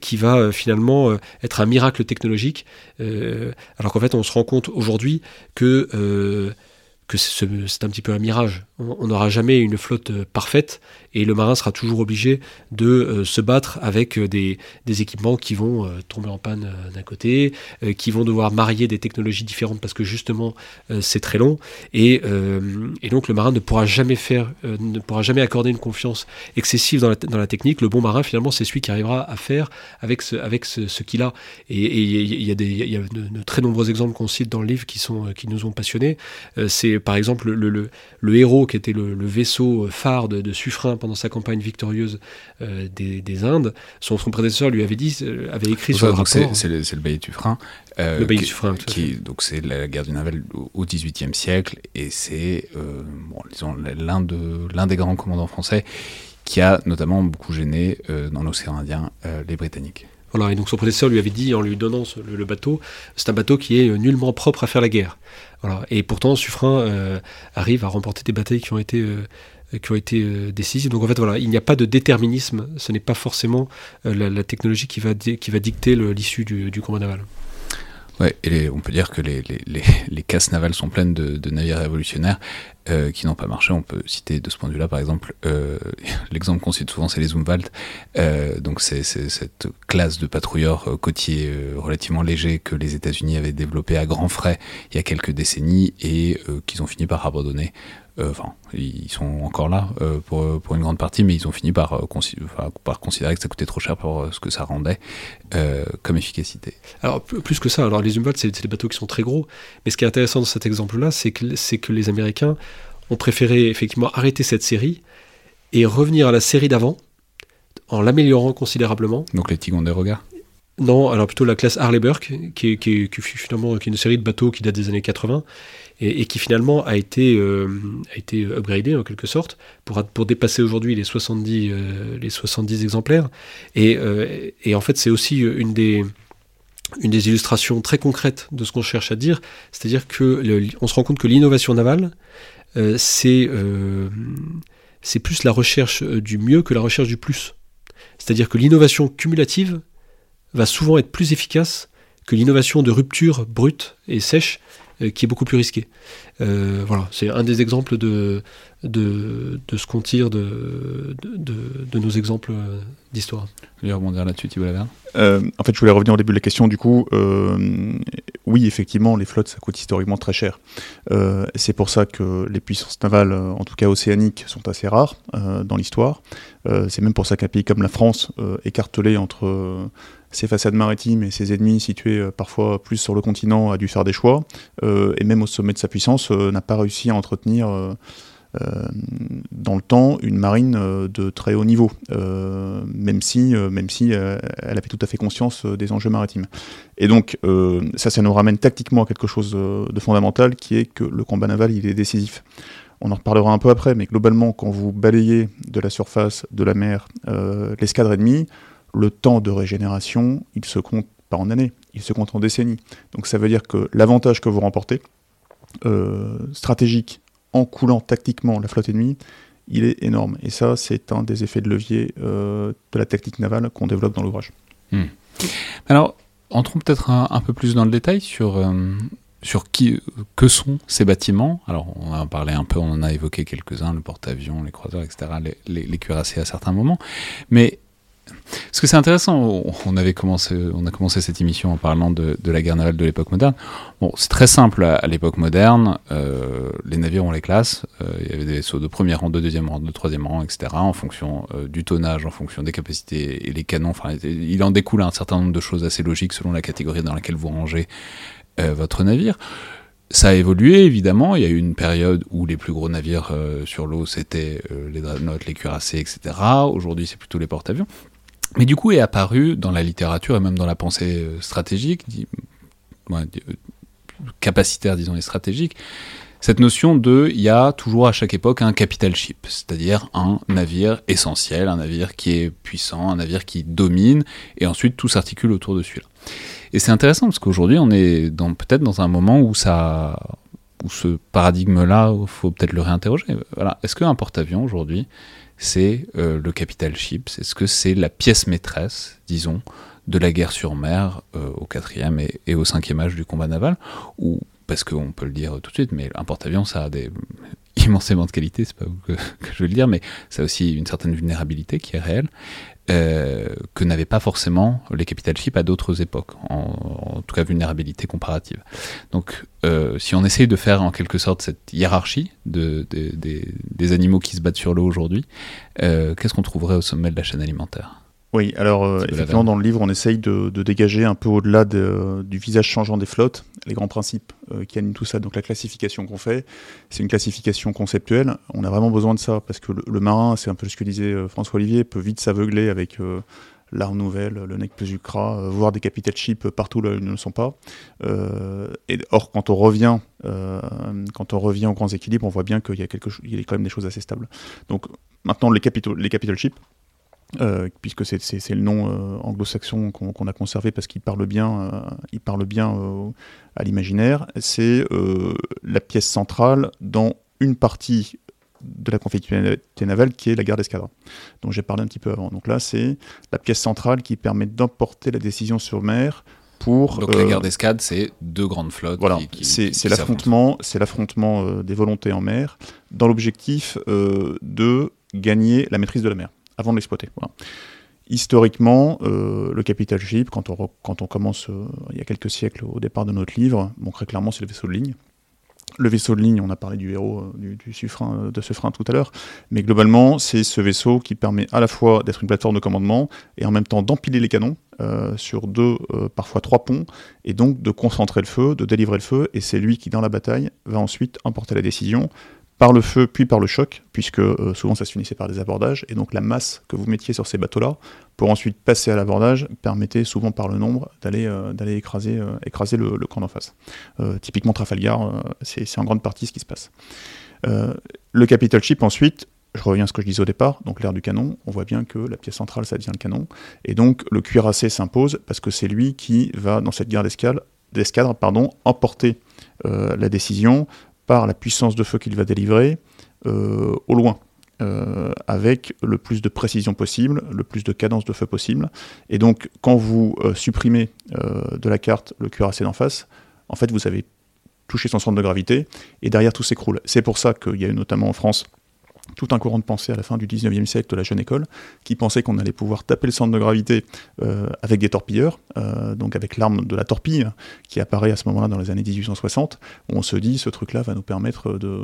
qui va finalement être un miracle technologique. alors qu'en fait, on se rend compte aujourd'hui que, euh, c'est un petit peu un mirage. On n'aura jamais une flotte euh, parfaite et le marin sera toujours obligé de euh, se battre avec euh, des, équipements qui vont euh, tomber en panne d'un côté, qui vont devoir marier des technologies différentes parce que justement c'est très long et, donc le marin ne pourra jamais faire, ne pourra jamais accorder une confiance excessive dans la, dans la technique. Le bon marin finalement c'est celui qui arrivera à faire avec ce, avec ce, qu'il a. Et il y a, des, y a de, très nombreux exemples qu'on cite dans le livre qui, sont, qui nous ont passionnés. c'est par exemple le, le, héros qui était le, vaisseau phare de, de Suffren dans sa campagne victorieuse euh, des, Indes, son, son, prédécesseur lui avait dit, euh, avait écrit sur le rapport. C'est le, le bailli Dufresne. Euh, le bailli Dufresne, qui, Donc c'est la guerre du naval au XVIIIe siècle et c'est bon, l'un de l'un des grands commandants français qui a notamment beaucoup gêné dans l'océan Indien les Britanniques. Voilà, et donc son prédécesseur lui avait dit, en lui donnant le, bateau, c'est un bateau qui est nullement propre à faire la guerre. Voilà. Et pourtant, Suffren arrive à remporter des batailles qui ont été qui ont été euh, décisives. Donc en fait, voilà, il n'y a pas de déterminisme. Ce n'est pas forcément euh, la, technologie qui va, qui va dicter l'issue du, combat naval. Ouais, et on peut dire que les, les, les, les, casses navales sont pleines de navires révolutionnaires euh, qui n'ont pas marché. On peut citer de ce point de vue-là, par exemple, euh, l'exemple qu'on cite souvent, c'est les Zumwalt. Euh, donc c'est cette classe de patrouilleurs euh, côtiers relativement légers que les États-Unis avaient développé à grands frais il y a quelques décennies et qu'ils ont fini par abandonner enfin, ils sont encore là pour, pour, une grande partie, mais ils ont fini par, considérer que ça coûtait trop cher pour ce que ça rendait comme efficacité. Alors, plus que ça, alors les Humboldt, c'est des bateaux qui sont très gros, mais ce qui est intéressant dans cet exemple-là, c'est que, que les Américains ont préféré effectivement arrêter cette série et revenir à la série d'avant en l'améliorant considérablement. Donc les Ticonderoga Non, alors plutôt la classe Harley Burke, qui, qui, qui, finalement qui est une série de bateaux qui date des années 80 et, qui finalement a été, euh, a été upgradé en quelque sorte pour, pour dépasser aujourd'hui les 70, euh, les 70 exemplaires. Et, euh, et en fait, c'est aussi une des, une des illustrations très concrètes de ce qu'on cherche à dire, c'est-à-dire que on se rend compte que l'innovation navale, c'est c'est plus la recherche du mieux que la recherche du plus. C'est-à-dire que l'innovation cumulative va souvent être plus efficace que l'innovation de rupture brute et sèche euh, qui est beaucoup plus risqué. Euh, voilà, c'est un des exemples de, de, de ce qu'on tire de, de, de, nos exemples euh, d'histoire. Vous voulez rebondir là-dessus, Thibault Laverne euh, En fait, je voulais revenir au début de la question. Du coup, euh, oui, effectivement, les flottes, ça coûte historiquement très cher. c'est pour ça que les puissances navales, en tout cas océaniques, sont assez rares dans l'histoire. c'est même pour ça qu'un pays comme la France, écartelé entre ses façades maritimes et ses ennemis situés euh, parfois plus sur le continent a dû faire des choix, euh, et même au sommet de sa puissance euh, n'a pas réussi à entretenir dans le temps une marine de très haut niveau, même si, même si elle avait tout à fait conscience des enjeux maritimes. Et donc ça, ça nous ramène tactiquement à quelque chose de fondamental, qui est que le combat naval, il est décisif. On en reparlera un peu après, mais globalement, quand vous balayez de la surface de la mer l'escadre ennemie, le temps de régénération, il se compte pas en années, il se compte en décennies. Donc ça veut dire que l'avantage que vous remportez, euh, stratégique, en coulant tactiquement la flotte ennemie, il est énorme. Et ça, c'est un des effets de levier euh, de la tactique navale qu'on développe dans l'ouvrage. Hmm. Alors, entrons peut-être un, peu plus dans le détail sur, euh, sur qui, que sont ces bâtiments. Alors, on a parlé un peu, on en a évoqué quelques-uns, le porte-avions, les croiseurs, etc., les, les, cuirassés à certains moments. Mais parce que c'est intéressant, on, avait commencé, on a commencé cette émission en parlant de, la guerre navale de l'époque moderne. Bon, c'est très simple à, l'époque moderne. Euh, les navires ont les classes. Euh, il y avait des vaisseaux de premier rang, de deuxième rang, de troisième rang, etc. En fonction euh, du tonnage, en fonction des capacités et les canons. Enfin, il en découle un certain nombre de choses assez logiques selon la catégorie dans laquelle vous rangez votre navire. Ça a évolué évidemment. Il y a eu une période où les plus gros navires sur l'eau c'était les dreadnoughts, les cuirassés, etc. Aujourd'hui, c'est plutôt les porte-avions. Mais du coup est apparu dans la littérature et même dans la pensée euh, stratégique, euh, capacitaire disons et stratégique, cette notion de il y a toujours à chaque époque un capital ship, c'est-à-dire un navire essentiel, un navire qui est puissant, un navire qui domine, et ensuite tout s'articule autour de celui-là. Et c'est intéressant parce qu'aujourd'hui on est peut-être dans un moment où ça où ce paradigme-là, il faut peut-être le réinterroger. Voilà. Est-ce qu'un porte-avions aujourd'hui, c'est euh, le capital ship Est-ce que c'est la pièce maîtresse, disons, de la guerre sur mer euh, au quatrième et, et, au cinquième âge du combat naval Ou, parce qu'on peut le dire tout de suite, mais un porte-avions, ça a des immensément de qualité, c'est pas vous que, que, je veux le dire, mais ça a aussi une certaine vulnérabilité qui est réelle. Euh, que n'avaient pas forcément les capital ships à d'autres époques, en, tout cas vulnérabilité comparative. Donc euh, si on essaye de faire en quelque sorte cette hiérarchie de, des animaux qui se battent sur l'eau aujourd'hui, euh, qu'est-ce qu'on trouverait au sommet de la chaîne alimentaire? Oui, alors euh, effectivement, dans le livre, on essaye de, dégager un peu au-delà du visage changeant des flottes, les grands principes euh, qui animent tout ça. Donc la classification qu'on fait, c'est une classification conceptuelle. On a vraiment besoin de ça, parce que le, marin, c'est un peu ce que disait euh, François Olivier, peut vite s'aveugler avec l'art nouvelle, le nec plus ultra, voir des capital ships partout là où ils ne le sont pas. et, or, quand on revient, quand on revient aux grands équilibres, on voit bien qu'il y a quelque, il y a quand même des choses assez stables. Donc maintenant, les, les capital ships, euh, puisque c'est le nom euh, anglo-saxon qu'on a conservé parce qu'il parle bien, euh, il parle bien à l'imaginaire, c'est la pièce centrale dans une partie de la conflictualité navale qui est la guerre d'escadre, dont j'ai parlé un petit peu avant. Donc là, c'est la pièce centrale qui permet d'emporter la décision sur mer pour. Donc la guerre d'escadre, c'est deux grandes flottes. Voilà, c'est l'affrontement, c'est l'affrontement des volontés en mer, dans l'objectif de gagner la maîtrise de la mer avant de l'exploiter. Historiquement, euh, le capital ship, quand on, commence euh, il y a quelques siècles au départ de notre livre, bon, très clairement c'est le vaisseau de ligne. Le vaisseau de ligne, on a parlé du héros euh, du, du de ce frein tout à l'heure, mais globalement c'est ce vaisseau qui permet à la fois d'être une plateforme de commandement et en même temps d'empiler les canons sur deux, parfois trois ponts, et donc de concentrer le feu, de délivrer le feu, et c'est lui qui dans la bataille va ensuite emporter la décision par le feu puis par le choc, puisque euh, souvent ça se finissait par des abordages, et donc la masse que vous mettiez sur ces bateaux-là, pour ensuite passer à l'abordage, permettait souvent par le nombre d'aller euh, euh, écraser le, camp d'en face. typiquement Trafalgar, c'est en grande partie ce qui se passe. le capital ship ensuite, je reviens à ce que je disais au départ, donc l'air du canon, on voit bien que la pièce centrale ça devient le canon, et donc le cuirassé s'impose parce que c'est lui qui va dans cette guerre d'escadre emporter la décision, par la puissance de feu qu'il va délivrer euh, au loin. Euh, avec le plus de précision possible, le plus de cadence de feu possible. Et donc, quand vous euh, supprimez de la carte le cuirassé d'en face, en fait, vous avez touché son centre de gravité, et derrière tout s'écroule. C'est pour ça qu'il y a eu notamment en France tout un courant de pensée à la fin du 19e siècle de la jeune école, qui pensait qu'on allait pouvoir taper le centre de gravité euh, avec des torpilleurs, euh, donc avec l'arme de la torpille, qui apparaît à ce moment-là dans les années 1860, où on se dit, ce truc-là va nous permettre de,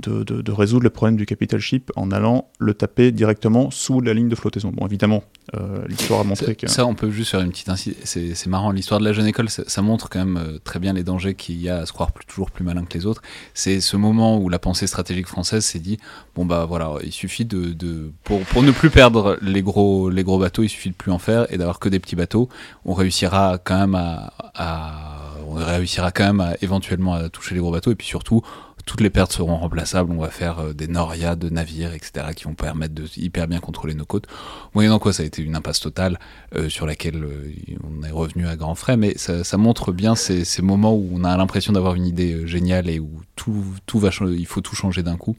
de, de, résoudre le problème du capital ship en allant le taper directement sous la ligne de flottaison. Bon, évidemment, euh, l'histoire a montré que... Ça, on peut juste faire une petite... C'est marrant, l'histoire de la jeune école, ça, montre quand même très bien les dangers qu'il y a à se croire plus, toujours plus malin que les autres. C'est ce moment où la pensée stratégique française s'est dit, bon bah voilà, il suffit de, pour, pour, ne plus perdre les gros, les gros bateaux, il suffit de plus en faire et d'avoir que des petits bateaux. On réussira quand même à, on réussira quand même à, éventuellement à toucher les gros bateaux et puis surtout toutes les pertes seront remplaçables. On va faire euh, des norias de navires, etc., qui vont permettre de hyper bien contrôler nos côtes. Moyennant quoi, ça a été une impasse totale euh, sur laquelle euh, on est revenu à grands frais, mais ça, montre bien ces, ces, moments où on a l'impression d'avoir une idée géniale et où tout, tout va, il faut tout changer d'un coup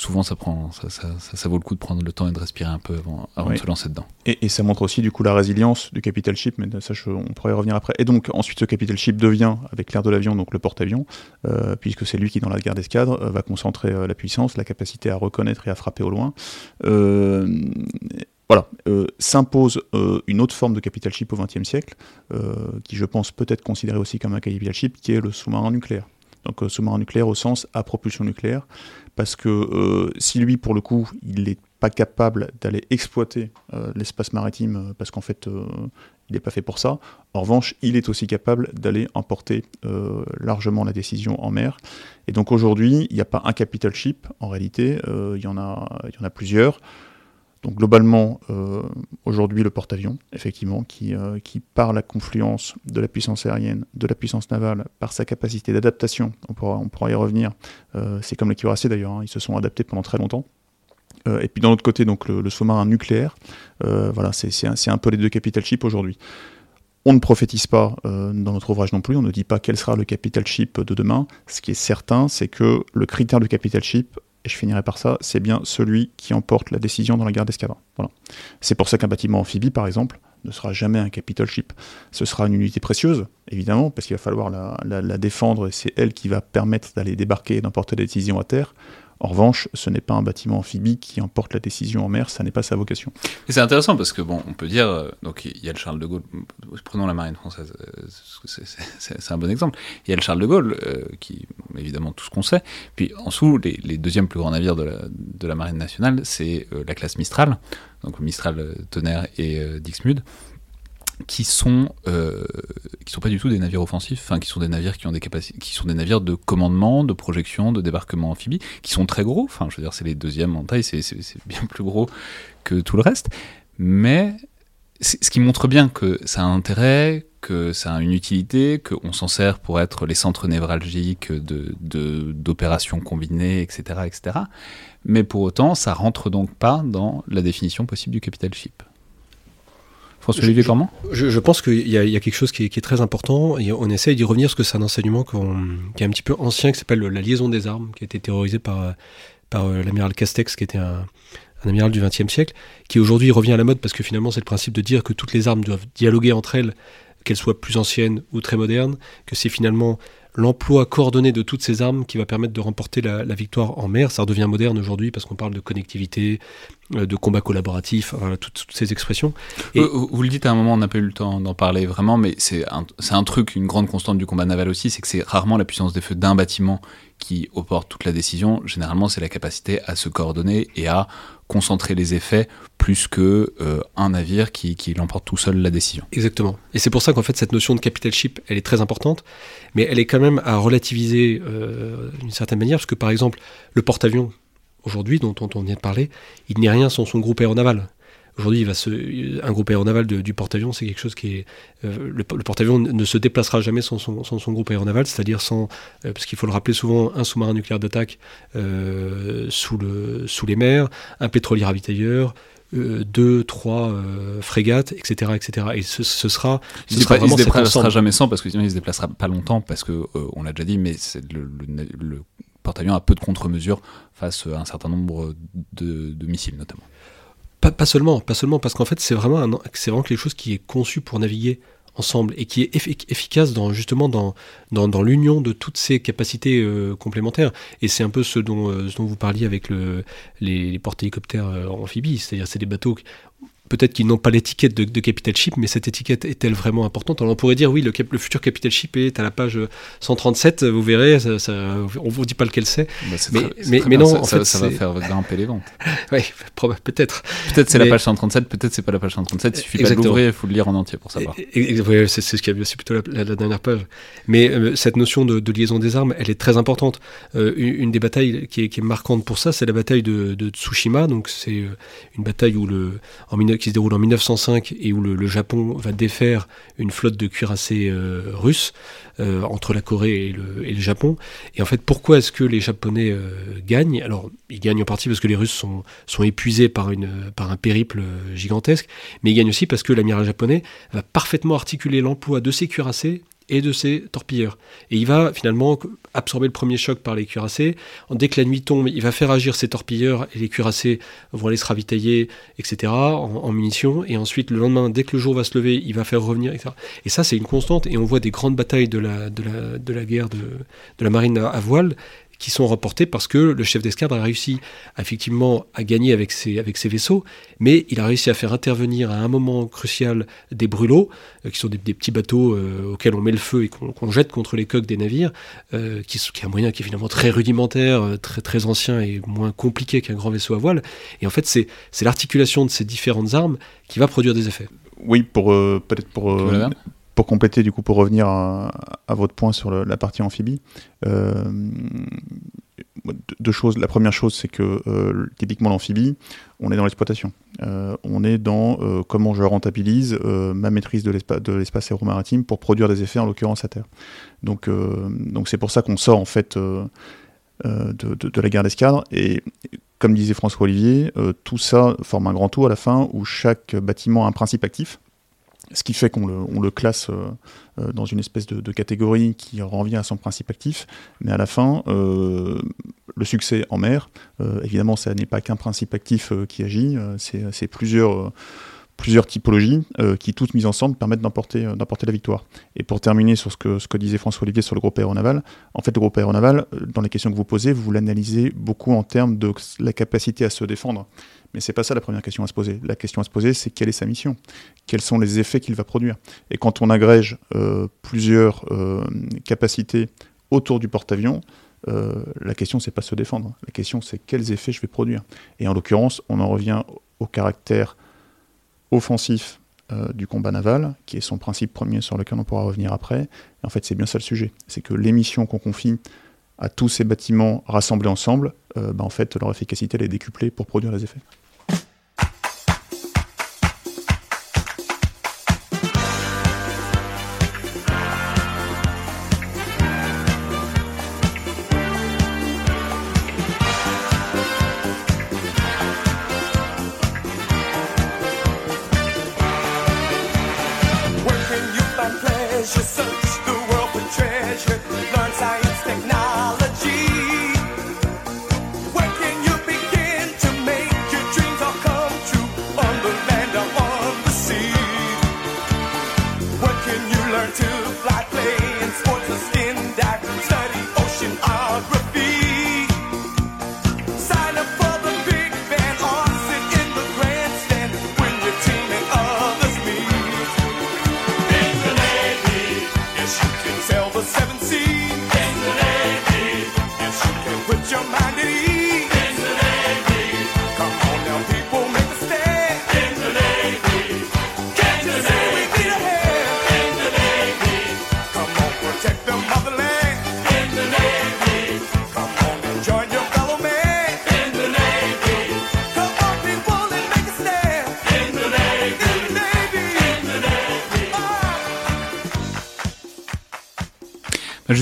souvent ça prend, ça, ça, ça, vaut le coup de prendre le temps et de respirer un peu avant, avant de se lancer dedans. Et, ça montre aussi du coup la résilience du capital ship, mais ça on pourrait y revenir après. Et donc ensuite ce capital ship devient, avec l'air de l'avion, donc le porte-avions, euh, puisque c'est lui qui dans la guerre d'escadre va concentrer la puissance, la capacité à reconnaître et à frapper au loin. voilà, s'impose une autre forme de capital ship au XXe siècle, qui je pense peut être considéré aussi comme un capital ship, qui est le sous-marin nucléaire donc euh, sous-marin nucléaire au sens à propulsion nucléaire, parce que euh, si lui, pour le coup, il n'est pas capable d'aller exploiter euh, l'espace maritime, parce qu'en fait, il n'est pas fait pour ça, en revanche, il est aussi capable d'aller emporter largement la décision en mer. Et donc aujourd'hui, il n'y a pas un capital ship, en réalité, il y, en a, il y en a plusieurs. Donc globalement, euh, aujourd'hui, le porte-avions, effectivement, qui, euh, qui, par la confluence de la puissance aérienne, de la puissance navale, par sa capacité d'adaptation, on pourra, y revenir, euh, c'est comme les cuirassiers d'ailleurs, hein, ils se sont adaptés pendant très longtemps. et puis d'un autre côté, le, sous-marin nucléaire, c'est un, un, peu les deux capital ships aujourd'hui. On ne prophétise pas dans notre ouvrage non plus, on ne dit pas quel sera le capital ship de demain. Ce qui est certain, c'est que le critère du capital ship et je finirai par ça, c'est bien celui qui emporte la décision dans la guerre d'escadron. Voilà. C'est pour ça qu'un bâtiment amphibie, par exemple, ne sera jamais un capital ship. Ce sera une unité précieuse, évidemment, parce qu'il va falloir la, la défendre et c'est elle qui va permettre d'aller débarquer et d'emporter la décision à terre. En revanche, ce n'est pas un bâtiment amphibie qui emporte la décision en mer, ça n'est pas sa vocation. C'est intéressant parce que, bon, on peut dire, euh, donc il y a le Charles de Gaulle, prenons la marine française, euh, c'est un bon exemple. Il y a le Charles de Gaulle, euh, qui, évidemment, tout ce qu'on sait. Puis en dessous, les, deuxièmes plus grands navires de la marine nationale, c'est la classe Mistral, donc Mistral, Tonnerre et Dixmude qui sont euh, qui sont pas du tout des navires offensifs, enfin qui sont des navires qui ont des capacités, qui sont des navires de commandement, de projection, de débarquement amphibie, qui sont très gros. Enfin, je veux dire, c'est les deuxièmes en taille, c'est bien plus gros que tout le reste. Mais ce qui montre bien que ça a un intérêt, que ça a une utilité, qu'on s'en sert pour être les centres névralgiques de d'opérations combinées, etc., etc. Mais pour autant, ça rentre donc pas dans la définition possible du capital ship. François-Olivier comment? je, pense qu'il y, a quelque chose qui est, très important. Et on essaye d'y revenir parce que c'est un enseignement qui est un petit peu ancien qui s'appelle la liaison des armes, qui a été théorisé par, par euh, l'amiral Castex, qui était un, amiral du XXe siècle, qui aujourd'hui revient à la mode parce que finalement c'est le principe de dire que toutes les armes doivent dialoguer entre elles, qu'elles soient plus anciennes ou très modernes, que c'est finalement l'emploi coordonné de toutes ces armes qui va permettre de remporter la, victoire en mer. Ça redevient moderne aujourd'hui parce qu'on parle de connectivité, euh, de combat collaboratif, toutes, ces expressions. Et... Vous, le dites à un moment, on n'a pas eu le temps d'en parler vraiment, mais c'est un, un, truc, une grande constante du combat naval aussi, c'est que c'est rarement la puissance des feux d'un bâtiment qui opporte toute la décision. Généralement, c'est la capacité à se coordonner et à concentrer les effets plus que euh, un navire qui, qui l'emporte tout seul la décision. Exactement. Et c'est pour ça qu'en fait cette notion de capital ship, elle est très importante, mais elle est quand même à relativiser euh, d'une certaine manière, parce que par exemple le porte-avions aujourd'hui dont, dont, on vient de parler, il n'est rien sans son groupe aéronaval. Aujourd'hui, un groupe aéronaval du porte-avions, c'est quelque chose qui est. Euh, le, porte-avions ne se déplacera jamais sans son, groupe aéronaval, c'est-à-dire sans. Euh, parce qu'il faut le rappeler souvent, un sous-marin nucléaire d'attaque euh, sous, le, sous les mers, un pétrolier ravitailleur, deux, trois frégates, etc., etc. Et ce, sera, ce il, sera se déplacera jamais sans parce que sinon il se déplacera pas longtemps parce que on l'a déjà dit, mais le, le, porte-avions a peu de contre-mesures face à un certain nombre de missiles notamment. Pas, seulement, pas seulement, parce qu'en fait, c'est vraiment, vraiment quelque chose qui est conçu pour naviguer ensemble et qui est efficace dans justement dans, dans, l'union de toutes ces capacités euh, complémentaires. Et c'est un peu ce dont, euh, vous parliez avec le, les, porte-hélicoptères euh, amphibies, c'est-à-dire c'est des bateaux peut-être qu'ils n'ont pas l'étiquette de, capital ship, mais cette étiquette est-elle vraiment importante? Alors on pourrait dire oui, le, le, futur capital ship est à la page 137, vous verrez, ça, ça, on vous dit pas lequel c'est. Bah, mais, mais, non, ça, en fait, ça va faire grimper les ventes. oui, peut-être. Peut-être c'est la page 137, peut-être c'est pas la page 137. Il suffit pas de l'ouvrir, il faut le lire en entier pour savoir. c'est ce qui a c'est plutôt la, dernière page. Mais euh, cette notion de, liaison des armes, elle est très importante. Euh, une, des batailles qui est, qui est marquante pour ça, c'est la bataille de, Tsushima. Donc c'est euh, une bataille où le en qui se déroule en 1905 et où le, Japon va défaire une flotte de cuirassés euh, russes euh, entre la Corée et le, Japon. Et en fait, pourquoi est-ce que les Japonais euh, gagnent? Alors, ils gagnent en partie parce que les Russes sont, épuisés par, par un périple gigantesque, mais ils gagnent aussi parce que l'amiral japonais va parfaitement articuler l'emploi de ces cuirassés et de ses torpilleurs. Et il va finalement absorber le premier choc par les cuirassés. Dès que la nuit tombe, il va faire agir ses torpilleurs et les cuirassés vont aller se ravitailler, etc., en, munitions. Et ensuite, le lendemain, dès que le jour va se lever, il va faire revenir, etc. Et ça, c'est une constante. Et on voit des grandes batailles de la, de la, de la guerre de, de la marine à voile qui sont remportés parce que le chef d'escadre a réussi effectivement à gagner avec ses, avec ses vaisseaux, mais il a réussi à faire intervenir à un moment crucial des brûlots, euh, qui sont des, petits bateaux euh, auxquels on met le feu et qu'on jette contre les coques des navires, euh, qui, qui, est un moyen qui est finalement très rudimentaire, très, très ancien et moins compliqué qu'un grand vaisseau à voile. Et en fait, c'est l'articulation de ces différentes armes qui va produire des effets. Oui, pour peut-être pour pour compléter, du coup, pour revenir à, votre point sur la partie amphibie, euh, deux choses. La première chose, c'est que euh, typiquement l'amphibie, on est dans l'exploitation. Euh, on est dans comment je rentabilise ma maîtrise de l'espace aéromaritime pour produire des effets, en l'occurrence à terre. Donc, donc c'est pour ça qu'on sort en fait de, la guerre d'escadre. Et comme disait François Olivier, tout ça forme un grand tout à la fin où chaque bâtiment a un principe actif ce qui fait qu'on le, classe euh, euh, dans une espèce de, catégorie qui revient à son principe actif, mais à la fin, euh, le succès en mer, évidemment, ça n'est pas qu'un principe actif qui agit, c'est plusieurs, typologies qui, toutes mises ensemble, permettent d'emporter la victoire. Et pour terminer sur ce que disait François Olivier sur le groupe aéronaval, en fait, le groupe aéronaval, dans les questions que vous posez, vous l'analysez beaucoup en termes de la capacité à se défendre. Mais c'est pas ça la première question à se poser. La question à se poser, c'est quelle est sa mission? Quels sont les effets qu'il va produire? Et quand on agrège euh, plusieurs euh, capacités autour du porte-avions, euh, la question c'est pas se défendre. La question c'est quels effets je vais produire? Et en l'occurrence, on en revient au caractère offensif du combat naval, qui est son principe premier sur lequel on pourra revenir après. Et en fait, c'est bien ça le sujet. C'est que les missions qu'on confie à tous ces bâtiments rassemblés ensemble, bah, en fait, leur efficacité elle est décuplée pour produire les effets.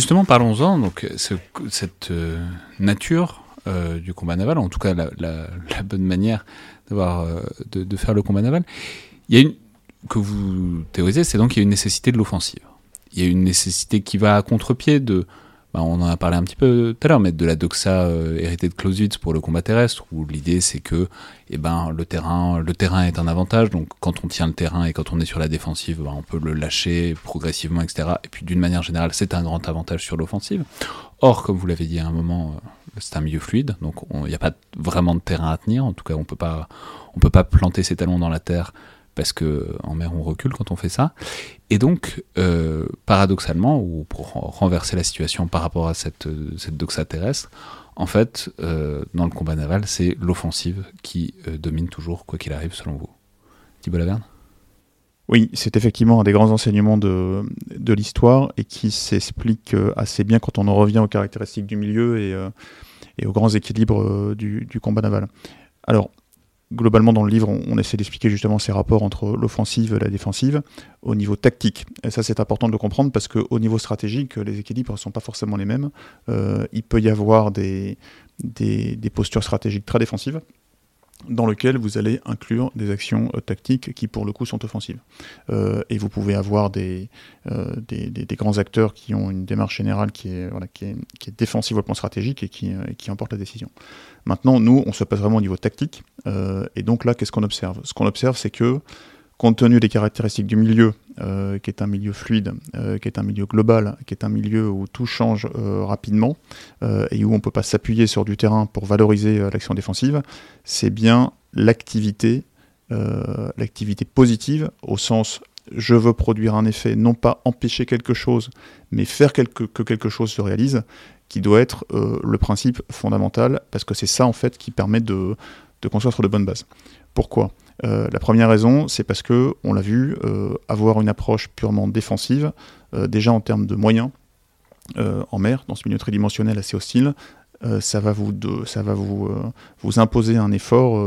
Justement, parlons-en. Donc, cette euh, nature euh, du combat naval, en tout cas la, bonne manière euh, de, faire le combat naval, il y a une que vous théorisez, c'est donc qu'il y a une nécessité de l'offensive. Il y a une nécessité qui va à contre-pied de bah, on en a parlé un petit peu tout à l'heure, mais de la doxa euh, héritée de Clausewitz pour le combat terrestre, où l'idée c'est que eh ben, le, terrain, le terrain est un avantage, donc quand on tient le terrain et quand on est sur la défensive, bah, on peut le lâcher progressivement, etc. Et puis d'une manière générale, c'est un grand avantage sur l'offensive. Or, comme vous l'avez dit à un moment, euh, c'est un milieu fluide, donc il n'y a pas vraiment de terrain à tenir, en tout cas on on peut pas planter ses talons dans la terre parce que en mer on recule quand on fait ça. Et donc, euh, paradoxalement, ou pour renverser la situation par rapport à cette, cette doxa terrestre, en fait, euh, dans le combat naval, c'est l'offensive qui euh, domine toujours, quoi qu'il arrive, selon vous. Thibault Laverne? Oui, c'est effectivement un des grands enseignements de, l'histoire et qui s'explique assez bien quand on en revient aux caractéristiques du milieu et, et aux grands équilibres du, du, combat naval. Alors, globalement dans le livre, on, essaie d'expliquer justement ces rapports entre l'offensive et la défensive au niveau tactique. Et ça, c'est important de le comprendre parce qu'au niveau stratégique, les équilibres ne sont pas forcément les mêmes. Euh, il peut y avoir des, postures stratégiques très défensives dans lequel vous allez inclure des actions euh, tactiques qui pour le coup sont offensives. Euh, et vous pouvez avoir des, grands acteurs qui ont une démarche générale qui est, défensive au plan stratégique et qui, qui emporte la décision. Maintenant, nous, on se passe vraiment au niveau tactique. et donc là, qu'est-ce qu'on observe? Ce qu'on observe, c'est que compte tenu des caractéristiques du milieu, euh, qui est un milieu fluide, euh, qui est un milieu global, qui est un milieu où tout change euh, rapidement et où on ne peut pas s'appuyer sur du terrain pour valoriser l'action défensive, c'est bien l'activité, l'activité positive au sens je veux produire un effet, non pas empêcher quelque chose, mais faire que quelque chose se réalise, qui doit être le principe fondamental, parce que c'est ça en fait qui permet de, de construire sur de bonnes bases. Pourquoi? Euh, la première raison, c'est parce que, on l'a vu, euh, avoir une approche purement défensive, euh, déjà en termes de moyens en mer, dans ce milieu tridimensionnel assez hostile, ça va vous, ça va vous, vous imposer un effort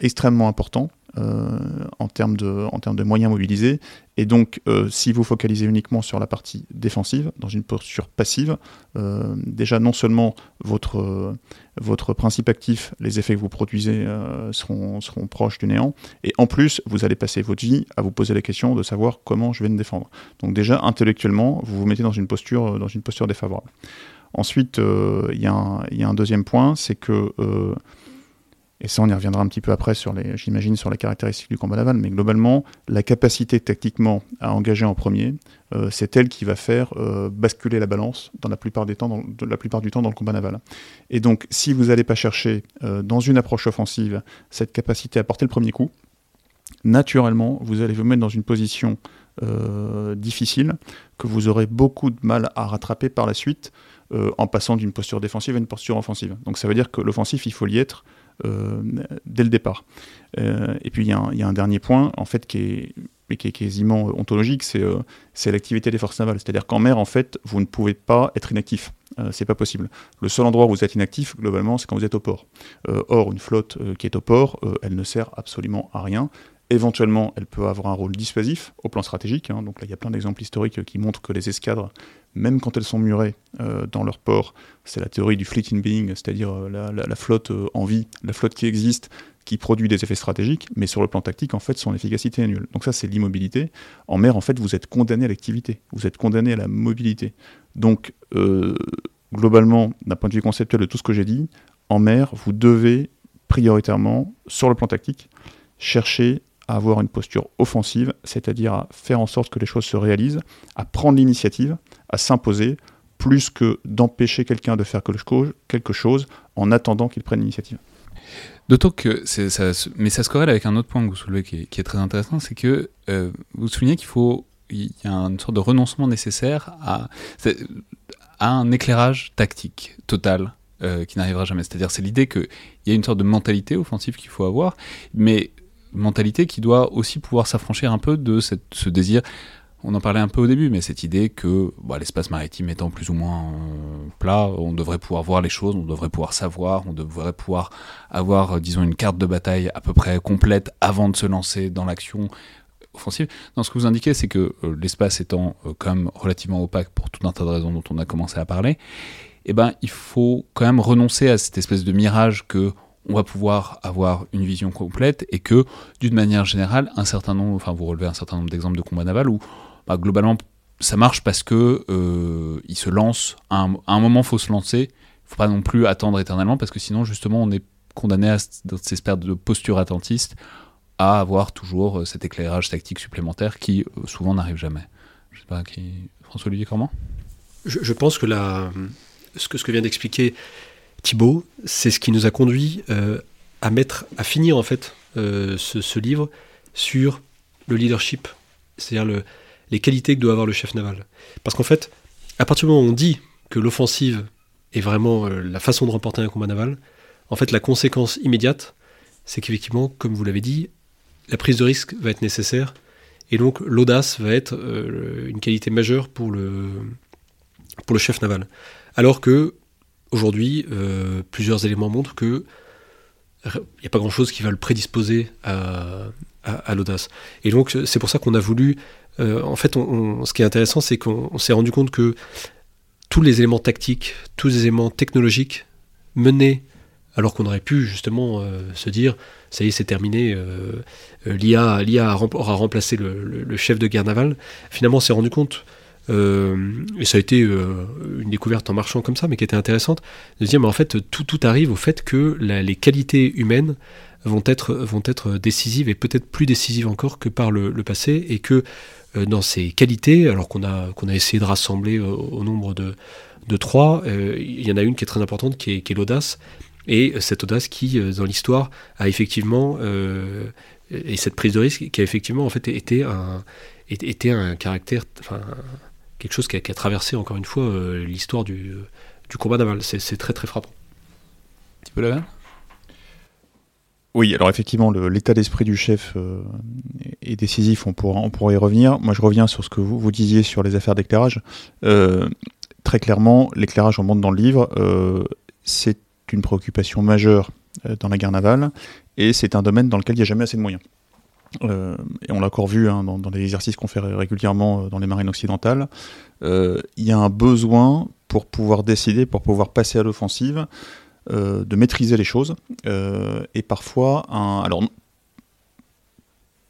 extrêmement important euh, en, termes de, en termes de moyens mobilisés. Et donc, euh, si vous focalisez uniquement sur la partie défensive, dans une posture passive, euh, déjà non seulement votre, votre principe actif, les effets que vous produisez seront, seront proches du néant, et en plus, vous allez passer votre vie à vous poser la question de savoir comment je vais me défendre. Donc déjà, intellectuellement, vous vous mettez dans une posture, dans une posture défavorable. Ensuite, il y, y, a un deuxième point, c'est que et ça on y reviendra un petit peu après sur les, j'imagine, sur la caractéristique du combat naval, mais globalement, la capacité tactiquement à engager en premier, euh, c'est elle qui va faire euh, basculer la balance dans la plupart, des temps, dans, la plupart du temps dans le combat naval. Et donc, si vous n'allez pas chercher euh, dans une approche offensive cette capacité à porter le premier coup, naturellement, vous allez vous mettre dans une position difficile que vous aurez beaucoup de mal à rattraper par la suite en passant d'une posture défensive à une posture offensive. Donc ça veut dire que l'offensif, il faut y être dès le départ. Euh, et puis il y, a un dernier point, en fait, qui est, quasiment ontologique, euh, c'est l'activité des forces navales. C'est-à-dire qu'en mer, en fait, vous ne pouvez pas être inactif. c'est pas possible. Le seul endroit où vous êtes inactif, globalement, c'est quand vous êtes au port. or, une flotte qui est au port, elle ne sert absolument à rien. Éventuellement, elle peut avoir un rôle dissuasif au plan stratégique. Hein. Donc là, il y a plein d'exemples historiques qui montrent que les escadres, même quand elles sont murées euh, dans leur port, c'est la théorie du fleet in being, c'est-à-dire euh, la, flotte euh, en vie, la flotte qui existe, qui produit des effets stratégiques, mais sur le plan tactique, en fait, son efficacité est nulle. Donc ça, c'est l'immobilité. En mer, en fait, vous êtes condamné à l'activité, vous êtes condamné à la mobilité. Donc, globalement, d'un point de vue conceptuel de tout ce que j'ai dit, en mer, vous devez prioritairement, sur le plan tactique, chercher avoir une posture offensive, c'est-à-dire à faire en sorte que les choses se réalisent, à prendre l'initiative, à s'imposer, plus que d'empêcher quelqu'un de faire quelque chose en attendant qu'il prenne l'initiative. D'autant que, ça, mais ça se corrèle avec un autre point que vous soulevez qui est, très intéressant, c'est que euh, vous soulignez qu'il faut, il y a une sorte de renoncement nécessaire à, à un éclairage tactique total euh, qui n'arrivera jamais. C'est-à-dire, c'est l'idée qu'il y a une sorte de mentalité offensive qu'il faut avoir, mais mentalité qui doit aussi pouvoir s'affranchir un peu de ce désir. On en parlait un peu au début, mais cette idée que bah, l'espace maritime étant plus ou moins plat, on devrait pouvoir voir les choses, on devrait pouvoir savoir, on devrait pouvoir avoir, euh, disons, une carte de bataille à peu près complète avant de se lancer dans l'action offensive. Non, ce que vous indiquez, c'est que euh, l'espace étant euh, même relativement opaque pour tout un tas de raisons dont on a commencé à parler, eh ben, il faut quand même renoncer à cette espèce de mirage que on va pouvoir avoir une vision complète et que, d'une manière générale, un certain nombre, enfin vous relevez un certain nombre d'exemples de combats navals où bah, globalement ça marche parce que euh, se lance, à un, moment il faut se lancer, il faut pas non plus attendre éternellement parce que sinon justement on est condamné à dans ces espèces de posture attentiste à avoir toujours euh, cet éclairage tactique supplémentaire qui euh, souvent n'arrive jamais. Je sais pas qui François-Olivier comment je, pense que ce que vient d'expliquer Thibaut, c'est ce qui nous a conduit euh, à mettre, à finir en fait euh, ce, livre sur le leadership, c'est-à-dire les qualités que doit avoir le chef naval. Parce qu'en fait, à partir du moment où on dit que l'offensive est vraiment euh, la façon de remporter un combat naval, en fait, la conséquence immédiate, c'est qu'effectivement, comme vous l'avez dit, la prise de risque va être nécessaire, et donc l'audace va être une qualité majeure pour le, pour le chef naval. Alors que aujourd'hui, euh, plusieurs éléments montrent que il n'y a pas grand-chose qui va le prédisposer à, l'audace. Et donc, c'est pour ça qu'on a voulu. Euh, en fait, ce qui est intéressant, c'est qu'on s'est rendu compte que tous les éléments tactiques, tous les éléments technologiques menés alors qu'on aurait pu justement se dire, ça y est, c'est terminé, l'IA, aura remplacé le, chef de guerre navale. Finalement, on s'est rendu compte et ça a été une découverte en marchant comme ça, mais qui était intéressante, de dire, mais en fait, tout, tout arrive au fait que les qualités humaines vont être, vont être décisives et peut-être plus décisives encore que par le, passé, et que euh, dans ces qualités, alors qu'on a, qu'on a essayé de rassembler au, nombre de, de trois, euh, il y en a une qui est très importante, qui est, l'audace, et cette audace qui, euh, dans l'histoire, a effectivement, et cette prise de risque, qui a effectivement en fait été un, été un caractère, quelque chose qui a, qui a traversé encore une fois l'histoire du, du combat naval. C'est très très frappant. Tu peux la oui, alors effectivement, l'état d'esprit du chef euh, est décisif, on pourra, on pourra y revenir. Moi, je reviens sur ce que vous, vous disiez sur les affaires d'éclairage. Euh, très clairement, l'éclairage, on monte dans le livre, euh, c'est une préoccupation majeure dans la guerre navale, et c'est un domaine dans lequel il n'y a jamais assez de moyens. Et on l'a encore vu hein, dans, dans, les exercices qu'on fait régulièrement dans les marines occidentales, il y a un besoin pour pouvoir décider, pour pouvoir passer à l'offensive, euh, de maîtriser les choses. Euh, et parfois, alors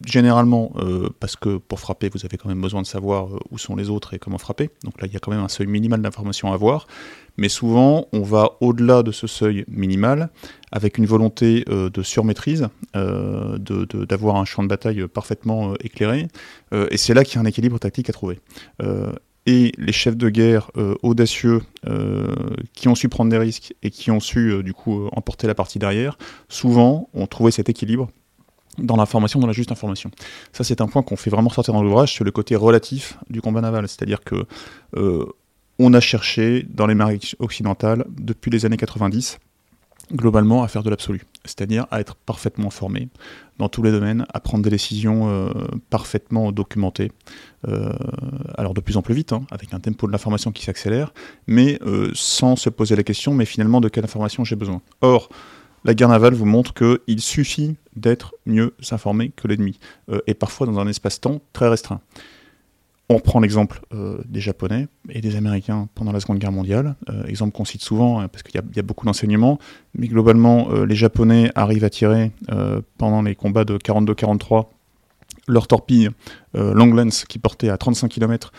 généralement, euh, parce que pour frapper, vous avez quand même besoin de savoir où sont les autres et comment frapper. Donc là, il y a quand même un seuil minimal d'information à avoir. Mais souvent, on va au-delà de ce seuil minimal avec une volonté de surmaîtrise, d'avoir un champ de bataille parfaitement éclairé. et c'est là qu'il y a un équilibre tactique à trouver et les chefs de guerre euh, audacieux euh, qui ont su prendre des risques et qui ont su euh, du coup emporter la partie derrière, souvent ont trouvé cet équilibre dans l'information, dans la juste information. Ça, c'est un point qu'on fait vraiment sortir dans l'ouvrage sur le côté relatif du combat naval. C'est-à-dire que on a cherché dans les marines occidentales depuis les années 90 globalement à faire de l'absolu, c'est-à-dire à être parfaitement formé dans tous les domaines, à prendre des décisions euh, parfaitement documentées, euh, alors de plus en plus vite, hein, avec un tempo de l'information qui s'accélère, mais euh, sans se poser la question, mais finalement de quelle information j'ai besoin. Or, la guerre navale vous montre qu'il suffit d'être mieux informé que l'ennemi, et parfois dans un espace-temps très restreint. On prend l'exemple euh, des Japonais et des Américains pendant la Seconde Guerre mondiale, euh, exemple qu'on cite souvent hein, parce qu'il y, a beaucoup d'enseignements, mais globalement, euh, les Japonais arrivent à tirer pendant les combats de 42-43 leur torpille Longlands qui portait à 35 km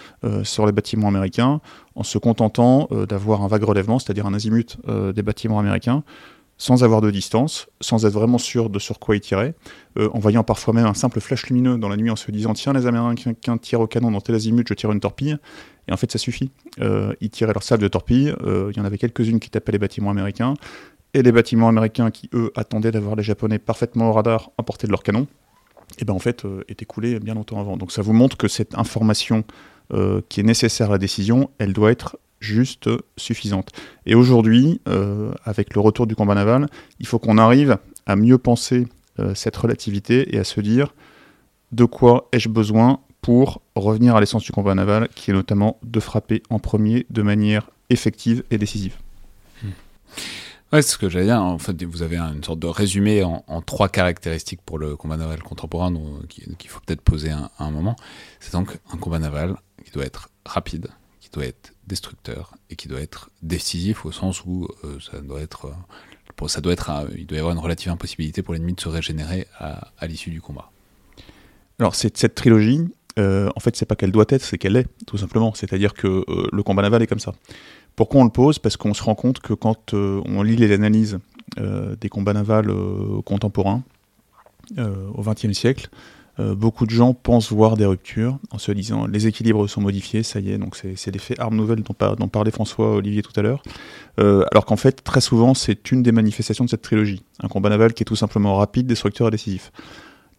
sur les bâtiments américains, en se contentant d'avoir un vague relèvement, c'est-à-dire un azimut des bâtiments américains, sans avoir de distance, sans être vraiment sûr de sur quoi ils tiraient, euh, en voyant parfois même un simple flash lumineux dans la nuit en se disant tiens les Américains tirent au canon dans tel azimut, je tire une torpille, et en fait ça suffit. Euh, ils tiraient leur salve de torpille, euh, il y en avait quelques-unes qui tapaient les bâtiments américains, et les bâtiments américains qui eux attendaient d'avoir les Japonais parfaitement au radar à portée de leur canon, et ben en fait étaient coulés bien longtemps avant. Donc ça vous montre que cette information qui est nécessaire à la décision, elle doit être juste suffisante. Et aujourd'hui, euh, avec le retour du combat naval, il faut qu'on arrive à mieux penser euh, cette relativité et à se dire de quoi ai-je besoin pour revenir à l'essence du combat naval, qui est notamment de frapper en premier de manière effective et décisive. Hmm. Ouais, c'est ce que j'allais dire. En fait, vous avez une sorte de résumé en, trois caractéristiques pour le combat naval contemporain qu'il faut peut-être poser un moment. C'est donc un combat naval qui doit être rapide, doit être destructeur et qui doit être décisif au sens où euh, ça doit être, euh, ça doit être, il doit y avoir une relative impossibilité pour l'ennemi de se régénérer à, l'issue du combat. Alors cette, cette trilogie, euh, en fait, c'est pas qu'elle doit être, c'est qu'elle est, tout simplement. C'est-à-dire que le combat naval est comme ça. Pourquoi on le pose? Parce qu'on se rend compte que quand on lit les analyses des combats navals contemporains au XXe siècle, beaucoup de gens pensent voir des ruptures en se disant les équilibres sont modifiés, ça y est, donc c'est l'effet arme nouvelle dont, dont, parlait François Olivier tout à l'heure. Euh, alors qu'en fait, très souvent, c'est une des manifestations de cette trilogie. Un combat naval qui est tout simplement rapide, destructeur et décisif.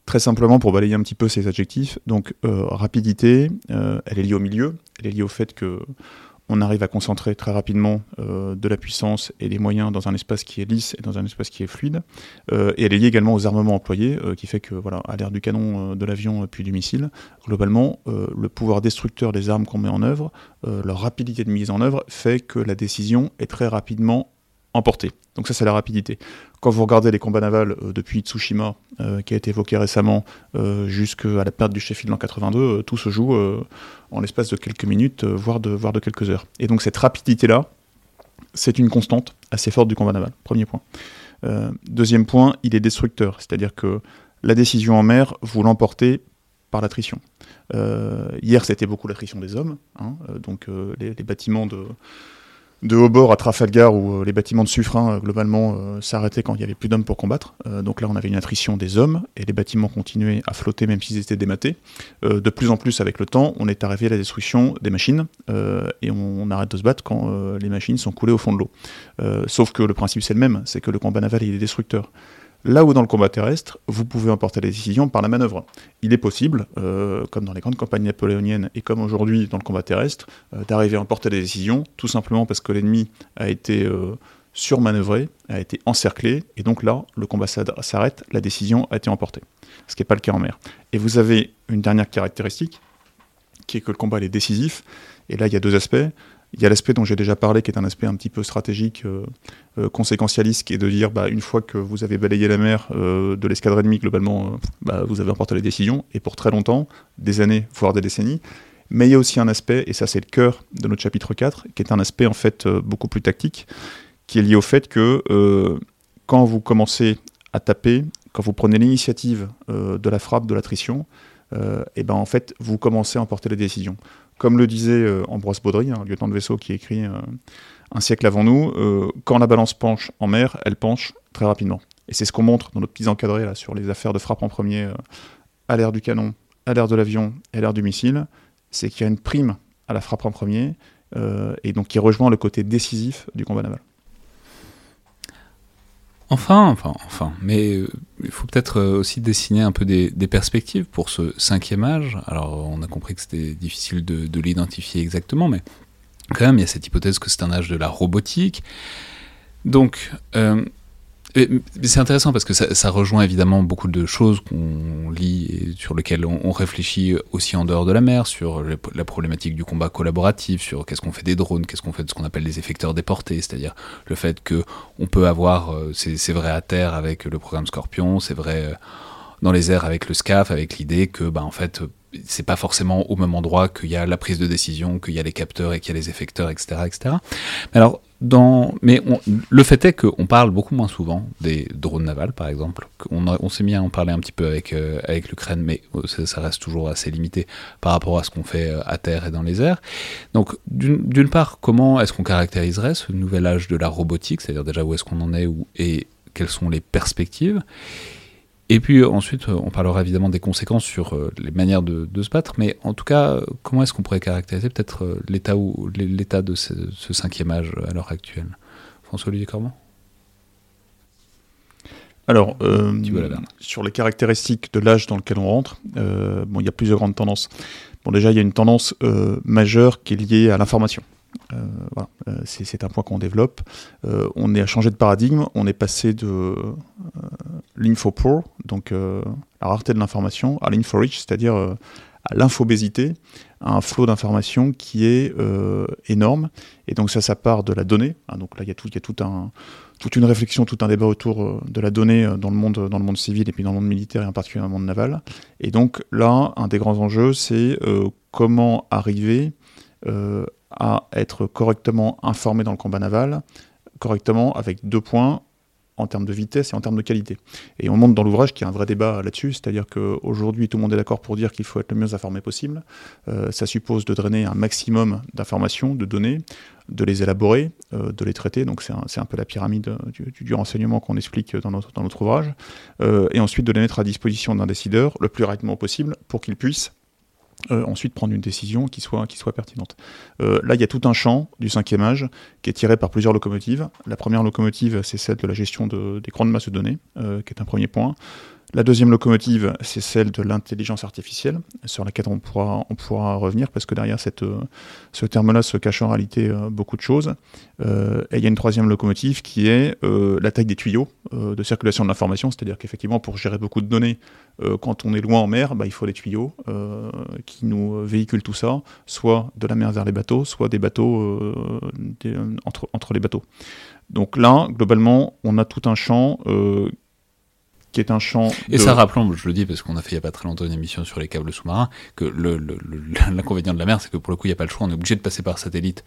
Très simplement, pour balayer un petit peu ces adjectifs, donc euh, rapidité, elle est liée au milieu, elle est liée au fait que on arrive à concentrer très rapidement euh, de la puissance et des moyens dans un espace qui est lisse et dans un espace qui est fluide. Euh, et elle est liée également aux armements employés, euh, qui fait que, voilà, à l'ère du canon, de l'avion puis du missile, globalement, le pouvoir destructeur des armes qu'on met en œuvre, leur rapidité de mise en œuvre, fait que la décision est très rapidement emporté. Donc ça, c'est la rapidité. Quand vous regardez les combats navals euh, depuis Tsushima, euh, qui a été évoqué récemment, euh, jusqu'à la perte du Sheffield en 82, tout se joue en l'espace de quelques minutes, voire, de, voire de quelques heures. Et donc cette rapidité-là, c'est une constante assez forte du combat naval. Premier point. deuxième point, il est destructeur, c'est-à-dire que la décision en mer, vous l'emportez par l'attrition. hier, c'était beaucoup l'attrition des hommes, hein, donc les, bâtiments de, de haut bord à Trafalgar où euh, les bâtiments de suffrain euh, globalement euh, s'arrêtaient quand il n'y avait plus d'hommes pour combattre. donc là on avait une attrition des hommes et les bâtiments continuaient à flotter même s'ils étaient dématés. de plus en plus avec le temps on est arrivé à la destruction des machines et on, arrête de se battre quand les machines sont coulées au fond de l'eau. sauf que le principe c'est le même, c'est que le combat naval il est destructeur. Là où dans le combat terrestre, vous pouvez emporter la décision par la manœuvre. Il est possible, euh, comme dans les grandes campagnes napoléoniennes et comme aujourd'hui dans le combat terrestre, euh, d'arriver à emporter des décisions, tout simplement parce que l'ennemi a été euh, surmanœuvré, a été encerclé, et donc là, le combat s'arrête, la décision a été emportée. Ce qui n'est pas le cas en mer. Et vous avez une dernière caractéristique, qui est que le combat est décisif, et là il y a deux aspects. Il y a l'aspect dont j'ai déjà parlé, qui est un aspect un petit peu stratégique, euh, euh, conséquentialiste, qui est de dire, bah, une fois que vous avez balayé la mer euh, de l'escadre ennemie, globalement, bah, vous avez emporté les décisions, et pour très longtemps, des années, voire des décennies. Mais il y a aussi un aspect, et ça c'est le cœur de notre chapitre 4, qui est un aspect en fait beaucoup plus tactique, qui est lié au fait que quand vous commencez à taper, quand vous prenez l'initiative de la frappe, de l'attrition, et ben en fait vous commencez à emporter les décisions. Comme le disait euh, Ambroise Baudry, un lieutenant de vaisseau qui écrit euh, un siècle avant nous, euh, quand la balance penche en mer, elle penche très rapidement. Et c'est ce qu'on montre dans notre petite encadrée là, sur les affaires de frappe en premier à l'ère du canon, à l'ère de l'avion et à l'ère du missile, c'est qu'il y a une prime à la frappe en premier, et donc qui rejoint le côté décisif du combat naval. Enfin, enfin, mais euh, il faut peut-être euh, aussi dessiner un peu des, perspectives pour ce cinquième âge. Alors, on a compris que c'était difficile de, l'identifier exactement, mais quand même, il y a cette hypothèse que c'est un âge de la robotique. Donc, euh, c'est intéressant parce que ça, rejoint évidemment beaucoup de choses qu'on lit et sur lesquelles on, réfléchit aussi en dehors de la mer, sur la problématique du combat collaboratif, sur qu'est-ce qu'on fait des drones, qu'est-ce qu'on fait de ce qu'on appelle les effecteurs déportés, c'est-à-dire le fait que on peut avoir, euh, c'est vrai à terre avec le programme Scorpion, c'est vrai euh, dans les airs avec le SCAF, avec l'idée que, bah, en fait, c'est pas forcément au même endroit qu'il y a la prise de décision, qu'il y a les capteurs et qu'il y a les effecteurs, etc., etc. Mais alors, mais le fait est qu'on parle beaucoup moins souvent des drones navals, par exemple. On, s'est mis à en parler un petit peu avec, euh, l'Ukraine, mais euh, ça, reste toujours assez limité par rapport à ce qu'on fait euh, à terre et dans les airs. Donc, d'une part, comment est-ce qu'on caractériserait ce nouvel âge de la robotique, c'est-à-dire déjà où est-ce qu'on en est et quelles sont les perspectives? Et puis ensuite, on parlera évidemment des conséquences sur euh, les manières de, se battre, mais en tout cas, comment est-ce qu'on pourrait caractériser peut-être euh, l'état ou l'état de ce, cinquième âge à l'heure actuelle? François-Olivier Cormand alors, euh, sur les caractéristiques de l'âge dans lequel on rentre, bon, il y a plusieurs grandes tendances. Bon, déjà, il y a une tendance majeure qui est liée à l'information. Euh, voilà, euh, c'est un point qu'on développe. Euh, on est à changer de paradigme, on est passé de l'info-poor, donc la rareté de l'information, à l'info-rich, c'est-à-dire à l'infobésité, à un flot d'informations qui est énorme. Et donc ça, ça part de la donnée. Hein, donc là, il y a, tout, y a toute une réflexion, tout un débat autour de la donnée dans le, monde, dans le monde civil et puis dans le monde militaire et en particulier dans le monde naval. Et donc là, un des grands enjeux, c'est comment arriver à être correctement informé dans le combat naval, correctement avec deux points en termes de vitesse et en termes de qualité. Et on montre dans l'ouvrage qu'il y a un vrai débat là-dessus, c'est-à-dire qu'aujourd'hui tout le monde est d'accord pour dire qu'il faut être le mieux informé possible. Euh, ça suppose de drainer un maximum d'informations, de données, de les élaborer, euh, de les traiter. Donc c'est un, peu la pyramide du, du renseignement qu'on explique dans notre, ouvrage. Euh, et ensuite de les mettre à disposition d'un décideur le plus rapidement possible pour qu'il puisse euh, ensuite prendre une décision qui soit, qui soit pertinente. Euh, là, il y a tout un champ du cinquième âge qui est tiré par plusieurs locomotives. La première locomotive, c'est celle de la gestion de, des grandes masses de données, euh, qui est un premier point. La deuxième locomotive, c'est celle de l'intelligence artificielle, sur laquelle on pourra, on pourra revenir, parce que derrière euh, ce terme-là se cache en réalité euh, beaucoup de choses. Euh, et il y a une troisième locomotive qui est la taille des tuyaux de circulation de l'information, c'est-à-dire qu'effectivement, pour gérer beaucoup de données, quand on est loin en mer, bah, il faut des tuyaux qui nous véhiculent tout ça, soit de la mer vers les bateaux, soit des bateaux entre, entre les bateaux. Donc là, globalement, on a tout un champ qui est un champ. Et ça, rappelons, je le dis parce qu'on a fait il n'y a pas très longtemps une émission sur les câbles sous-marins, que l'inconvénient de la mer, c'est que pour le coup, il n'y a pas le choix, on est obligé de passer par satellite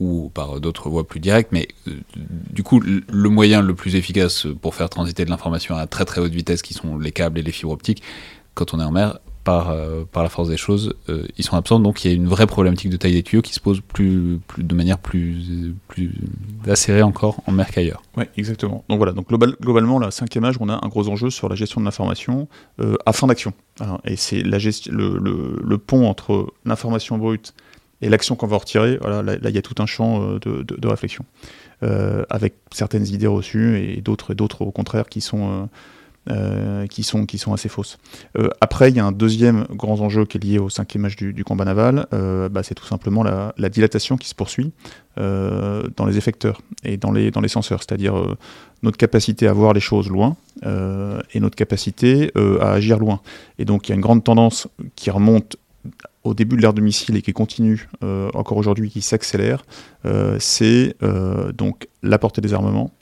ou par d'autres voies plus directes, mais euh, du coup, le moyen le plus efficace pour faire transiter de l'information à très très haute vitesse, qui sont les câbles et les fibres optiques, quand on est en mer, par, euh, par la force des choses, euh, ils sont absents. Donc il y a une vraie problématique de taille des tuyaux qui se pose de manière plus, plus acérée encore en mer qu'ailleurs. Oui, exactement. Donc voilà, donc globalement, la cinquième âge, on a un gros enjeu sur la gestion de l'information à fin d'action. Et c'est le, pont entre l'information brute et l'action qu'on va retirer, voilà, là, il y a tout un champ euh, de, réflexion, euh, avec certaines idées reçues et d'autres, d'autres au contraire qui sont, euh, qui sont, qui sont assez fausses. après, il y a un deuxième grand enjeu qui est lié au cinquième âge du, combat naval, bah, c'est tout simplement la, la, dilatation qui se poursuit dans les effecteurs et dans les, dans les senseurs, c'est-à-dire notre capacité à voir les choses loin et notre capacité à agir loin. Et donc il y a une grande tendance qui remonte au début de l'ère de missile et qui continue euh, encore aujourd'hui, qui s'accélère, euh, c'est euh, donc la portée des armements,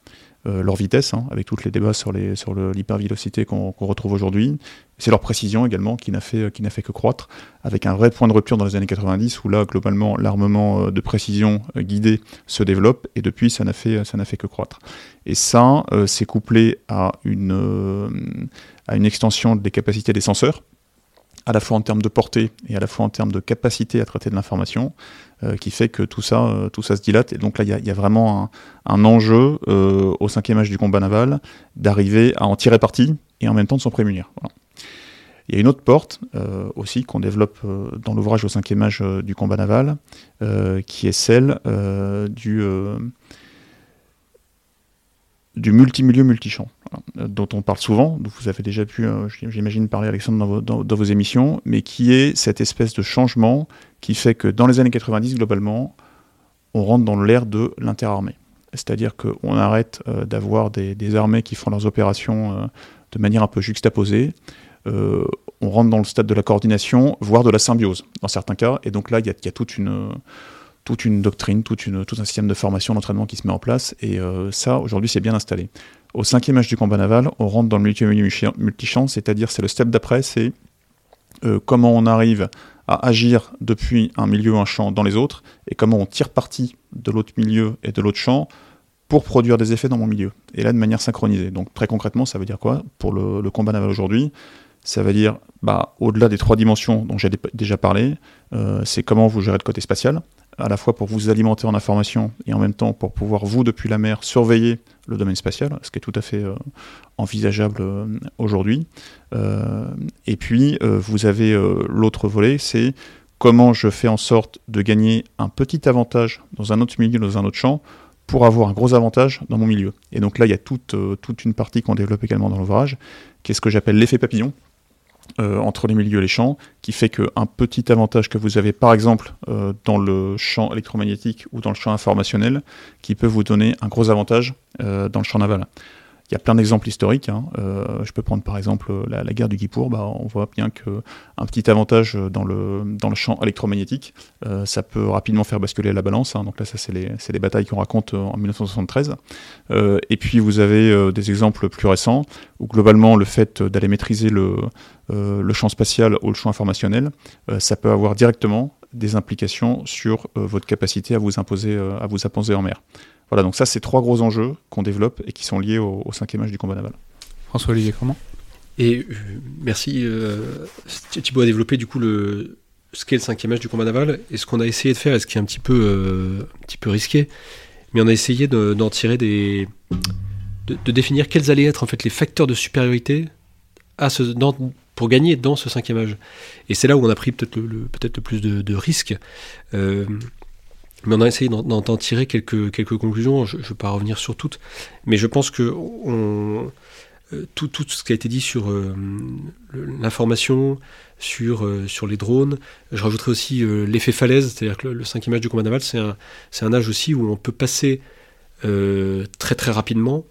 leur vitesse, hein, avec tous les débats sur l'hypervélocité qu'on retrouve aujourd'hui. C'est leur précision également qui n'a fait, fait que croître, avec un vrai point de rupture dans les années 90 où là, globalement, l'armement de précision guidé se développe et depuis, ça n'a fait, fait que croître. Et ça, c'est couplé à une, à une extension des capacités des senseurs, à la fois en termes de portée et à la fois en termes de capacité à traiter de l'information, euh, qui fait que tout ça, euh, tout ça se dilate. Et donc là, il y, a vraiment un, enjeu euh, au cinquième âge du combat naval d'arriver à en tirer parti et en même temps de s'en prémunir. Il y a une autre porte aussi qu'on développe dans l'ouvrage au cinquième âge du combat naval, qui est celle du du multimilieu multichamp, euh, dont on parle souvent, dont vous avez déjà pu, euh, j'imagine, parler, Alexandre, dans vos, émissions, mais qui est cette espèce de changement qui fait que dans les années 90, globalement, on rentre dans l'ère de l'interarmée. C'est-à-dire qu'on arrête euh, d'avoir des, armées qui font leurs opérations de manière un peu juxtaposée. on rentre dans le stade de la coordination, voire de la symbiose, dans certains cas. Et donc là, il y a, toute une toute une doctrine, tout un système de formation, d'entraînement qui se met en place, et euh, ça, aujourd'hui, c'est bien installé. Au cinquième âge du combat naval, on rentre dans le multi-champ, c'est-à-dire c'est le step d'après, c'est euh, comment on arrive à agir depuis un milieu, un champ dans les autres, et comment on tire parti de l'autre milieu et de l'autre champ pour produire des effets dans mon milieu. Et là, de manière synchronisée. Donc très concrètement, ça veut dire quoi pour le, le combat naval aujourd'hui? Ça veut dire, bah, au-delà des trois dimensions dont j'ai déjà parlé, euh, c'est comment vous gérez le côté spatial, à la fois pour vous alimenter en information et en même temps pour pouvoir, vous, depuis la mer, surveiller le domaine spatial, ce qui est tout à fait euh, envisageable euh, aujourd'hui. Euh, et puis, vous avez l'autre volet, c'est comment je fais en sorte de gagner un petit avantage dans un autre milieu, dans un autre champ, pour avoir un gros avantage dans mon milieu. Et donc là, il y a toute, toute une partie qu'on développe également dans l'ouvrage, qui est ce que j'appelle l'effet papillon, euh, entre les milieux et les champs, qui fait qu'un petit avantage que vous avez par exemple euh, dans le champ électromagnétique ou dans le champ informationnel, qui peut vous donner un gros avantage euh, dans le champ naval. Il y a plein d'exemples historiques. Hein. Euh, je peux prendre par exemple la, guerre du Kippour. Bah, on voit bien qu'un petit avantage dans le, champ électromagnétique, euh, ça peut rapidement faire basculer la balance. Hein. Donc là, ça, c'est les, batailles qu'on raconte euh, en 1973. et puis, vous avez des exemples plus récents où globalement, le fait d'aller maîtriser le, le champ spatial ou le champ informationnel, ça peut avoir directement des implications sur votre capacité à vous imposer, à vous imposer en mer. Voilà, donc ça, c'est trois gros enjeux qu'on développe et qui sont liés au, cinquième âge du combat naval. François-Olivier, comment? Et euh, merci, euh, Thibault a développé du coup le, ce qu'est le cinquième âge du combat naval et ce qu'on a essayé de faire, et ce qui est un petit peu, euh, un petit peu risqué, mais on a essayé d'en tirer des. De, définir quels allaient être en fait les facteurs de supériorité à ce, pour gagner dans ce cinquième âge. Et c'est là où on a pris peut-être le, peut-être le plus de, de risques. Mais on a essayé d'en tirer quelques, quelques conclusions, je ne vais pas revenir sur toutes, mais je pense que euh, tout, tout, ce qui a été dit sur euh, l'information, sur, euh, sur les drones, je rajouterai aussi l'effet falaise, c'est-à-dire que le, cinquième âge du combat naval, c'est un, un âge aussi où on peut passer très très rapidement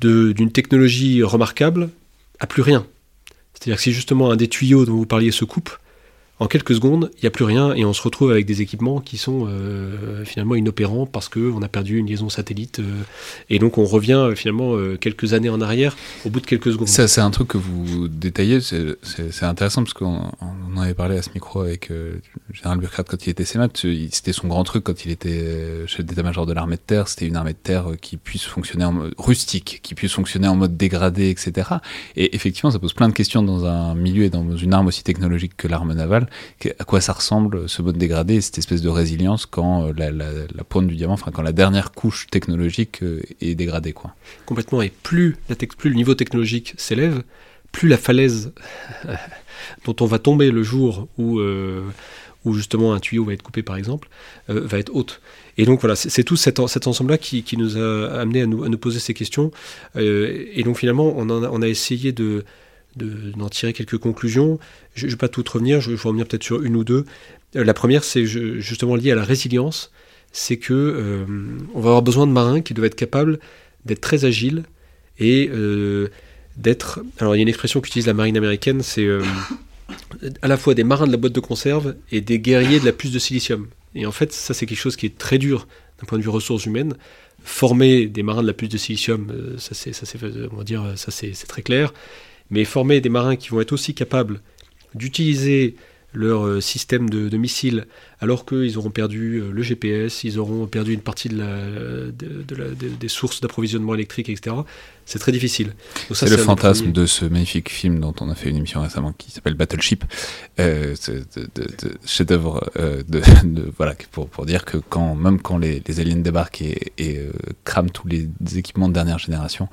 d'une technologie remarquable à plus rien. C'est-à-dire que si justement un des tuyaux dont vous parliez se coupe, en quelques secondes, il n'y a plus rien et on se retrouve avec des équipements qui sont euh, finalement inopérants parce qu'on a perdu une liaison satellite. Euh, et donc on revient euh, finalement quelques années en arrière au bout de quelques secondes. C'est un truc que vous détaillez, c'est intéressant parce qu'on en avait parlé à ce micro avec général Burkhardt quand il était sénat, c'était son grand truc quand il était chef d'état-major de l'armée de terre, c'était une armée de terre qui puisse fonctionner en mode rustique, qui puisse fonctionner en mode dégradé, etc. Et effectivement, ça pose plein de questions dans un milieu et dans une arme aussi technologique que l'arme navale. À quoi ça ressemble ce mode dégradé, cette espèce de résilience quand la, la, pointe du diamant, enfin quand la dernière couche technologique est dégradée, quoi. Complètement. Et plus, le niveau technologique s'élève, plus la falaise dont on va tomber le jour où, euh, où justement un tuyau va être coupé par exemple, euh, va être haute. Et donc voilà, c'est tout cet, ensemble-là qui, nous a amené à nous, poser ces questions. Euh, et donc finalement, on a essayé de d'en tirer quelques conclusions. Je ne vais pas tout revenir, je, vais revenir peut-être sur une ou deux. la première, c'est justement lié à la résilience. C'est que on va avoir besoin de marins qui doivent être capables d'être très agiles et d'être. Alors il y a une expression qu'utilise la marine américaine, c'est euh, à la fois des marins de la boîte de conserve et des guerriers de la puce de silicium. Et en fait, ça c'est quelque chose qui est très dur d'un point de vue ressources humaines. Former des marins de la puce de silicium, euh, ça c'est, ça dire, ça c'est, très clair. Mais former des marins qui vont être aussi capables d'utiliser leur euh, système de, missiles, alors qu'ils auront perdu le GPS, ils auront perdu une partie de la, des sources d'approvisionnement électrique, etc c'est très difficile. C'est le fantasme de ce magnifique film dont on a fait une émission récemment qui s'appelle Battleship, euh, chef-d'œuvre euh, de, voilà pour, pour dire que quand même quand les, aliens débarquent et, euh, crament tous les équipements de dernière génération,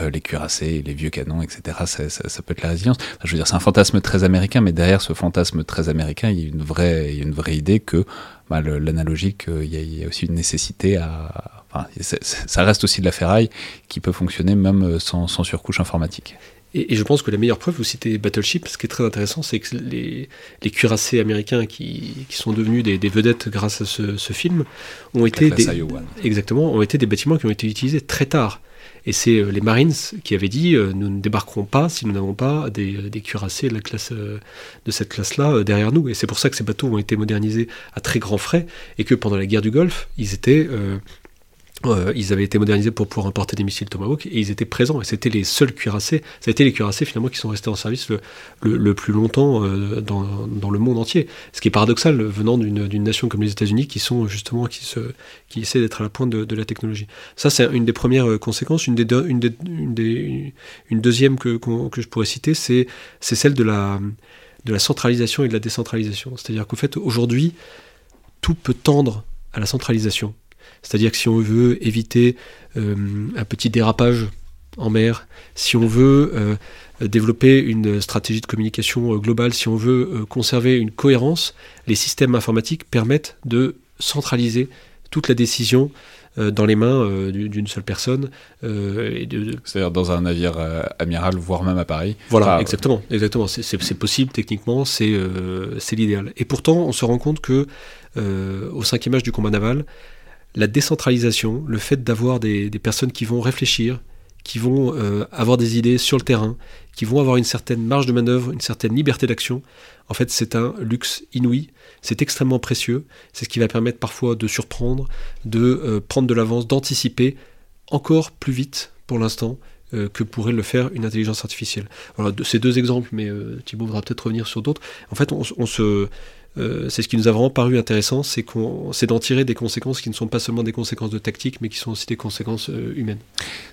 euh, les cuirassés, les vieux canons, etc. Ça, ça, peut être la résilience. je veux dire, c'est un fantasme très américain, mais derrière ce fantasme très américain, il y a une vraie, il y a une vraie idée que bah, l'analogique, il, il y a aussi une nécessité à ça reste aussi de la ferraille qui peut fonctionner même euh, sans, surcouche informatique. Et, je pense que la meilleure preuve, vous citez Battleship, ce qui est très intéressant, c'est que les, cuirassés américains qui, sont devenus des, vedettes grâce à ce, film ont été, des, exactement, ont été des bâtiments qui ont été utilisés très tard. Et c'est euh, les Marines qui avaient dit euh, nous ne débarquerons pas si nous n'avons pas des, cuirassés de, la classe, de cette classe-là derrière nous. Et c'est pour ça que ces bateaux ont été modernisés à très grands frais et que pendant la guerre du Golfe, ils étaient euh, ils avaient été modernisés pour pouvoir importer des missiles Tomahawk et ils étaient présents. Et c'était les seuls cuirassés. Ça a été les cuirassés finalement qui sont restés en service le, plus longtemps euh, dans, dans, le monde entier. Ce qui est paradoxal venant d'une nation comme les États-Unis qui sont justement qui se qui essaient d'être à la pointe de, la technologie. Ça c'est une des premières euh, conséquences. Une des, une, des, une, deuxième que, que je pourrais citer, c'est celle de la de la centralisation et de la décentralisation. C'est-à-dire qu'au fait aujourd'hui tout peut tendre à la centralisation c'est-à-dire que si on veut éviter euh, un petit dérapage en mer, si on veut euh, développer une stratégie de communication euh, globale, si on veut conserver une cohérence, les systèmes informatiques permettent de centraliser toute la décision dans les mains d'une seule personne. C'est-à-dire dans un navire amiral, voire même à Paris. Voilà, exactement. exactement. C'est possible techniquement, c'est l'idéal. Et pourtant, on se rend compte que au cinquième âge du combat naval, la décentralisation, le fait d'avoir des, personnes qui vont réfléchir, qui vont euh, avoir des idées sur le terrain, qui vont avoir une certaine marge de manœuvre, une certaine liberté d'action, en fait c'est un luxe inouï, c'est extrêmement précieux, c'est ce qui va permettre parfois de surprendre, de euh, prendre de l'avance, d'anticiper encore plus vite pour l'instant euh, que pourrait le faire une intelligence artificielle. Voilà, ces deux exemples, mais Thibault voudra peut-être revenir sur d'autres. En fait, on se euh, c'est ce qui nous a vraiment paru intéressant, c'est d'en tirer des conséquences qui ne sont pas seulement des conséquences de tactique, mais qui sont aussi des conséquences euh, humaines.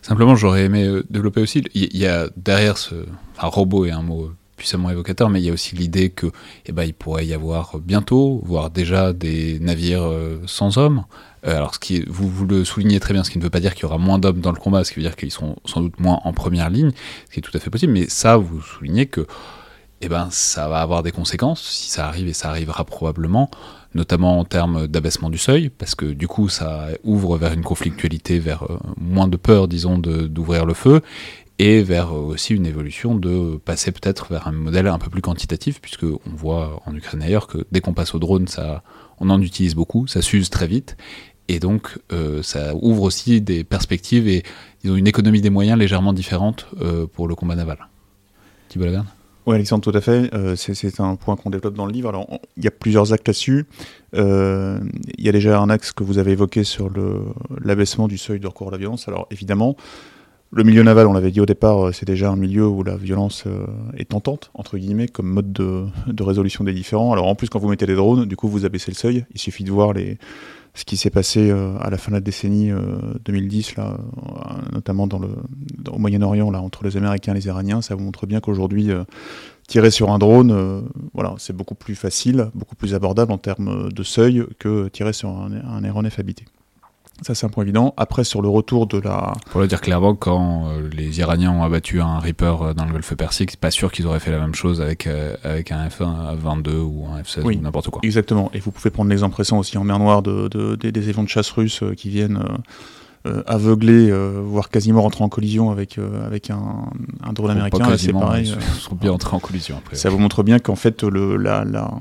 Simplement, j'aurais aimé euh, développer aussi, il y, a derrière ce... Enfin, robot est un mot puissamment évocateur, mais il y a aussi l'idée que, eh ben, il pourrait y avoir bientôt, voire déjà des navires sans hommes. alors, ce qui vous, vous le soulignez très bien, ce qui ne veut pas dire qu'il y aura moins d'hommes dans le combat, ce qui veut dire qu'ils seront sans doute moins en première ligne, ce qui est tout à fait possible. Mais ça, vous soulignez que eh ben, ça va avoir des conséquences, si ça arrive, et ça arrivera probablement, notamment en termes d'abaissement du seuil, parce que du coup, ça ouvre vers une conflictualité, vers euh, moins de peur, disons, d'ouvrir le feu, et vers euh, aussi une évolution de passer peut-être vers un modèle un peu plus quantitatif, puisque on voit en Ukraine ailleurs que dès qu'on passe au drone, ça, on en utilise beaucoup, ça s'use très vite, et donc euh, ça ouvre aussi des perspectives et disons, une économie des moyens légèrement différente pour le combat naval. Thibault oui, Alexandre, tout à fait. Euh, c'est un point qu'on développe dans le livre. Alors, il y a plusieurs actes là-dessus. Euh, il y a déjà un axe que vous avez évoqué sur l'abaissement du seuil de recours à la violence. Alors, évidemment, Le milieu naval, on l'avait dit au départ, c'est déjà un milieu où la violence est tentante, entre guillemets, comme mode de, de résolution des différends. Alors en plus, quand vous mettez des drones, du coup, vous abaissez le seuil. Il suffit de voir les, ce qui s'est passé euh, à la fin de la décennie 2010, euh, là, euh, notamment dans le, au Moyen-Orient, là, entre les Américains et les Iraniens, ça vous montre bien qu'aujourd'hui, tirer sur un drone, voilà, c'est beaucoup plus facile, beaucoup plus abordable en termes de seuil que tirer sur un, un aéronef habité. Ça, c'est un point évident. Après, sur le retour de la. Pour le dire clairement, quand euh, les Iraniens ont abattu un Reaper euh, dans le Golfe Persique, c'est pas sûr qu'ils auraient fait la même chose avec, euh, avec un F-22 ou un F-16 ou n'importe quoi. Exactement. Et vous pouvez prendre l'exemple récent aussi en mer Noire de, de, des, des avions de chasse russes qui viennent euh, aveuglé, euh, voire quasiment rentrer en collision avec, euh, avec un, un drone américain. C'est pareil. Ils sont bien entrés en collision après. Ça vous montre bien qu'en fait le, la, la,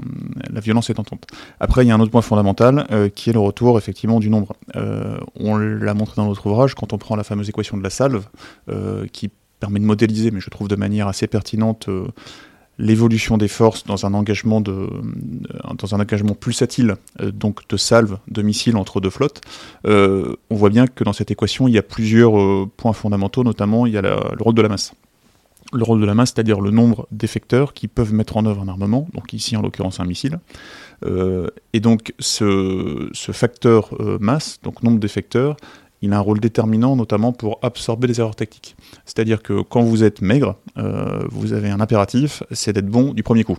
la, violence est tentante. Après, il y a un autre point fondamental qui est le retour effectivement du nombre. on l'a montré dans notre ouvrage quand on prend la fameuse équation de la salve qui permet de modéliser, mais je trouve de manière assez pertinente l'évolution des forces dans un engagement euh, dans un engagement pulsatile euh, donc de salve de missiles entre deux flottes euh, on voit bien que dans cette équation il y a plusieurs points fondamentaux notamment il y a le rôle de la masse. Le rôle de la masse c'est-à-dire le nombre d'effecteurs qui peuvent mettre en œuvre un armement donc ici en l'occurrence un missile. Et donc ce facteur masse donc nombre d'effecteurs il a un rôle déterminant notamment pour absorber les erreurs tactiques. C'est-à-dire que quand vous êtes maigre, euh, vous avez un impératif, c'est d'être bon du premier coup.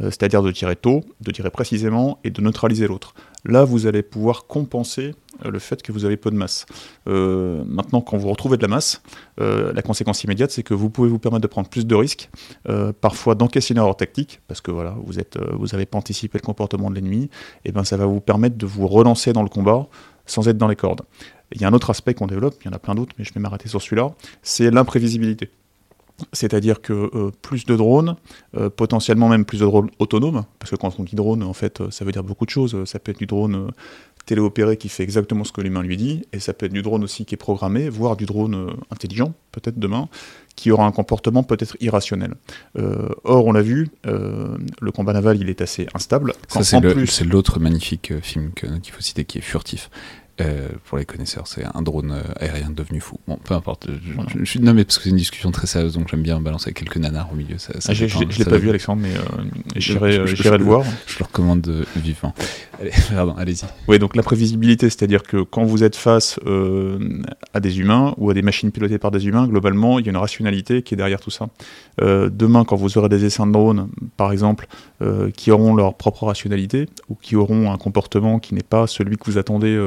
Euh, c'est-à-dire de tirer tôt, de tirer précisément et de neutraliser l'autre. Là, vous allez pouvoir compenser euh, le fait que vous avez peu de masse. maintenant, quand vous retrouvez de la masse, la conséquence immédiate, c'est que vous pouvez vous permettre de prendre plus de risques, parfois d'encaisser une erreur tactique, parce que voilà, vous n'avez pas anticipé le comportement de l'ennemi, et ben ça va vous permettre de vous relancer dans le combat sans être dans les cordes. Il y a un autre aspect qu'on développe, il y en a plein d'autres, mais je vais m'arrêter sur celui-là, c'est l'imprévisibilité. C'est-à-dire que euh, plus de drones, euh, potentiellement même plus de drones autonomes, parce que quand on dit drone, en fait, euh, ça veut dire beaucoup de choses. Ça peut être du drone téléopéré qui fait exactement ce que l'humain lui dit, et ça peut être du drone aussi qui est programmé, voire du drone intelligent, peut-être demain, qui aura un comportement peut-être irrationnel. or, on l'a vu, le combat naval, il est assez instable. Ça, c'est l'autre magnifique film qu'il faut citer, qui est furtif. Euh, pour les connaisseurs, c'est un drone euh, aérien devenu fou. Bon, peu importe. Je, suis nommé parce que c'est une discussion très sérieuse, donc j'aime bien balancer quelques nanars au milieu. Ça, ah, je ne l'ai pas vu, Alexandre, mais euh, j'irai le voir. Je le recommande vivement. Allez, pardon, allez-y. Oui, donc la prévisibilité, c'est-à-dire que quand vous êtes face à des humains ou à des machines pilotées par des humains, globalement, il y a une rationalité qui est derrière tout ça. demain, quand vous aurez des essais de drones, par exemple, qui auront leur propre rationalité ou qui auront un comportement qui n'est pas celui que vous attendez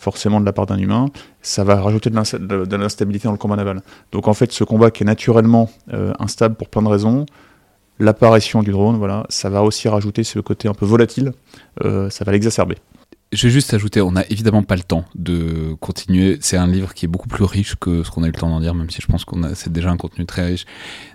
forcément de la part d'un humain, ça va rajouter de l'instabilité dans le combat naval. Donc en fait, ce combat qui est naturellement euh, instable pour plein de raisons, l'apparition du drone, voilà, ça va aussi rajouter ce côté un peu volatile, euh, ça va l'exacerber. Je vais juste ajouter, on n'a évidemment pas le temps de continuer. C'est un livre qui est beaucoup plus riche que ce qu'on a eu le temps d'en dire, même si je pense qu'on a, c'est déjà un contenu très riche.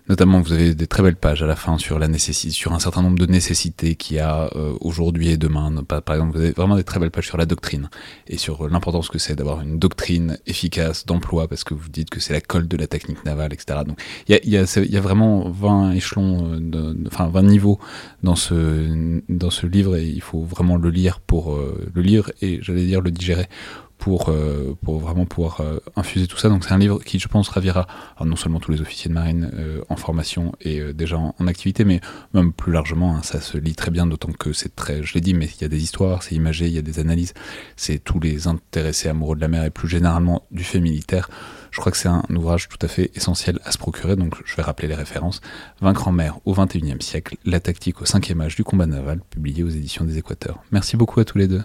Notamment, vous avez des très belles pages à la fin sur la nécessité, sur un certain nombre de nécessités qu'il y a euh, aujourd'hui et demain. Par exemple, vous avez vraiment des très belles pages sur la doctrine et sur l'importance que c'est d'avoir une doctrine efficace d'emploi parce que vous dites que c'est la colle de la technique navale, etc. Donc, il y a, vraiment 20 échelons, euh, enfin 20 niveaux dans ce livre et il faut vraiment le lire pour euh, le lire et j'allais dire le digérer pour, euh, pour vraiment pouvoir euh, infuser tout ça. Donc c'est un livre qui, je pense, ravira non seulement tous les officiers de marine euh, en formation et déjà en, activité, mais même plus largement, hein, ça se lit très bien, d'autant que c'est très, je l'ai dit, mais il y a des histoires, c'est imagé, il y a des analyses, c'est tous les intéressés amoureux de la mer et plus généralement du fait militaire. Je crois que c'est un ouvrage tout à fait essentiel à se procurer, donc je vais rappeler les références. Vaincre en mer au XXIe siècle, la tactique au cinquième âge du combat naval, publié aux éditions des Équateurs. Merci beaucoup à tous les deux.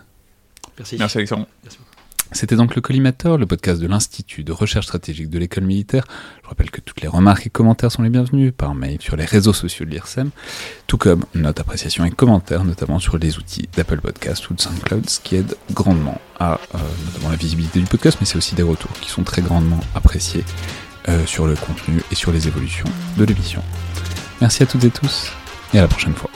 Merci. Merci Alexandre. Merci c'était donc le Collimateur, le podcast de l'Institut de recherche stratégique de l'école militaire. Je rappelle que toutes les remarques et commentaires sont les bienvenus par mail sur les réseaux sociaux de l'IRSEM, tout comme notes, appréciations et commentaires, notamment sur les outils d'Apple Podcast ou de SoundCloud, ce qui aide grandement à euh, la visibilité du podcast, mais c'est aussi des retours qui sont très grandement appréciés euh, sur le contenu et sur les évolutions de l'émission. Merci à toutes et tous, et à la prochaine fois.